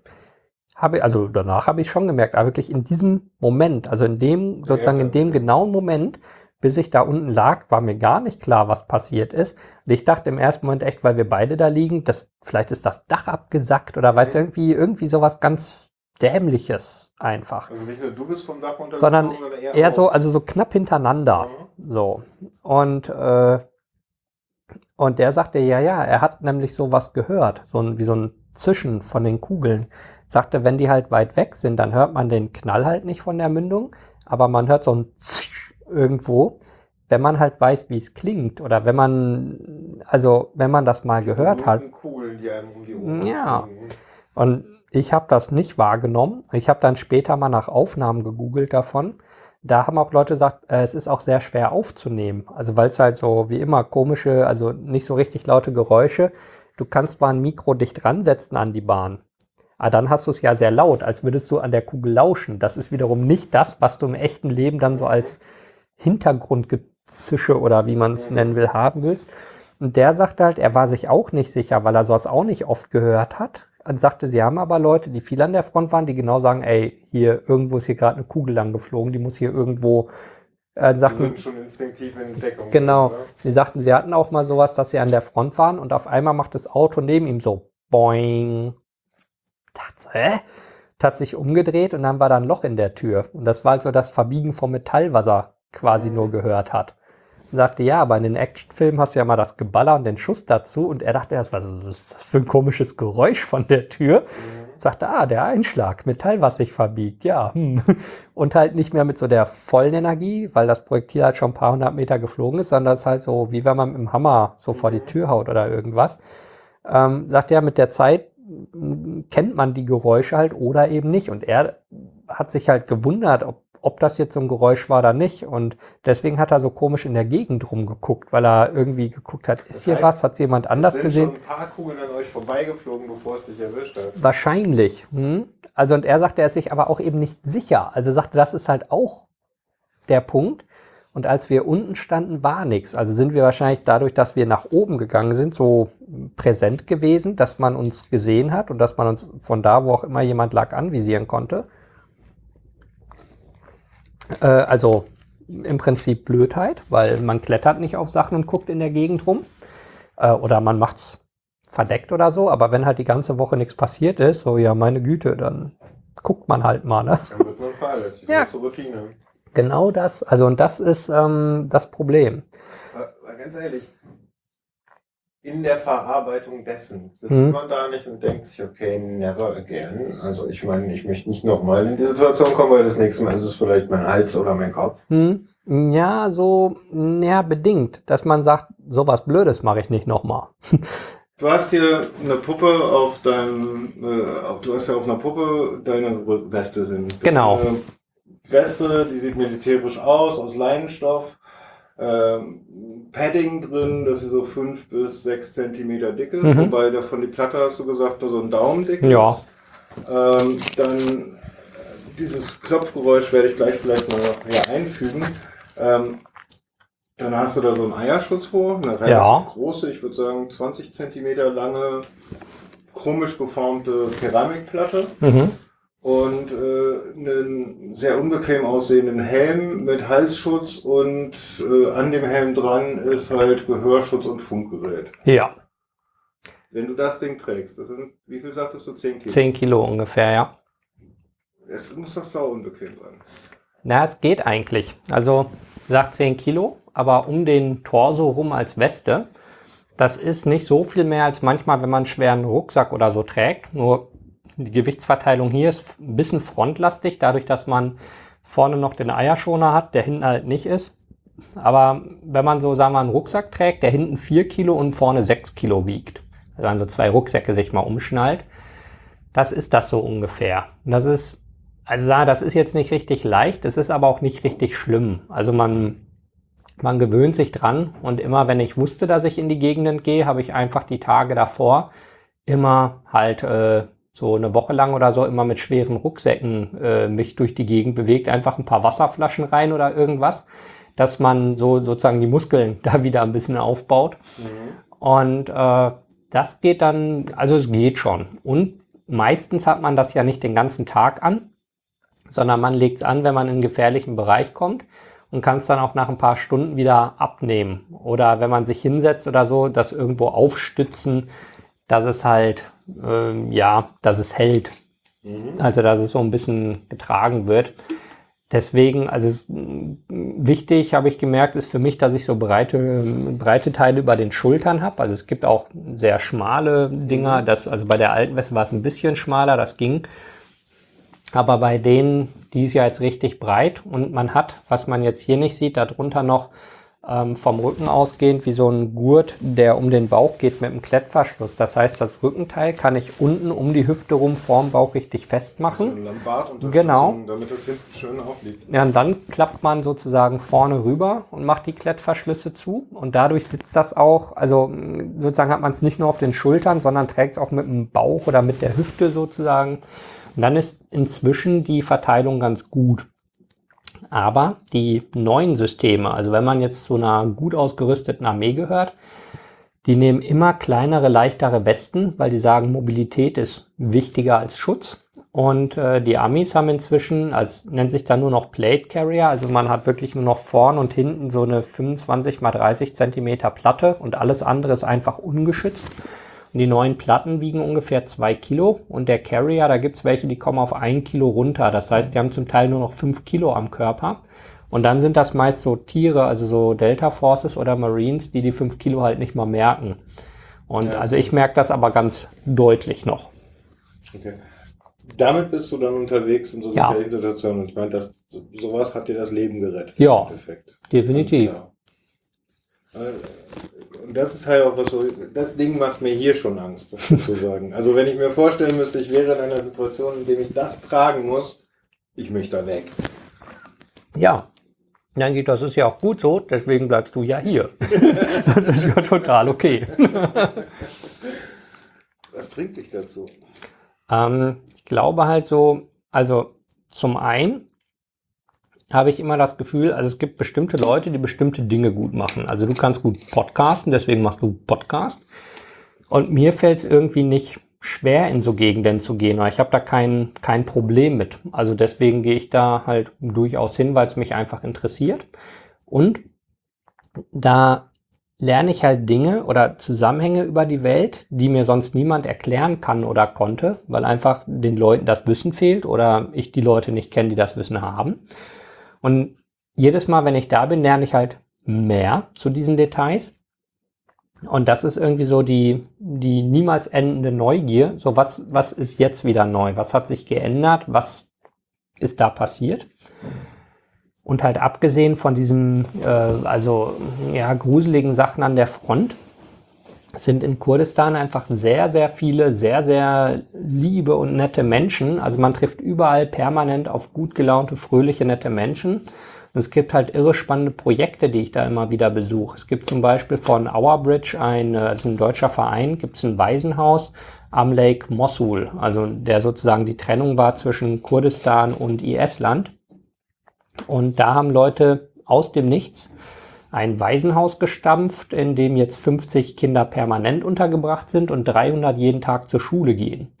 habe ich, also danach habe ich schon gemerkt, aber wirklich in diesem Moment, also in dem, sozusagen in dem genauen Moment, bis ich da unten lag, war mir gar nicht klar, was passiert ist. Und ich dachte im ersten Moment echt, weil wir beide da liegen, dass vielleicht ist das Dach abgesackt oder weiß irgendwie, irgendwie sowas ganz Dämliches einfach. Also nicht nur du bist vom Dach runter, sondern eher, eher so, also so knapp hintereinander. Mhm. So. Und äh, und der sagte, ja, ja, er hat nämlich sowas gehört, so ein, wie so ein Zischen von den Kugeln. Sagte, wenn die halt weit weg sind, dann hört man den Knall halt nicht von der Mündung, aber man hört so ein Zisch irgendwo. wenn man halt weiß, wie es klingt oder wenn man, also wenn man das mal gehört hat. Kugeln, die einem um die Ohren Ja. fliegen. Und ich habe das nicht wahrgenommen. Ich habe dann später mal nach Aufnahmen gegoogelt davon. Da haben auch Leute gesagt, äh, es ist auch sehr schwer aufzunehmen. Also weil es halt so wie immer komische, also nicht so richtig laute Geräusche. Du kannst zwar ein Mikro dicht ransetzen an die Bahn, aber dann hast du es ja sehr laut, als würdest du an der Kugel lauschen. Das ist wiederum nicht das, was du im echten Leben dann so als Hintergrundgezische oder wie man es nennen will, haben willst. Und der sagte halt, er war sich auch nicht sicher, weil er sowas auch nicht oft gehört hat. Und sagte, sie haben aber Leute, die viel an der Front waren, die genau sagen, ey, hier irgendwo ist hier gerade eine Kugel lang geflogen, die muss hier irgendwo, äh, Die sagten, schon instinktiv in Deckung Genau. gehen, ne? Sie sagten, sie hatten auch mal sowas, dass sie an der Front waren und auf einmal macht das Auto neben ihm so boing. Dachte, hä? Hat sich umgedreht und dann war da ein Loch in der Tür. Und das war also das Verbiegen vom Metall, was er quasi nur gehört hat. Und sagte, ja, aber in den Actionfilmen hast du ja mal das Geballer und den Schuss dazu. Und er dachte erst, was ist das für ein komisches Geräusch von der Tür? Sagte, ah, der Einschlag, Metall, was sich verbiegt, ja. Hm. Und halt nicht mehr mit so der vollen Energie, weil das Projektil halt schon ein paar hundert Meter geflogen ist, sondern es ist halt so, wie wenn man mit dem Hammer so vor die Tür haut oder irgendwas. Ähm, sagt er, mit der Zeit m, kennt man die Geräusche halt oder eben nicht. Und er hat sich halt gewundert, ob, ob das jetzt so ein Geräusch war oder nicht. Und deswegen hat er so komisch in der Gegend rumgeguckt, weil er irgendwie geguckt hat, ist Das hier heißt, was, hat jemand anders sind gesehen? schon ein paar Kugeln an euch vorbeigeflogen, bevor es dich erwischt hat. Wahrscheinlich. Hm? Also und er sagte, er ist sich aber auch eben nicht sicher. Also sagte, das ist halt auch der Punkt. Und als wir unten standen, war nichts. Also sind wir wahrscheinlich dadurch, dass wir nach oben gegangen sind, so präsent gewesen, dass man uns gesehen hat und dass man uns von da, wo auch immer jemand lag, anvisieren konnte. Äh, also im Prinzip Blödheit, weil man klettert nicht auf Sachen und guckt in der Gegend rum. Äh, oder man macht's verdeckt oder so, aber wenn halt die ganze Woche nichts passiert ist, so ja, meine Güte, dann guckt man halt mal, ne? Dann wird man fahrlässig. Ja. Ja. Zur Routine. Genau das, also und das ist ähm, das Problem. Aber, aber ganz ehrlich, in der Verarbeitung dessen sitzt Mhm. man da nicht und denkt sich, okay, never again. Also ich meine, ich möchte nicht nochmal in die Situation kommen, weil das nächste Mal ist es vielleicht mein Hals oder mein Kopf. Hm, ja, so näher bedingt, dass man sagt, sowas Blödes mache ich nicht nochmal. Du hast hier eine Puppe auf deinem, äh, auf- du hast ja auf einer Puppe deine Weste sind. Genau. eine Weste, die sieht militärisch aus, aus Leinenstoff. Ähm, Padding drin, das ist so fünf bis sechs Zentimeter dick ist, Mhm. wobei der von die Platte hast du gesagt nur so ein Daumen dick Ja. ist. Ähm, dann äh, dieses Klopfgeräusch werde ich gleich vielleicht mal hier einfügen. Ähm, dann hast du da so einen Eierschutz vor, eine relativ Ja. große, ich würde sagen 20 Zentimeter lange, komisch geformte Keramikplatte Mhm. Und äh, einen sehr unbequem aussehenden Helm mit Halsschutz und äh, an dem Helm dran ist halt Gehörschutz und Funkgerät. Ja, Wenn du das Ding trägst, das sind, wie viel sagtest du, 10 Kilo? 10 Kilo ungefähr, ja. Es muss doch sau unbequem sein. Na, es geht eigentlich. Also sagt 10 Kilo, aber um den Torso rum als Weste. Das ist nicht so viel mehr als manchmal, wenn man einen schweren Rucksack oder so trägt. Nur die Gewichtsverteilung hier ist ein bisschen frontlastig, dadurch, dass man vorne noch den Eierschoner hat, der hinten halt nicht ist. Aber wenn man so, sagen wir, einen Rucksack trägt, der hinten 4 Kilo und vorne 6 Kilo wiegt, also man so zwei Rucksäcke sich mal umschnallt, das ist das so ungefähr. Und das ist, also das ist jetzt nicht richtig leicht, es ist aber auch nicht richtig schlimm. Also man, man gewöhnt sich dran und immer, wenn ich wusste, dass ich in die Gegenden gehe, habe ich einfach die Tage davor immer halt äh, so eine Woche lang oder so immer mit schweren Rucksäcken äh, mich durch die Gegend bewegt, einfach ein paar Wasserflaschen rein oder irgendwas, dass man so sozusagen die Muskeln da wieder ein bisschen aufbaut. Und äh, das geht dann, also es geht schon. Und meistens hat man das ja nicht den ganzen Tag an, sondern man legt es an, wenn man in einen gefährlichen Bereich kommt und kann es dann auch nach ein paar Stunden wieder abnehmen. Oder wenn man sich hinsetzt oder so, das irgendwo aufstützen, dass es halt, ähm, ja, dass es hält. Also, dass es so ein bisschen getragen wird. Deswegen, also es, wichtig, habe ich gemerkt, ist für mich, dass ich so breite, breite Teile über den Schultern habe. Also es gibt auch sehr schmale Dinger. Das, also bei der alten Weste war es ein bisschen schmaler, das ging. Aber bei denen, die ist ja jetzt richtig breit und man hat, was man jetzt hier nicht sieht, darunter noch ähm, vom Rücken ausgehend wie so ein Gurt, der um den Bauch geht mit einem Klettverschluss. Das heißt, das Rückenteil kann ich unten um die Hüfte rum vorm Bauch richtig festmachen. So genau. Damit das hinten schön aufliegt. Ja, und dann klappt man sozusagen vorne rüber und macht die Klettverschlüsse zu. Und dadurch sitzt das auch, also sozusagen hat man es nicht nur auf den Schultern, sondern trägt es auch mit dem Bauch oder mit der Hüfte sozusagen. Und dann ist inzwischen die Verteilung ganz gut. Aber die neuen Systeme, also wenn man jetzt zu einer gut ausgerüsteten Armee gehört, die nehmen immer kleinere, leichtere Westen, weil die sagen, Mobilität ist wichtiger als Schutz. Und äh, die Amis haben inzwischen, als nennt sich da nur noch Plate Carrier, also man hat wirklich nur noch vorn und hinten so eine 25 mal 30 Zentimeter Platte und alles andere ist einfach ungeschützt. Die neuen Platten wiegen ungefähr zwei Kilo und der Carrier, da gibt's welche, die kommen auf ein Kilo runter. Das heißt, die haben zum Teil nur noch fünf Kilo am Körper. Und dann sind das meist so Tiere, also so Delta Forces oder Marines, die die fünf Kilo halt nicht mal merken. Und ja. also ich merke das aber ganz deutlich noch. Okay. Damit bist du dann unterwegs in so einer ja. Situation. Und ich meine, das, sowas hat dir das Leben gerettet. Ja, definitiv. Äh, und das ist halt auch was, so, das Ding macht mir hier schon Angst, sozusagen. also wenn ich mir vorstellen müsste, ich wäre in einer Situation, in der ich das tragen muss, ich möchte da weg. Ja, Nein, das ist ja auch gut so, deswegen bleibst du ja hier. das ist ja total okay. Was bringt dich dazu? Ähm, ich glaube halt so, also zum einen habe ich immer das Gefühl, also es gibt bestimmte Leute, die bestimmte Dinge gut machen. Also du kannst gut podcasten, deswegen machst du Podcast. Und mir fällt es irgendwie nicht schwer, in so Gegenden zu gehen. Ich habe da kein, kein Problem mit. Also deswegen gehe ich da halt durchaus hin, weil es mich einfach interessiert. Und da lerne ich halt Dinge oder Zusammenhänge über die Welt, die mir sonst niemand erklären kann oder konnte, weil einfach den Leuten das Wissen fehlt oder ich die Leute nicht kenne, die das Wissen haben. Und jedes Mal, wenn ich da bin, lerne ich halt mehr zu diesen Details. Und das ist irgendwie so die, die niemals endende Neugier. So, was, was ist jetzt wieder neu? Was hat sich geändert? Was ist da passiert? Und halt abgesehen von diesen, äh, also, ja, gruseligen Sachen an der Front, sind in Kurdistan einfach sehr, sehr viele, sehr, sehr liebe und nette Menschen. Also man trifft überall permanent auf gut gelaunte, fröhliche, nette Menschen. Und es gibt halt irre spannende Projekte, die ich da immer wieder besuche. Es gibt zum Beispiel von Our Bridge, ein, also ein deutscher Verein, gibt es ein Waisenhaus am Lake Mosul, also der sozusagen die Trennung war zwischen Kurdistan und IS-Land. Und da haben Leute aus dem Nichts ein Waisenhaus gestampft, in dem jetzt 50 Kinder permanent untergebracht sind und 300 jeden Tag zur Schule gehen.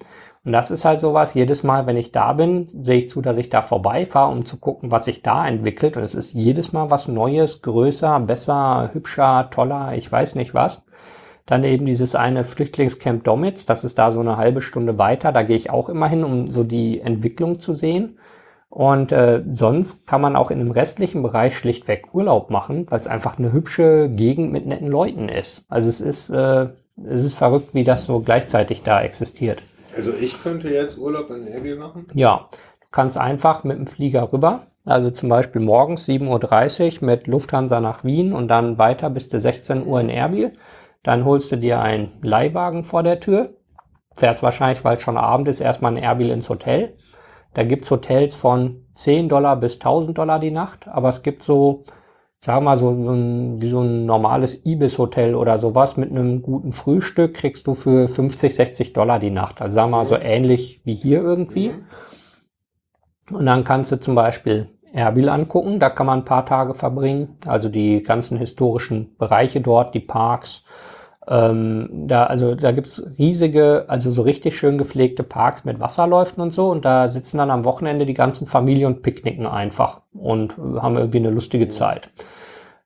Und das ist halt sowas, jedes Mal, wenn ich da bin, sehe ich zu, dass ich da vorbeifahre, um zu gucken, was sich da entwickelt. Und es ist jedes Mal was Neues, größer, besser, hübscher, toller, ich weiß nicht was. Dann eben dieses eine Flüchtlingscamp Domitz, das ist da so eine halbe Stunde weiter. Da gehe ich auch immer hin, um so die Entwicklung zu sehen. Und äh, sonst kann man auch in dem restlichen Bereich schlichtweg Urlaub machen, weil es einfach eine hübsche Gegend mit netten Leuten ist. Also es ist, äh, es ist verrückt, wie das so gleichzeitig da existiert. Also ich könnte jetzt Urlaub in Erbil machen? Ja, du kannst einfach mit dem Flieger rüber. Also zum Beispiel morgens 7.30 Uhr mit Lufthansa nach Wien und dann weiter bis zu 16 Uhr in Erbil. Dann holst du dir einen Leihwagen vor der Tür. Fährst wahrscheinlich, weil es schon Abend ist, erstmal in Erbil ins Hotel da gibt's Hotels von 10 Dollar bis 1000 Dollar die Nacht, aber es gibt so, sag mal, so, ein, wie so ein normales Ibis-Hotel oder sowas mit einem guten Frühstück kriegst du für 50, 60 Dollar die Nacht. Also sag mal, so ähnlich wie hier irgendwie. Und dann kannst du zum Beispiel Erbil angucken, da kann man ein paar Tage verbringen. Also die ganzen historischen Bereiche dort, die Parks, ähm, da, also da gibt's riesige, also so richtig schön gepflegte Parks mit Wasserläufen und so. Und da sitzen dann am Wochenende die ganzen Familien und picknicken einfach und haben irgendwie eine lustige Zeit.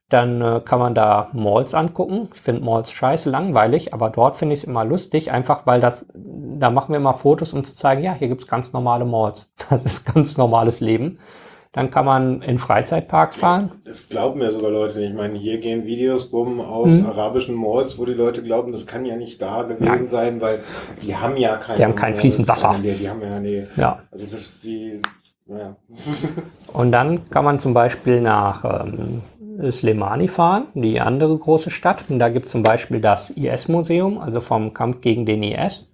Dann äh, kann man da Malls angucken. Ich finde Malls scheiße langweilig, aber dort finde ich es immer lustig, einfach weil das, da machen wir immer Fotos, um zu zeigen, ja, hier gibt's ganz normale Malls. Das ist ganz normales Leben. Dann kann man in Freizeitparks fahren. Das glauben ja sogar Leute nicht. Ich meine, hier gehen Videos rum aus mhm. arabischen Malls, wo die Leute glauben, das kann ja nicht da gewesen Nein. sein, weil die haben ja kein, die haben kein fließend Wasser. Die, die, haben ja, nee, ja. Also das ist wie, naja. Und dann kann man zum Beispiel nach, ähm, Slemani fahren, die andere große Stadt. Und da gibt es zum Beispiel das IS-Museum, also vom Kampf gegen den IS.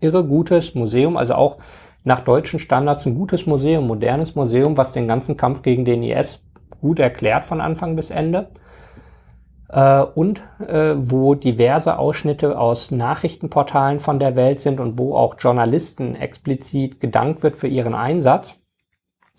Irre gutes Museum, also auch nach deutschen Standards ein gutes Museum, modernes Museum, was den ganzen Kampf gegen den IS gut erklärt von Anfang bis Ende. Äh, und äh, wo diverse Ausschnitte aus Nachrichtenportalen von der Welt sind und wo auch Journalisten explizit gedankt wird für ihren Einsatz.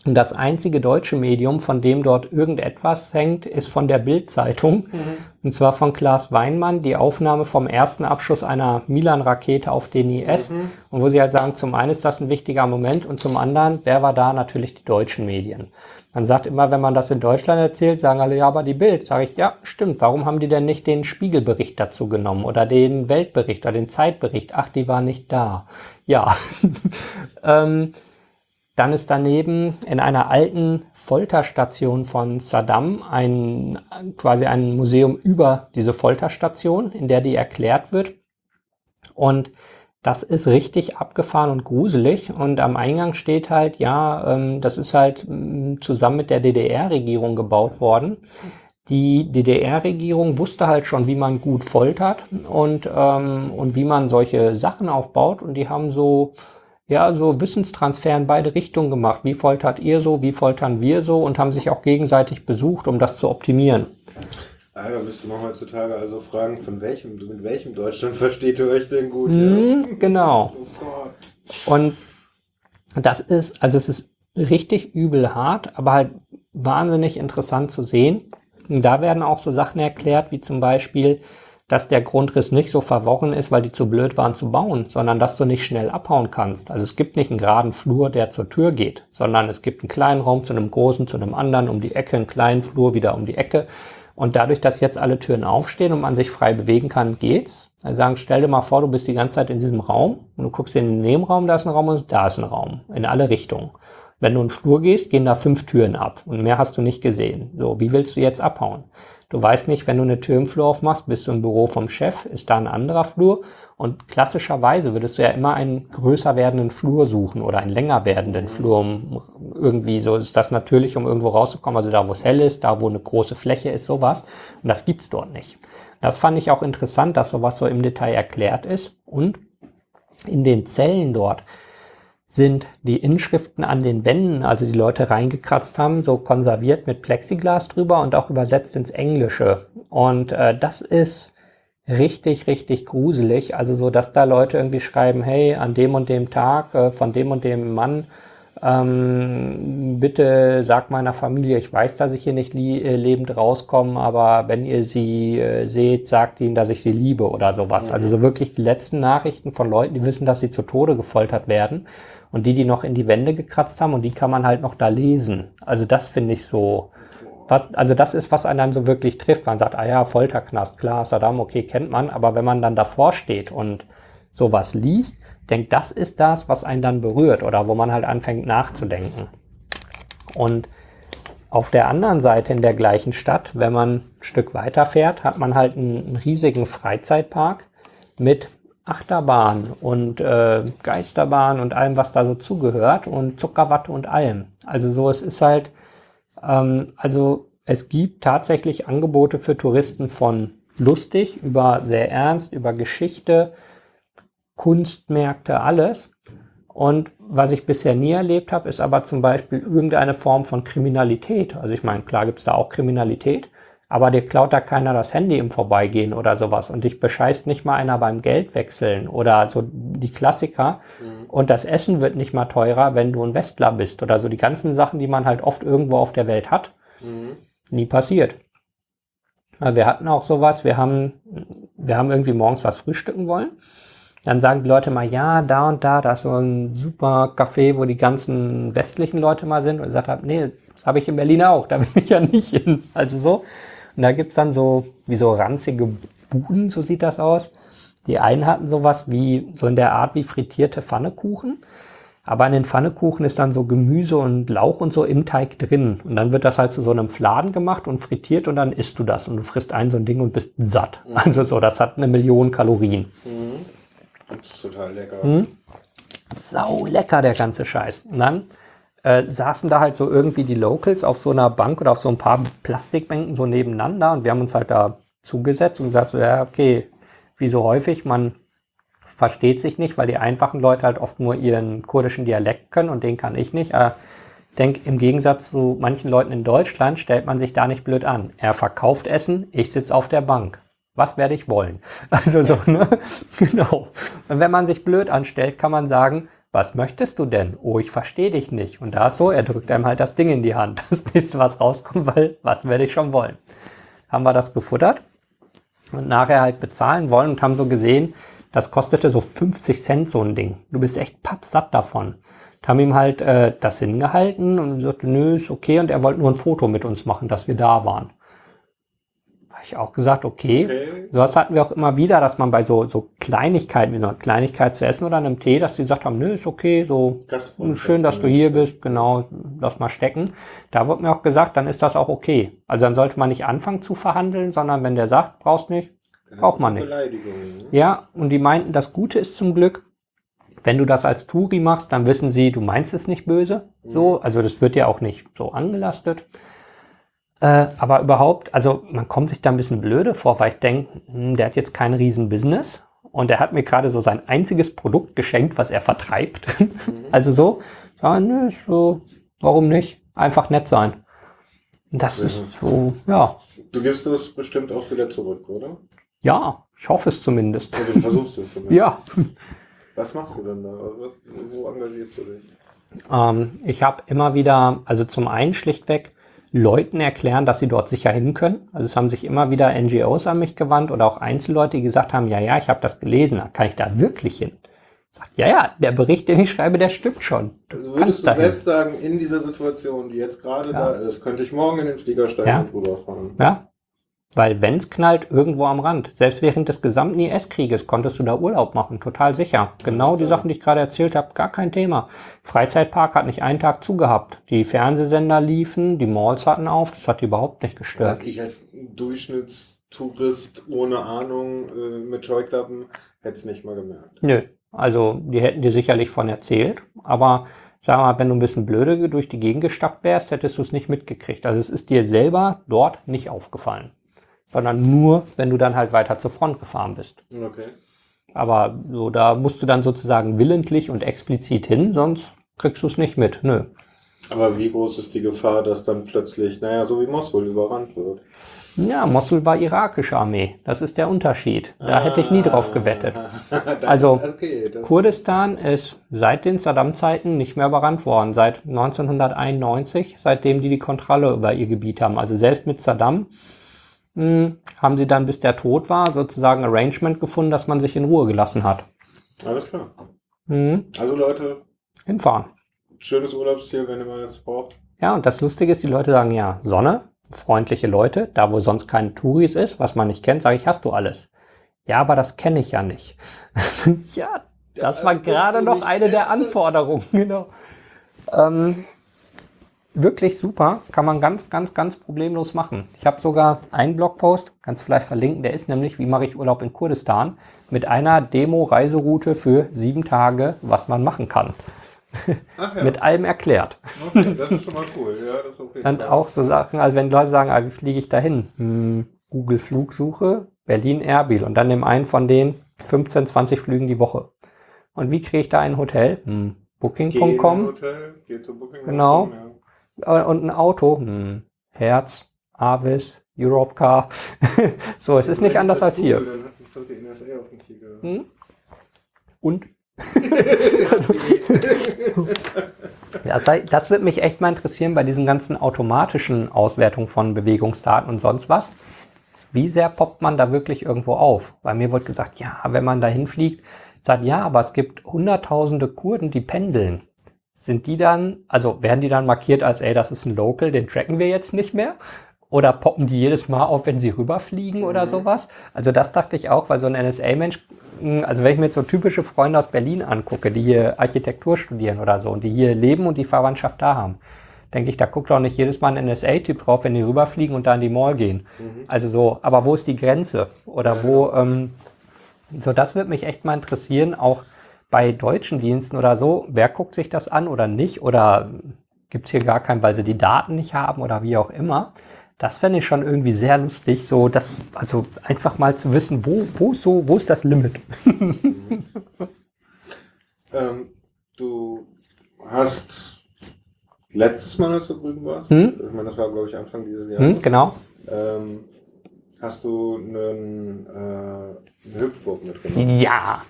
Und das einzige deutsche Medium, von dem dort irgendetwas hängt, ist von der Bild-Zeitung. Mhm. Und zwar von Klaas Weinmann, die Aufnahme vom ersten Abschuss einer Milan-Rakete auf den IS. Mhm. Und wo sie halt sagen, zum einen ist das ein wichtiger Moment und zum anderen, wer war da? Natürlich die deutschen Medien. Man sagt immer, wenn man das in Deutschland erzählt, sagen alle, ja, aber die Bild. Sage ich, ja, stimmt. Warum haben die denn nicht den Spiegelbericht dazu genommen oder den Weltbericht oder den Zeitbericht? Ach, die war nicht da. Ja. ähm, dann ist daneben in einer alten Folterstation von Saddam ein, quasi ein Museum über diese Folterstation, in der die erklärt wird. Und das ist richtig abgefahren und gruselig. Und am Eingang steht halt, ja, ähm, das ist halt mm, zusammen mit der DDR-Regierung gebaut worden. Die DDR-Regierung wusste halt schon, wie man gut foltert und, ähm, und wie man solche Sachen aufbaut. Und die haben so ja, so Wissenstransfer in beide Richtungen gemacht. Wie foltert ihr so, wie foltern wir so und haben sich auch gegenseitig besucht, um das zu optimieren. Ah, da müsste man heutzutage also fragen, von welchem, mit welchem Deutschland versteht ihr euch denn gut? Mm, ja? Genau. Oh und das ist, also es ist richtig übel hart, aber halt wahnsinnig interessant zu sehen. Und da werden auch so Sachen erklärt, wie zum Beispiel, dass der Grundriss nicht so verworren ist, weil die zu blöd waren zu bauen, sondern dass du nicht schnell abhauen kannst. Also es gibt nicht einen geraden Flur, der zur Tür geht, sondern es gibt einen kleinen Raum zu einem großen, zu einem anderen, um die Ecke, einen kleinen Flur wieder um die Ecke. Und dadurch, dass jetzt alle Türen aufstehen und man sich frei bewegen kann, geht's. Also sagen, stell dir mal vor, du bist die ganze Zeit in diesem Raum und du guckst in den Nebenraum, da ist ein Raum und da ist ein Raum. In alle Richtungen. Wenn du in den Flur gehst, gehen da fünf Türen ab und mehr hast du nicht gesehen. So, wie willst du jetzt abhauen? Du weißt nicht, wenn du eine Tür im Flur aufmachst, bist du im Büro vom Chef, ist da ein anderer Flur. Und klassischerweise würdest du ja immer einen größer werdenden Flur suchen oder einen länger werdenden Flur, um irgendwie so ist das natürlich, um irgendwo rauszukommen. Also da, wo es hell ist, da, wo eine große Fläche ist, sowas. Und das gibt's dort nicht. Das fand ich auch interessant, dass sowas so im Detail erklärt ist. Und in den Zellen dort sind die Inschriften an den Wänden, also die Leute reingekratzt haben, so konserviert mit Plexiglas drüber und auch übersetzt ins Englische. Und äh, das ist richtig, richtig gruselig. Also so, dass da Leute irgendwie schreiben, hey, an dem und dem Tag äh, von dem und dem Mann, ähm, bitte sag meiner Familie, ich weiß, dass ich hier nicht äh, lebend rauskomme, aber wenn ihr sie äh, seht, sagt ihnen, dass ich sie liebe oder sowas. Mhm. Also so wirklich die letzten Nachrichten von Leuten, die wissen, dass sie zu Tode gefoltert werden und die, die noch in die Wände gekratzt haben und die kann man halt noch da lesen. Also das finde ich so, was, also das ist, was einen dann so wirklich trifft. Man sagt, ah ja, Folterknast, klar, Saddam, okay, kennt man, aber wenn man dann davor steht und sowas liest, denkt, das ist das, was einen dann berührt oder wo man halt anfängt nachzudenken. Und auf der anderen Seite in der gleichen Stadt, wenn man ein Stück weiter fährt, hat man halt einen, einen riesigen Freizeitpark mit Achterbahn und äh, Geisterbahn und allem, was da so zugehört und Zuckerwatte und allem. Also so, es ist halt, ähm, also es gibt tatsächlich Angebote für Touristen von lustig über sehr ernst, über Geschichte, Kunstmärkte, alles. Und was ich bisher nie erlebt habe, ist aber zum Beispiel irgendeine Form von Kriminalität. Also ich meine, klar gibt es da auch Kriminalität, aber dir klaut da keiner das Handy im Vorbeigehen oder sowas und dich bescheißt nicht mal einer beim Geld wechseln oder so die Klassiker. Mhm. Und das Essen wird nicht mal teurer, wenn du ein Westler bist oder so die ganzen Sachen, die man halt oft irgendwo auf der Welt hat. Mhm. Nie passiert. Wir hatten auch sowas, wir haben, wir haben irgendwie morgens was frühstücken wollen. Dann sagen die Leute mal, ja, da und da, da ist so ein super Café, wo die ganzen westlichen Leute mal sind. Und ich gesagt habe, nee, das habe ich in Berlin auch, da will ich ja nicht hin. Also so. Und da gibt's dann so, wie so ranzige Buden, so sieht das aus. Die einen hatten sowas wie, so in der Art wie frittierte Pfannekuchen. Aber in den Pfannekuchen ist dann so Gemüse und Lauch und so im Teig drin. Und dann wird das halt zu so einem Fladen gemacht und frittiert und dann isst du das. Und du frisst ein so ein Ding und bist satt. Mhm. Also so, das hat eine Million Kalorien. Mhm. Das ist total lecker. Mhm. Sau lecker, der ganze Scheiß. Und dann äh, saßen da halt so irgendwie die Locals auf so einer Bank oder auf so ein paar Plastikbänken so nebeneinander und wir haben uns halt da zugesetzt und gesagt, so, ja, okay, wie so häufig, man versteht sich nicht, weil die einfachen Leute halt oft nur ihren kurdischen Dialekt können und den kann ich nicht. Äh, denke, im Gegensatz zu manchen Leuten in Deutschland stellt man sich da nicht blöd an. Er verkauft Essen, ich sitze auf der Bank. Was werde ich wollen? Also so, ne? Genau. Und wenn man sich blöd anstellt, kann man sagen, was möchtest du denn? Oh, ich verstehe dich nicht. Und da so, er drückt einem halt das Ding in die Hand. Das nächste, was rauskommt, weil was werde ich schon wollen? Haben wir das gefuttert und nachher halt bezahlen wollen und haben so gesehen, das kostete so 50 Cent so ein Ding. Du bist echt pappsatt davon. Und haben ihm halt äh, das hingehalten und sagte, nö, ist okay. Und er wollte nur ein Foto mit uns machen, dass wir da waren habe ich auch gesagt, okay. okay. Sowas hatten wir auch immer wieder, dass man bei so, so Kleinigkeiten, wie so eine Kleinigkeit zu essen oder einem Tee, dass die gesagt haben, nö, ist okay, so schön, dass du hier bist, genau, lass mal stecken. Da wurde mir auch gesagt, dann ist das auch okay. Also dann sollte man nicht anfangen zu verhandeln, sondern wenn der sagt, brauchst nicht, braucht man nicht. Ne? Ja, und die meinten, das Gute ist zum Glück, wenn du das als Touri machst, dann wissen sie, du meinst es nicht böse. So, mhm. also das wird ja auch nicht so angelastet. Äh, aber überhaupt, also man kommt sich da ein bisschen blöde vor, weil ich denke, hm, der hat jetzt kein Riesen-Business und er hat mir gerade so sein einziges Produkt geschenkt, was er vertreibt. Also so, ja, nö, so, warum nicht? Einfach nett sein. Das mhm. ist so, ja. Du gibst es bestimmt auch wieder zurück, oder? Ja, ich hoffe es zumindest. Also du versuchst es zumindest. ja. Was machst du denn da? Was, wo engagierst du dich? Ähm, ich habe immer wieder, also zum einen schlichtweg, Leuten erklären, dass sie dort sicher hin können. Also es haben sich immer wieder NGOs an mich gewandt oder auch Einzelleute, die gesagt haben, ja, ja, ich habe das gelesen, kann ich da wirklich hin? Sagt, ja, ja, der Bericht, den ich schreibe, der stimmt schon. Du also würdest du dahin. selbst sagen, in dieser Situation, die jetzt gerade ja. da ist, könnte ich morgen in den Flieger steigen ja. und rüberfahren. Ja, weil wenn es knallt, irgendwo am Rand. Selbst während des gesamten IS-Krieges konntest du da Urlaub machen, total sicher. Genau die Sachen, die ich gerade erzählt habe, gar kein Thema. Freizeitpark hat nicht einen Tag zugehabt. Die Fernsehsender liefen, die Malls hatten auf, das hat die überhaupt nicht gestört. Heißt, ich als Durchschnittstourist ohne Ahnung äh, mit Scheuklappen hätte es nicht mal gemerkt. Nö, also die hätten dir sicherlich von erzählt, aber sag mal, wenn du ein bisschen blöde durch die Gegend gestappt wärst, hättest du es nicht mitgekriegt. Also es ist dir selber dort nicht aufgefallen sondern nur, wenn du dann halt weiter zur Front gefahren bist. Okay. Aber so, da musst du dann sozusagen willentlich und explizit hin, sonst kriegst du es nicht mit. Nö. Aber wie groß ist die Gefahr, dass dann plötzlich, naja, so wie Mosul überrannt wird? Ja, Mosul war irakische Armee. Das ist der Unterschied. Da ah, hätte ich nie drauf gewettet. Also okay, Kurdistan ist seit den Saddam-Zeiten nicht mehr überrannt worden. Seit 1991, seitdem die die Kontrolle über ihr Gebiet haben. Also selbst mit Saddam hm, haben sie dann, bis der tot war, sozusagen Arrangement gefunden, dass man sich in Ruhe gelassen hat. Alles klar. Mhm. Also Leute. Hinfahren. Schönes Urlaubsziel, wenn ihr mal jetzt braucht. Ja, und das Lustige ist, die Leute sagen ja, Sonne, freundliche Leute, da wo sonst keine Touris ist, was man nicht kennt, sage ich, hast du alles. Ja, aber das kenne ich ja nicht. ja, das war gerade noch eine der Anforderungen, genau. Ähm, wirklich super, kann man ganz, ganz, ganz problemlos machen. Ich habe sogar einen Blogpost, kannst vielleicht verlinken, der ist nämlich, wie mache ich Urlaub in Kurdistan, mit einer Demo-Reiseroute für sieben Tage, was man machen kann. Ja. mit allem erklärt. Okay, das ist schon mal cool. Ja, das ist okay. Und auch so Sachen, also wenn Leute sagen, ah, wie fliege ich dahin? Hm, Google Flugsuche, Berlin Erbil und dann nimm einen von den 15, 20 Flügen die Woche. Und wie kriege ich da ein Hotel? Hm, Booking.com. Genau. Ja. Äh, und ein Auto, hm, Herz, Avis, Europcar. so, es ist nicht anders als hier. Hm? Und? das, das würde mich echt mal interessieren bei diesen ganzen automatischen Auswertungen von Bewegungsdaten und sonst was. Wie sehr poppt man da wirklich irgendwo auf? Bei mir wird gesagt, ja, wenn man da hinfliegt, sagt ja, aber es gibt hunderttausende Kurden, die pendeln sind die dann, also werden die dann markiert als, ey, das ist ein Local, den tracken wir jetzt nicht mehr? Oder poppen die jedes Mal auf, wenn sie rüberfliegen oder mhm. sowas? Also das dachte ich auch, weil so ein NSA-Mensch, hm, also wenn ich mir jetzt so typische Freunde aus Berlin angucke, die hier Architektur studieren oder so und die hier leben und die Verwandtschaft da haben, denke ich, da guckt auch nicht jedes Mal ein NSA-Typ drauf, wenn die rüberfliegen und da in die Mall gehen. Mhm. Also so, aber wo ist die Grenze? Oder wo, ähm, so das würde mich echt mal interessieren, auch bei deutschen Diensten oder so, wer guckt sich das an oder nicht? Oder gibt es hier gar keinen, weil sie die Daten nicht haben oder wie auch immer. Das fände ich schon irgendwie sehr lustig, so das, also einfach mal zu wissen, wo, wo, so, wo ist das Limit? ähm, du hast letztes Mal, als du drüben warst, Hm? ich meine, das war, glaube ich, Anfang dieses Jahres, Hm, genau. ähm, hast du einen, äh, eine Hüpfburg mitgenommen. Ja,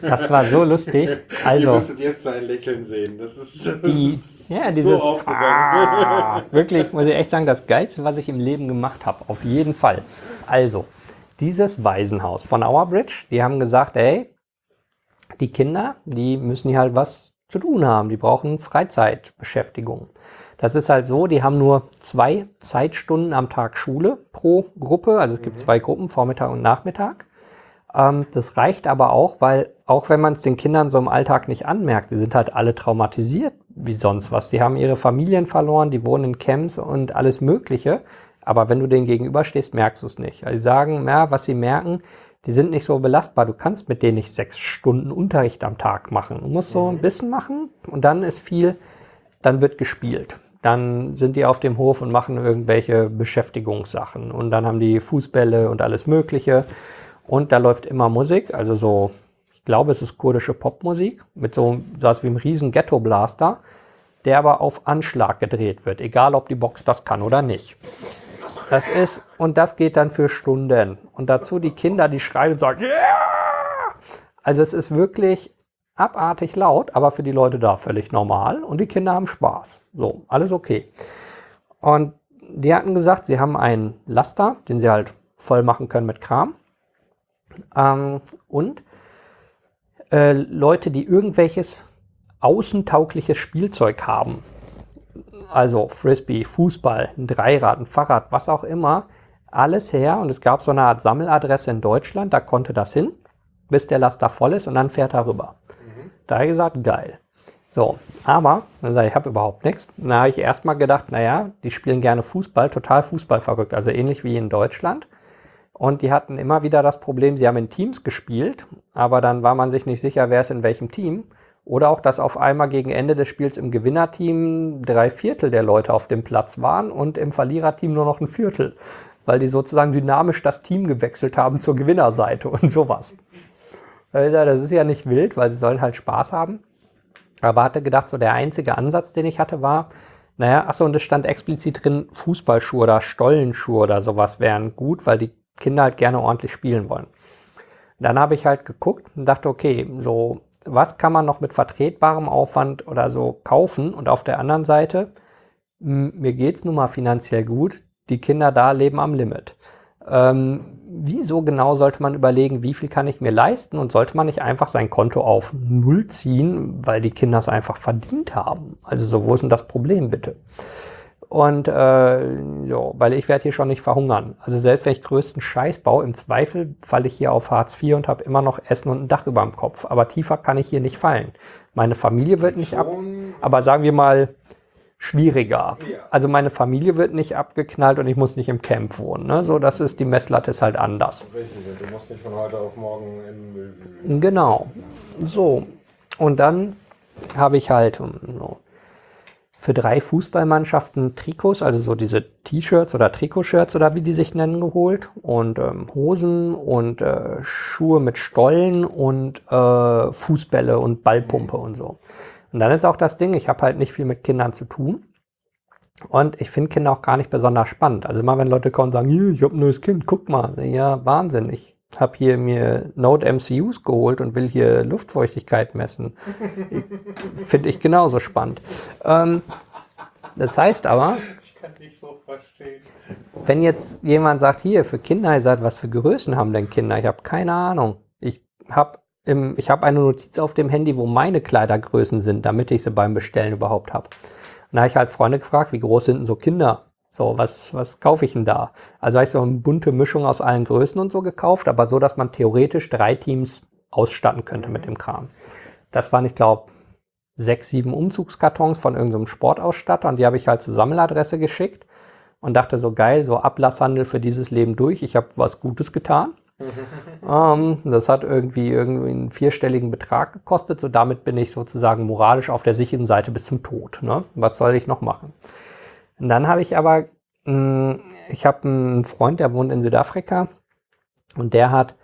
das war so lustig. Ihr Also, müsstet jetzt sein Lächeln sehen. Das ist, das die, ist ja, dieses, so aufgegangen. ah, wirklich, muss ich echt sagen, das Geilste, was ich im Leben gemacht habe, auf jeden Fall. Also, dieses Waisenhaus von Our Bridge, die haben gesagt, ey, die Kinder, die müssen hier halt was zu tun haben, die brauchen Freizeitbeschäftigung. Das ist halt so, die haben nur zwei Zeitstunden am Tag Schule pro Gruppe, also es gibt zwei Gruppen, Vormittag und Nachmittag. Ähm, das reicht aber auch, weil auch wenn man es den Kindern so im Alltag nicht anmerkt, die sind halt alle traumatisiert wie sonst was. Die haben ihre Familien verloren, die wohnen in Camps und alles Mögliche. Aber wenn du denen gegenüberstehst, merkst du es nicht. Also die sagen, ja, was sie merken, die sind nicht so belastbar. Du kannst mit denen nicht sechs Stunden Unterricht am Tag machen. Du musst so ein bisschen machen und dann ist viel, dann wird gespielt. Dann sind die auf dem Hof und machen irgendwelche Beschäftigungssachen. Und dann haben die Fußbälle und alles Mögliche. Und da läuft immer Musik, also so, ich glaube, es ist kurdische Popmusik, mit so was wie einem riesen Ghetto-Blaster, der aber auf Anschlag gedreht wird, egal ob die Box das kann oder nicht. Das ist, und das geht dann für Stunden. Und dazu die Kinder, die schreien und sagen, yeah! Also es ist wirklich abartig laut, aber für die Leute da völlig normal und die Kinder haben Spaß. So, alles okay. Und die hatten gesagt, sie haben einen Laster, den sie halt voll machen können mit Kram. Ähm, und äh, Leute, die irgendwelches außentaugliches Spielzeug haben, also Frisbee, Fußball, ein Dreirad, ein Fahrrad, was auch immer, alles her. Und es gab so eine Art Sammeladresse in Deutschland, da konnte das hin, bis der Laster voll ist und dann fährt er rüber. Da habe ich gesagt, geil. So, aber, dann sage ich, ich habe überhaupt nichts. Da habe ich erstmal gedacht, naja, die spielen gerne Fußball, total Fußball verrückt, also ähnlich wie in Deutschland. Und die hatten immer wieder das Problem, sie haben in Teams gespielt, aber dann war man sich nicht sicher, wer ist in welchem Team. Oder auch, dass auf einmal gegen Ende des Spiels im Gewinnerteam drei Viertel der Leute auf dem Platz waren und im Verliererteam nur noch ein Viertel, weil die sozusagen dynamisch das Team gewechselt haben zur Gewinnerseite und sowas. Also das ist ja nicht wild, weil sie sollen halt Spaß haben. Aber hatte gedacht, so der einzige Ansatz, den ich hatte, war, naja, achso, und es stand explizit drin, Fußballschuhe oder Stollenschuhe oder sowas wären gut, weil die Kinder halt gerne ordentlich spielen wollen. Dann habe ich halt geguckt und dachte, okay, so, was kann man noch mit vertretbarem Aufwand oder so kaufen? Und auf der anderen Seite, mir geht's nun mal finanziell gut, die Kinder da leben am Limit. Ähm, wieso genau sollte man überlegen, wie viel kann ich mir leisten und sollte man nicht einfach sein Konto auf Null ziehen, weil die Kinder es einfach verdient haben? Also so, wo ist denn das Problem bitte? Und äh, so, weil ich werde hier schon nicht verhungern. Also selbst wenn ich größten Scheiß baue, im Zweifel falle ich hier auf Hartz IV und habe immer noch Essen und ein Dach über dem Kopf. Aber tiefer kann ich hier nicht fallen. Meine Familie wird nicht ab, aber sagen wir mal schwieriger. Ja. Also meine Familie wird nicht abgeknallt und ich muss nicht im Camp wohnen. Ne? So, das ist die Messlatte ist halt anders. richtig, du musst nicht von heute auf morgen in Müll wühlen. Genau. So. Und dann habe ich halt um, so, für drei Fußballmannschaften Trikots, also so diese T-Shirts oder Trikotshirts oder wie die sich nennen, geholt. Und ähm, Hosen und äh, Schuhe mit Stollen und äh, Fußbälle und Ballpumpe und so. Und dann ist auch das Ding, ich habe halt nicht viel mit Kindern zu tun. Und ich finde Kinder auch gar nicht besonders spannend. Also immer wenn Leute kommen und sagen, hier, ich habe ein neues Kind, guck mal. Ja, Wahnsinn. Ich habe hier mir Node MCUs geholt und will hier Luftfeuchtigkeit messen. Finde ich genauso spannend. Ähm, das heißt aber, Ich kann dich so verstehen. wenn jetzt jemand sagt, hier, für Kinder, ihr seid, was für Größen haben denn Kinder? Ich habe keine Ahnung. Ich habe im, ich habe eine Notiz auf dem Handy, wo meine Kleidergrößen sind, damit ich sie beim Bestellen überhaupt habe. Und da habe ich halt Freunde gefragt, wie groß sind denn so Kinder? So, was, was kaufe ich denn da? Also habe ich so eine bunte Mischung aus allen Größen und so gekauft, aber so, dass man theoretisch drei Teams ausstatten könnte mit dem Kram. Das waren, ich glaube, sechs, sieben Umzugskartons von irgendeinem Sportausstatter und die habe ich halt zur Sammeladresse geschickt und dachte so geil, so Ablasshandel für dieses Leben durch. Ich habe was Gutes getan. Ähm, das hat irgendwie, irgendwie einen vierstelligen Betrag gekostet. So damit bin ich sozusagen moralisch auf der sicheren Seite bis zum Tod. Ne? Was soll ich noch machen? Und dann habe ich aber, mh, hm, ich habe einen Freund, der wohnt in Südafrika und der hat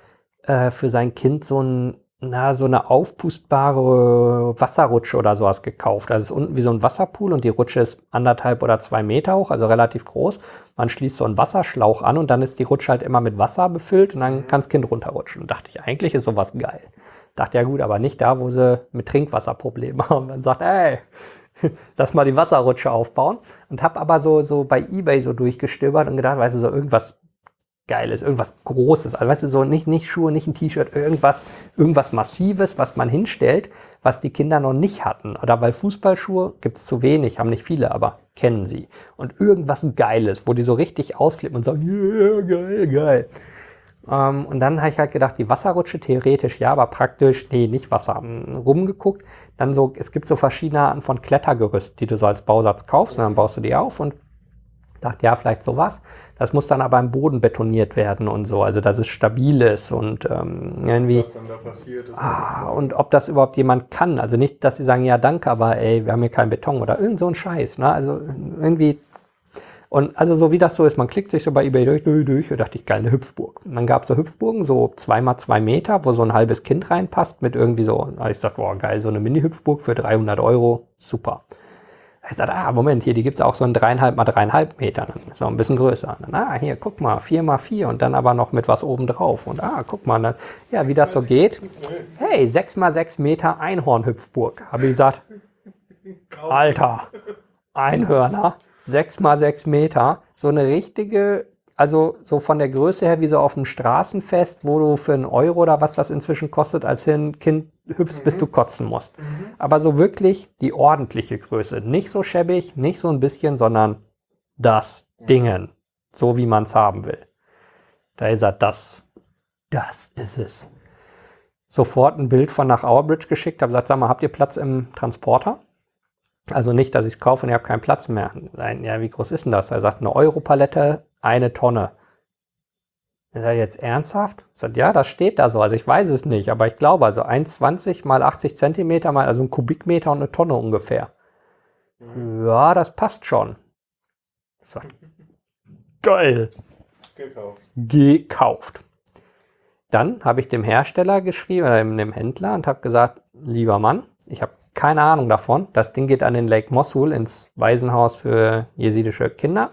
äh, für sein Kind so ein na, so eine aufpustbare Wasserrutsche oder sowas gekauft. Also es ist unten wie so ein Wasserpool und die Rutsche ist anderthalb oder zwei Meter hoch, also relativ groß. Man schließt so einen Wasserschlauch an und dann ist die Rutsche halt immer mit Wasser befüllt und dann mhm. kann das Kind runterrutschen. Und dachte ich, eigentlich ist sowas geil. Dachte ja gut, aber nicht da, wo sie mit Trinkwasser Probleme haben. Dann sagt, ey, lass mal die Wasserrutsche aufbauen. Und habe aber so, so bei Ebay so durchgestöbert und gedacht, weißt du, so irgendwas Geiles, irgendwas Großes. Also weißt du, so nicht, nicht Schuhe, nicht ein T-Shirt, irgendwas, irgendwas Massives, was man hinstellt, was die Kinder noch nicht hatten. Oder weil Fußballschuhe gibt es zu wenig, haben nicht viele, aber kennen sie. Und irgendwas Geiles, wo die so richtig ausflippen und sagen, yeah, geil, geil. Ähm, und dann habe ich halt gedacht, die Wasserrutsche theoretisch ja, aber praktisch, nee, nicht Wasser. Rumgeguckt. Dann so, es gibt so verschiedene Arten von Klettergerüst, die du so als Bausatz kaufst und dann baust du die auf und dachte, ja, vielleicht sowas. Das muss dann aber im Boden betoniert werden und so, also dass es stabil ist und ähm, irgendwie. Was dann da passiert ist. Ah, und ob das überhaupt jemand kann. Also nicht, dass sie sagen, ja, danke, aber ey, wir haben hier keinen Beton oder irgend so ein Scheiß. Ne? Also irgendwie. Und also so wie das so ist, man klickt sich so bei eBay durch, durch, durch und dachte ich, geil, eine Hüpfburg. Und dann gab es so Hüpfburgen, so zweimal zwei Meter, wo so ein halbes Kind reinpasst mit irgendwie so, ich dachte, boah, geil, so eine Mini-Hüpfburg für 300 Euro, super. Ich sagte, ah, Moment, hier, die gibt es auch so in dreieinhalb mal dreieinhalb Metern. Dann ist noch ein bisschen größer. Dann, ah, hier, guck mal, vier mal vier und dann aber noch mit was oben drauf. Und ah, guck mal, dann, ja, wie das so geht. Hey, sechs mal sechs Meter Einhornhüpfburg. Habe ich gesagt, Alter, Einhörner, sechs mal sechs Meter. So eine richtige also so von der Größe her wie so auf dem Straßenfest, wo du für einen Euro oder was das inzwischen kostet, als Kind hüpfst, mhm. bis du kotzen musst. Mhm. Aber so wirklich die ordentliche Größe. Nicht so schäbig, nicht so ein bisschen, sondern das mhm. Dingen. So wie man es haben will. Da ist er, das, das ist es. Sofort ein Bild von nach Ourbridge geschickt, habe gesagt, sag mal, habt ihr Platz im Transporter? Also nicht, dass ich es kaufe und ihr habt keinen Platz mehr. Nein, ja, wie groß ist denn das? Er sagt, eine Europalette, eine Tonne. Ist er jetzt ernsthaft? Er sagt, ja, das steht da so. Also ich weiß es nicht, aber ich glaube, also 1,20 mal 80 Zentimeter mal, also ein Kubikmeter und eine Tonne ungefähr. Mhm. Ja, das passt schon. Sag, geil. Gekauft. Gekauft. Dann habe ich dem Hersteller geschrieben, oder dem Händler, und habe gesagt, lieber Mann, ich habe keine Ahnung davon. Das Ding geht an den Lake Mosul ins Waisenhaus für jesidische Kinder.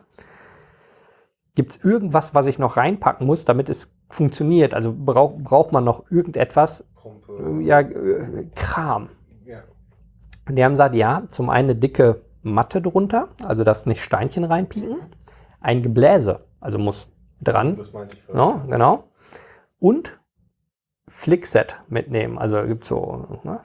Gibt es irgendwas, was ich noch reinpacken muss, damit es funktioniert? Also brauch, braucht man noch irgendetwas? Pumpe. Ja, äh, Kram. Ja. Und die haben gesagt, ja, zum einen eine dicke Matte drunter, also dass nicht Steinchen reinpieken. Ein Gebläse, also muss dran. Das meinte ich. No, genau. Und Flickset mitnehmen. Also gibt so, ne?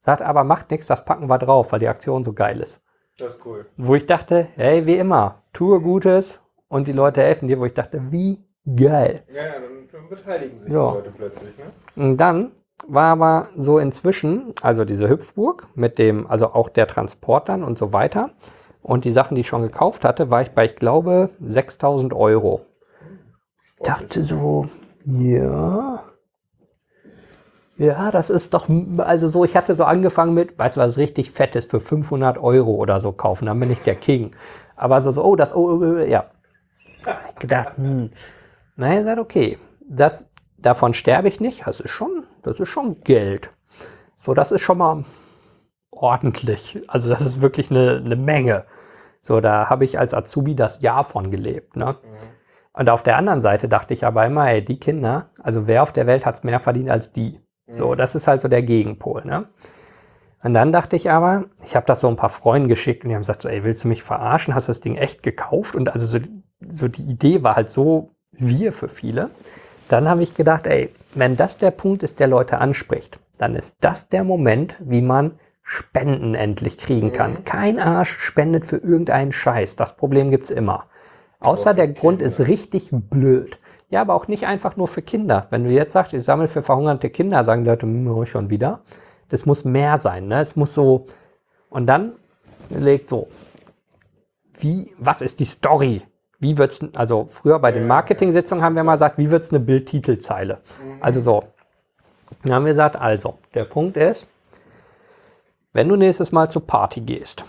Sagt aber, macht nichts, das packen wir drauf, weil die Aktion so geil ist. Das ist cool. Wo ich dachte, hey, wie immer, tue Gutes und die Leute helfen dir, wo ich dachte, wie geil. Ja, ja dann beteiligen sich ja. die Leute plötzlich, ne? Und dann war aber so inzwischen, also diese Hüpfburg mit dem, also auch der Transport dann und so weiter und die Sachen, die ich schon gekauft hatte, war ich bei, ich glaube, 6000 Euro. Sportlich. Dachte so, ja, ja, das ist doch, also so, ich hatte so angefangen mit, weißt du, was richtig fett ist, für 500 Euro oder so kaufen, dann bin ich der King. Aber so, so oh, das, oh, oh, oh ja. Ich gedacht, hm. Naja, sagt, okay, das, davon sterbe ich nicht, das ist schon, das ist schon Geld. So, das ist schon mal ordentlich. Also das ist wirklich eine, eine Menge. So, da habe ich als Azubi das Jahr von gelebt. Ne? Mhm. Und auf der anderen Seite dachte ich aber immer, ey, die Kinder, also wer auf der Welt hat es mehr verdient als die? So, mhm. das ist halt so der Gegenpol. Ne? Und dann dachte ich aber, ich habe das so ein paar Freunden geschickt und die haben gesagt, so, ey, willst du mich verarschen? Hast du das Ding echt gekauft? Und also so, so die Idee war halt so wir für viele. Dann habe ich gedacht, ey, wenn das der Punkt ist, der Leute anspricht, dann ist das der Moment, wie man Spenden endlich kriegen kann. Mhm. Kein Arsch spendet für irgendeinen Scheiß. Das Problem gibt's immer. Außer der Grund ist richtig blöd. Ja, aber auch nicht einfach nur für Kinder. Wenn du jetzt sagst, ich sammle für verhungernde Kinder, sagen die Leute, hm, schon wieder. Das muss mehr sein, ne? Es muss so. Und dann legt so, wie, was ist die Story? Wie wird's, also früher bei den Marketing-Sitzungen haben wir mal gesagt, wie wird's eine Bildtitelzeile? Also so. Dann haben wir gesagt, also, der Punkt ist, wenn du nächstes Mal zur Party gehst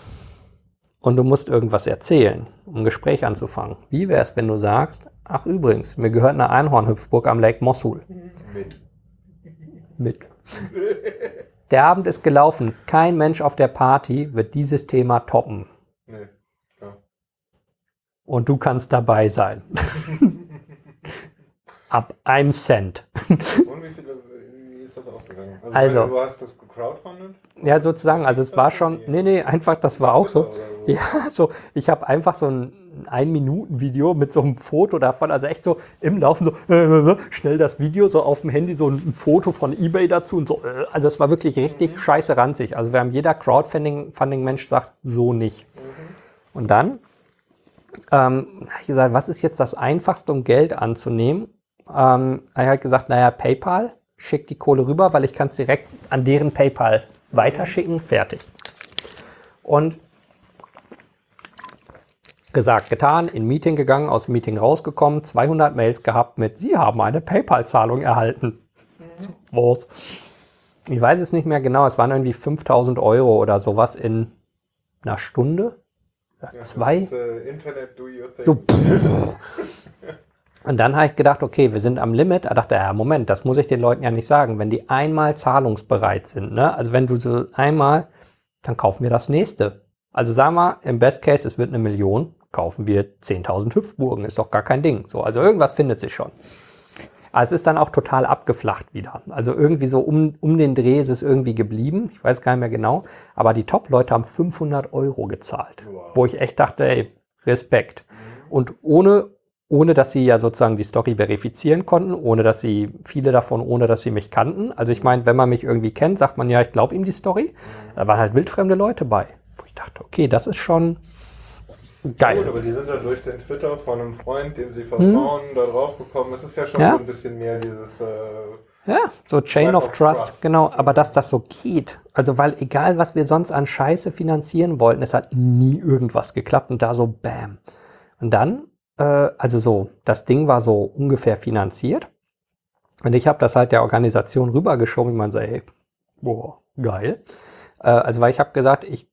und du musst irgendwas erzählen, um ein Gespräch anzufangen, wie wäre es, wenn du sagst, ach übrigens, mir gehört eine Einhornhüpfburg am Lake Mosul. Mit. Mit. Der Abend ist gelaufen. Kein Mensch auf der Party wird dieses Thema toppen. Und du kannst dabei sein. Ab einem Cent. Und wie, viele, wie ist das aufgegangen? Also- du hast das gecrowdfundet? Ja, sozusagen. Also es war schon, nee, nee, einfach, das war auch so. Ja, so, ich habe einfach so ein Ein-Minuten-Video mit so einem Foto davon, also echt so im Laufen so, äh, schnell das Video, so auf dem Handy so ein Foto von Ebay dazu und so. Äh, also es war wirklich richtig scheiße ranzig. Also wir haben jeder Crowdfunding-Mensch sagt, so nicht. Und dann ähm, ich gesagt, was ist jetzt das Einfachste, um Geld anzunehmen? Ähm, ich halt gesagt, naja, PayPal, schick die Kohle rüber, weil ich kann es direkt an deren PayPal weiterschicken, fertig. Und gesagt, getan, in Meeting gegangen, aus dem Meeting rausgekommen, 200 Mails gehabt mit, Sie haben eine PayPal-Zahlung erhalten. Was? Ich weiß es nicht mehr genau, es waren irgendwie 5000 Euro oder sowas in einer Stunde. Ja, zwei. Das ist, äh, Internet, do your thing. So, Und dann habe ich gedacht, okay, wir sind am Limit. Da dachte, ja, Moment, das muss ich den Leuten ja nicht sagen. Wenn die einmal zahlungsbereit sind, ne? also wenn du so einmal, dann kaufen wir das nächste. Also sagen wir, im Best Case, es wird eine Million, kaufen wir 10.000 Hüpfburgen, ist doch gar kein Ding. So, also irgendwas findet sich schon. Aber es ist dann auch total abgeflacht wieder. Also irgendwie so um, um den Dreh ist es irgendwie geblieben. Ich weiß gar nicht mehr genau. Aber die Top-Leute haben 500 Euro gezahlt. Wow. Wo ich echt dachte, ey, Respekt. Und ohne, ohne dass sie ja sozusagen die Story verifizieren konnten, ohne dass sie, viele davon, ohne dass sie mich kannten. Also ich meine, wenn man mich irgendwie kennt, sagt man ja, ich glaube ihm die Story. Da waren halt wildfremde Leute bei. Wo ich dachte, okay, das ist schon geil. Gut, aber die sind dann durch den Twitter von einem Freund, dem sie vertrauen, da drauf gekommen. Es ist ja schon Ja. so ein bisschen mehr dieses. Äh, Ja, so Chain of of Trust, Trust. genau. Aber dass das so geht, also weil egal, was wir sonst an Scheiße finanzieren wollten, es hat nie irgendwas geklappt und da so Bam. Und dann, äh, also so, das Ding war so ungefähr finanziert und ich habe das halt der Organisation rübergeschoben, wie man so, hey, boah, geil. Äh, also weil ich habe gesagt, ich,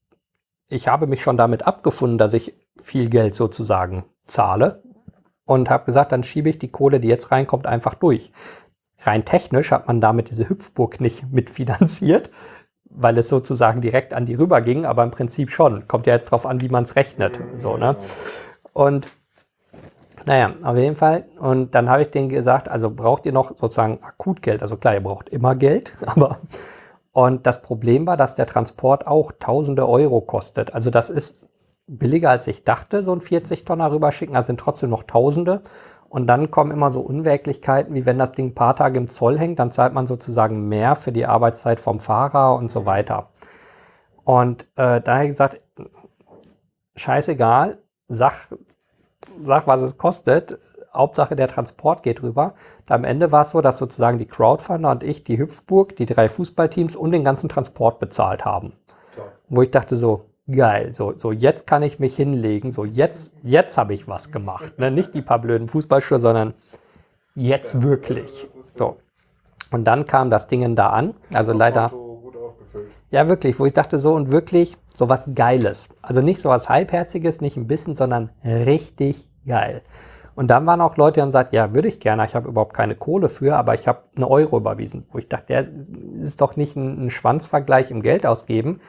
ich habe mich schon damit abgefunden, dass ich viel Geld sozusagen zahle und habe gesagt, dann schiebe ich die Kohle, die jetzt reinkommt, einfach durch rein technisch hat man damit diese Hüpfburg nicht mitfinanziert, weil es sozusagen direkt an die rüber ging, aber im Prinzip schon. Kommt ja jetzt drauf an, wie man es rechnet. So, ne? Und naja, auf jeden Fall. Und dann habe ich denen gesagt, also braucht ihr noch sozusagen Akutgeld? Also klar, ihr braucht immer Geld, aber und das Problem war, dass der Transport auch tausende Euro kostet. Also das ist billiger als ich dachte, so ein 40 Tonner rüberschicken, das sind trotzdem noch Tausende. Und dann kommen immer so Unwäglichkeiten, wie wenn das Ding ein paar Tage im Zoll hängt, dann zahlt man sozusagen mehr für die Arbeitszeit vom Fahrer und so weiter. Und äh, da habe ich gesagt, scheißegal, sag, sag, was es kostet. Hauptsache der Transport geht rüber. Und am Ende war es so, dass sozusagen die Crowdfunder und ich die Hüpfburg, die drei Fußballteams und den ganzen Transport bezahlt haben. klar. Wo ich dachte so, geil, so, so jetzt kann ich mich hinlegen, so jetzt, jetzt habe ich was gemacht. Ne? Nicht die paar blöden Fußballschuhe, sondern jetzt wirklich. So. Und dann kam das Ding da an. Also leider. Ja, wirklich, wo ich dachte so und wirklich so was Geiles. Also nicht so was Halbherziges, nicht ein bisschen, sondern richtig geil. Und dann waren auch Leute, die haben gesagt, ja, würde ich gerne, ich habe überhaupt keine Kohle für, aber ich habe eine Euro überwiesen. Wo ich dachte, ja, ist doch nicht ein, ein Schwanzvergleich im Geld ausgeben.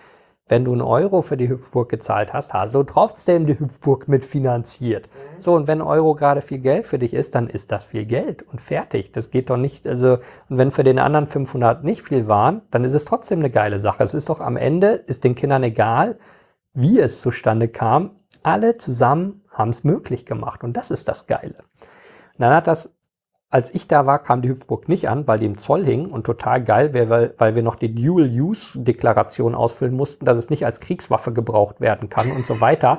Wenn du einen Euro für die Hüpfburg gezahlt hast, hast du trotzdem die Hüpfburg mitfinanziert. So, und wenn Euro gerade viel Geld für dich ist, dann ist das viel Geld und fertig. Das geht doch nicht, also, und wenn für den anderen 500 nicht viel waren, dann ist es trotzdem eine geile Sache. Es ist doch am Ende, ist den Kindern egal, wie es zustande kam. Alle zusammen haben es möglich gemacht und das ist das Geile. Und dann hat das, als ich da war, kam die Hüpfburg nicht an, weil die im Zoll hing und total geil wäre, weil, weil wir noch die Dual-Use-Deklaration ausfüllen mussten, dass es nicht als Kriegswaffe gebraucht werden kann und so weiter.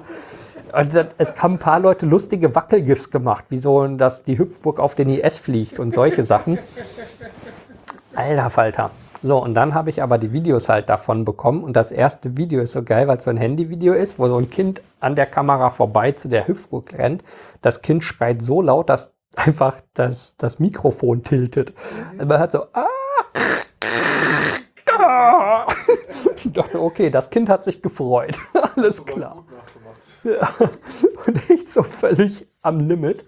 Dann- es haben ein paar Leute lustige Wackelgifts gemacht, wie so, dass die Hüpfburg auf den IS fliegt und solche Sachen. Alter Falter. So, und dann habe ich aber die Videos halt davon bekommen. Und das erste Video ist so geil, weil es so ein Handyvideo ist, wo so ein Kind an der Kamera vorbei zu der Hüpfburg rennt. Das Kind schreit so laut, dass einfach das, das Mikrofon tiltet. Also man hat so, ah, ah. Ich dachte, okay, das Kind hat sich gefreut. Alles klar. Ja. Und ich so völlig am Limit.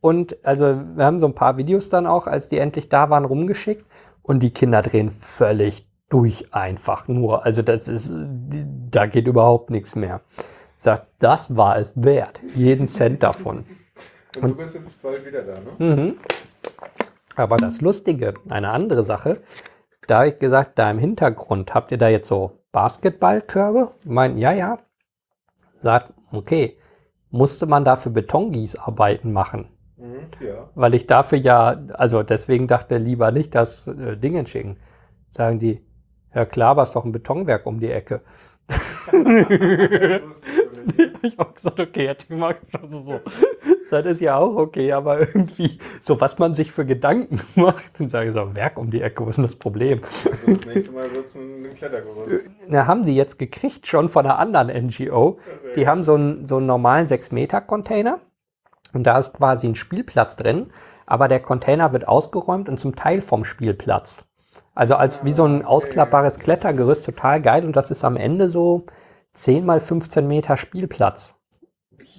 Und also wir haben so ein paar Videos dann auch, als die endlich da waren, rumgeschickt. Und die Kinder drehen völlig durch einfach nur. Also das ist, da geht überhaupt nichts mehr. Sagt, das war es wert. Jeden Cent davon. Und, und du bist jetzt bald wieder da, ne? Mhm. Aber das Lustige, eine andere Sache, da habe ich gesagt, da im Hintergrund habt ihr da jetzt so Basketballkörbe? Meinen, ja, ja. Sagt, okay, musste man dafür Betongießarbeiten machen? Mhm, ja. Weil ich dafür ja, also deswegen dachte lieber nicht das äh, Ding schicken. Sagen die, ja klar, aber ist doch ein Betonwerk um die Ecke. ich habe gesagt, okay, ich mal schon so. Das ist ja auch okay, aber irgendwie, so was man sich für Gedanken macht, dann sage ich so, Werk um die Ecke, wo ist denn das Problem? Also das nächste Mal wird es ein Klettergerüst. Na, haben die jetzt gekriegt, schon von einer anderen NGO. Die haben so einen, so einen normalen 6-Meter-Container und da ist quasi ein Spielplatz drin, aber der Container wird ausgeräumt und zum Teil vom Spielplatz. Also als wie so ein ausklappbares Klettergerüst, total geil. Und das ist am Ende so 10 mal 15 Meter Spielplatz.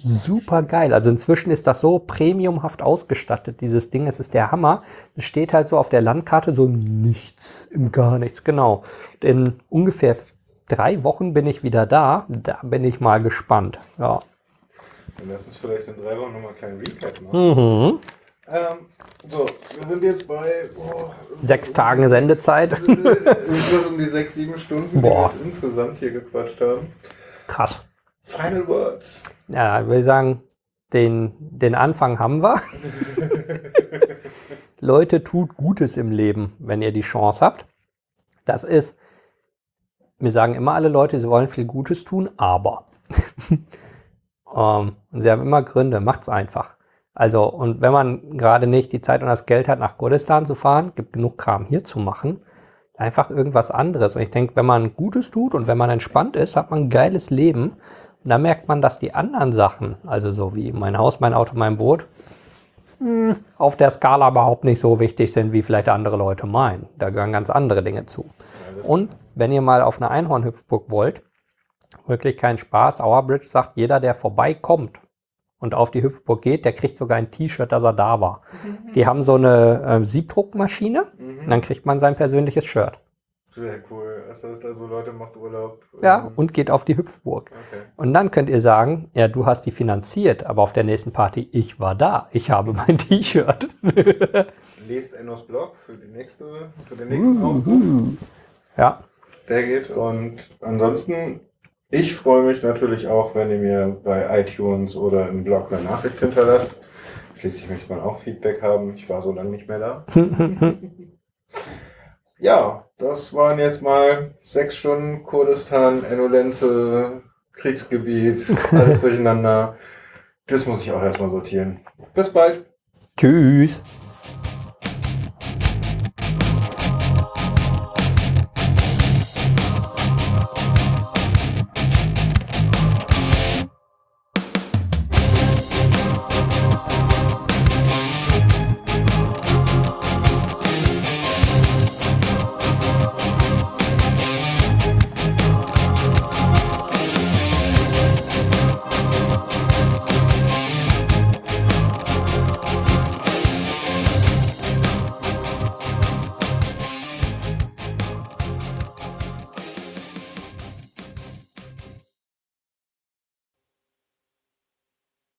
Super geil. Also inzwischen ist das so premiumhaft ausgestattet, dieses Ding. Es ist der Hammer. Es steht halt so auf der Landkarte so nichts, im gar nichts, genau. Und in ungefähr drei Wochen bin ich wieder da. Da bin ich mal gespannt. Ja. Dann lass uns vielleicht in drei Wochen nochmal einen kleinen Recap machen. Mhm. Ähm, so, wir sind jetzt bei oh, Sechs Tagen Sendezeit. irgendwas um die sechs, sieben Stunden, Boah. die wir jetzt insgesamt hier gequatscht haben. Krass. Final Words. Ja, ich würde sagen, den, den Anfang haben wir. Leute, tut Gutes im Leben, wenn ihr die Chance habt. Das ist, mir sagen immer alle Leute, sie wollen viel Gutes tun, aber. ähm, sie haben immer Gründe, macht's einfach. Also, und wenn man gerade nicht die Zeit und das Geld hat, nach Kurdistan zu fahren, gibt genug Kram hier zu machen, einfach irgendwas anderes. Und ich denke, wenn man Gutes tut und wenn man entspannt ist, hat man ein geiles Leben. Und da merkt man, dass die anderen Sachen, also so wie mein Haus, mein Auto, mein Boot, mh, auf der Skala überhaupt nicht so wichtig sind, wie vielleicht andere Leute meinen. Da gehören ganz andere Dinge zu. Und wenn ihr mal auf eine Einhornhüpfburg wollt, wirklich kein Spaß. Our Bridge sagt, jeder, der vorbeikommt und auf die Hüpfburg geht, der kriegt sogar ein T-Shirt, dass er da war. Die haben so eine äh, Siebdruckmaschine Mhm. und dann kriegt man sein persönliches Shirt. Sehr cool. Das heißt also, Leute macht Urlaub. Ja, ähm, und geht auf die Hüpfburg. Okay. Und dann könnt ihr sagen, ja, du hast die finanziert, aber auf der nächsten Party, ich war da, ich habe mein T-Shirt. Lest Ennos Blog für, die nächste, für den nächsten Aufruf. ja, Der geht. Und ansonsten, ich freue mich natürlich auch, wenn ihr mir bei iTunes oder im Blog eine Nachricht hinterlasst. Schließlich möchte man auch Feedback haben. Ich war so lange nicht mehr da. ja, das waren jetzt mal sechs Stunden Kurdistan, Enolenze, Kriegsgebiet, alles durcheinander. Das muss ich auch erstmal sortieren. Bis bald. tschüss.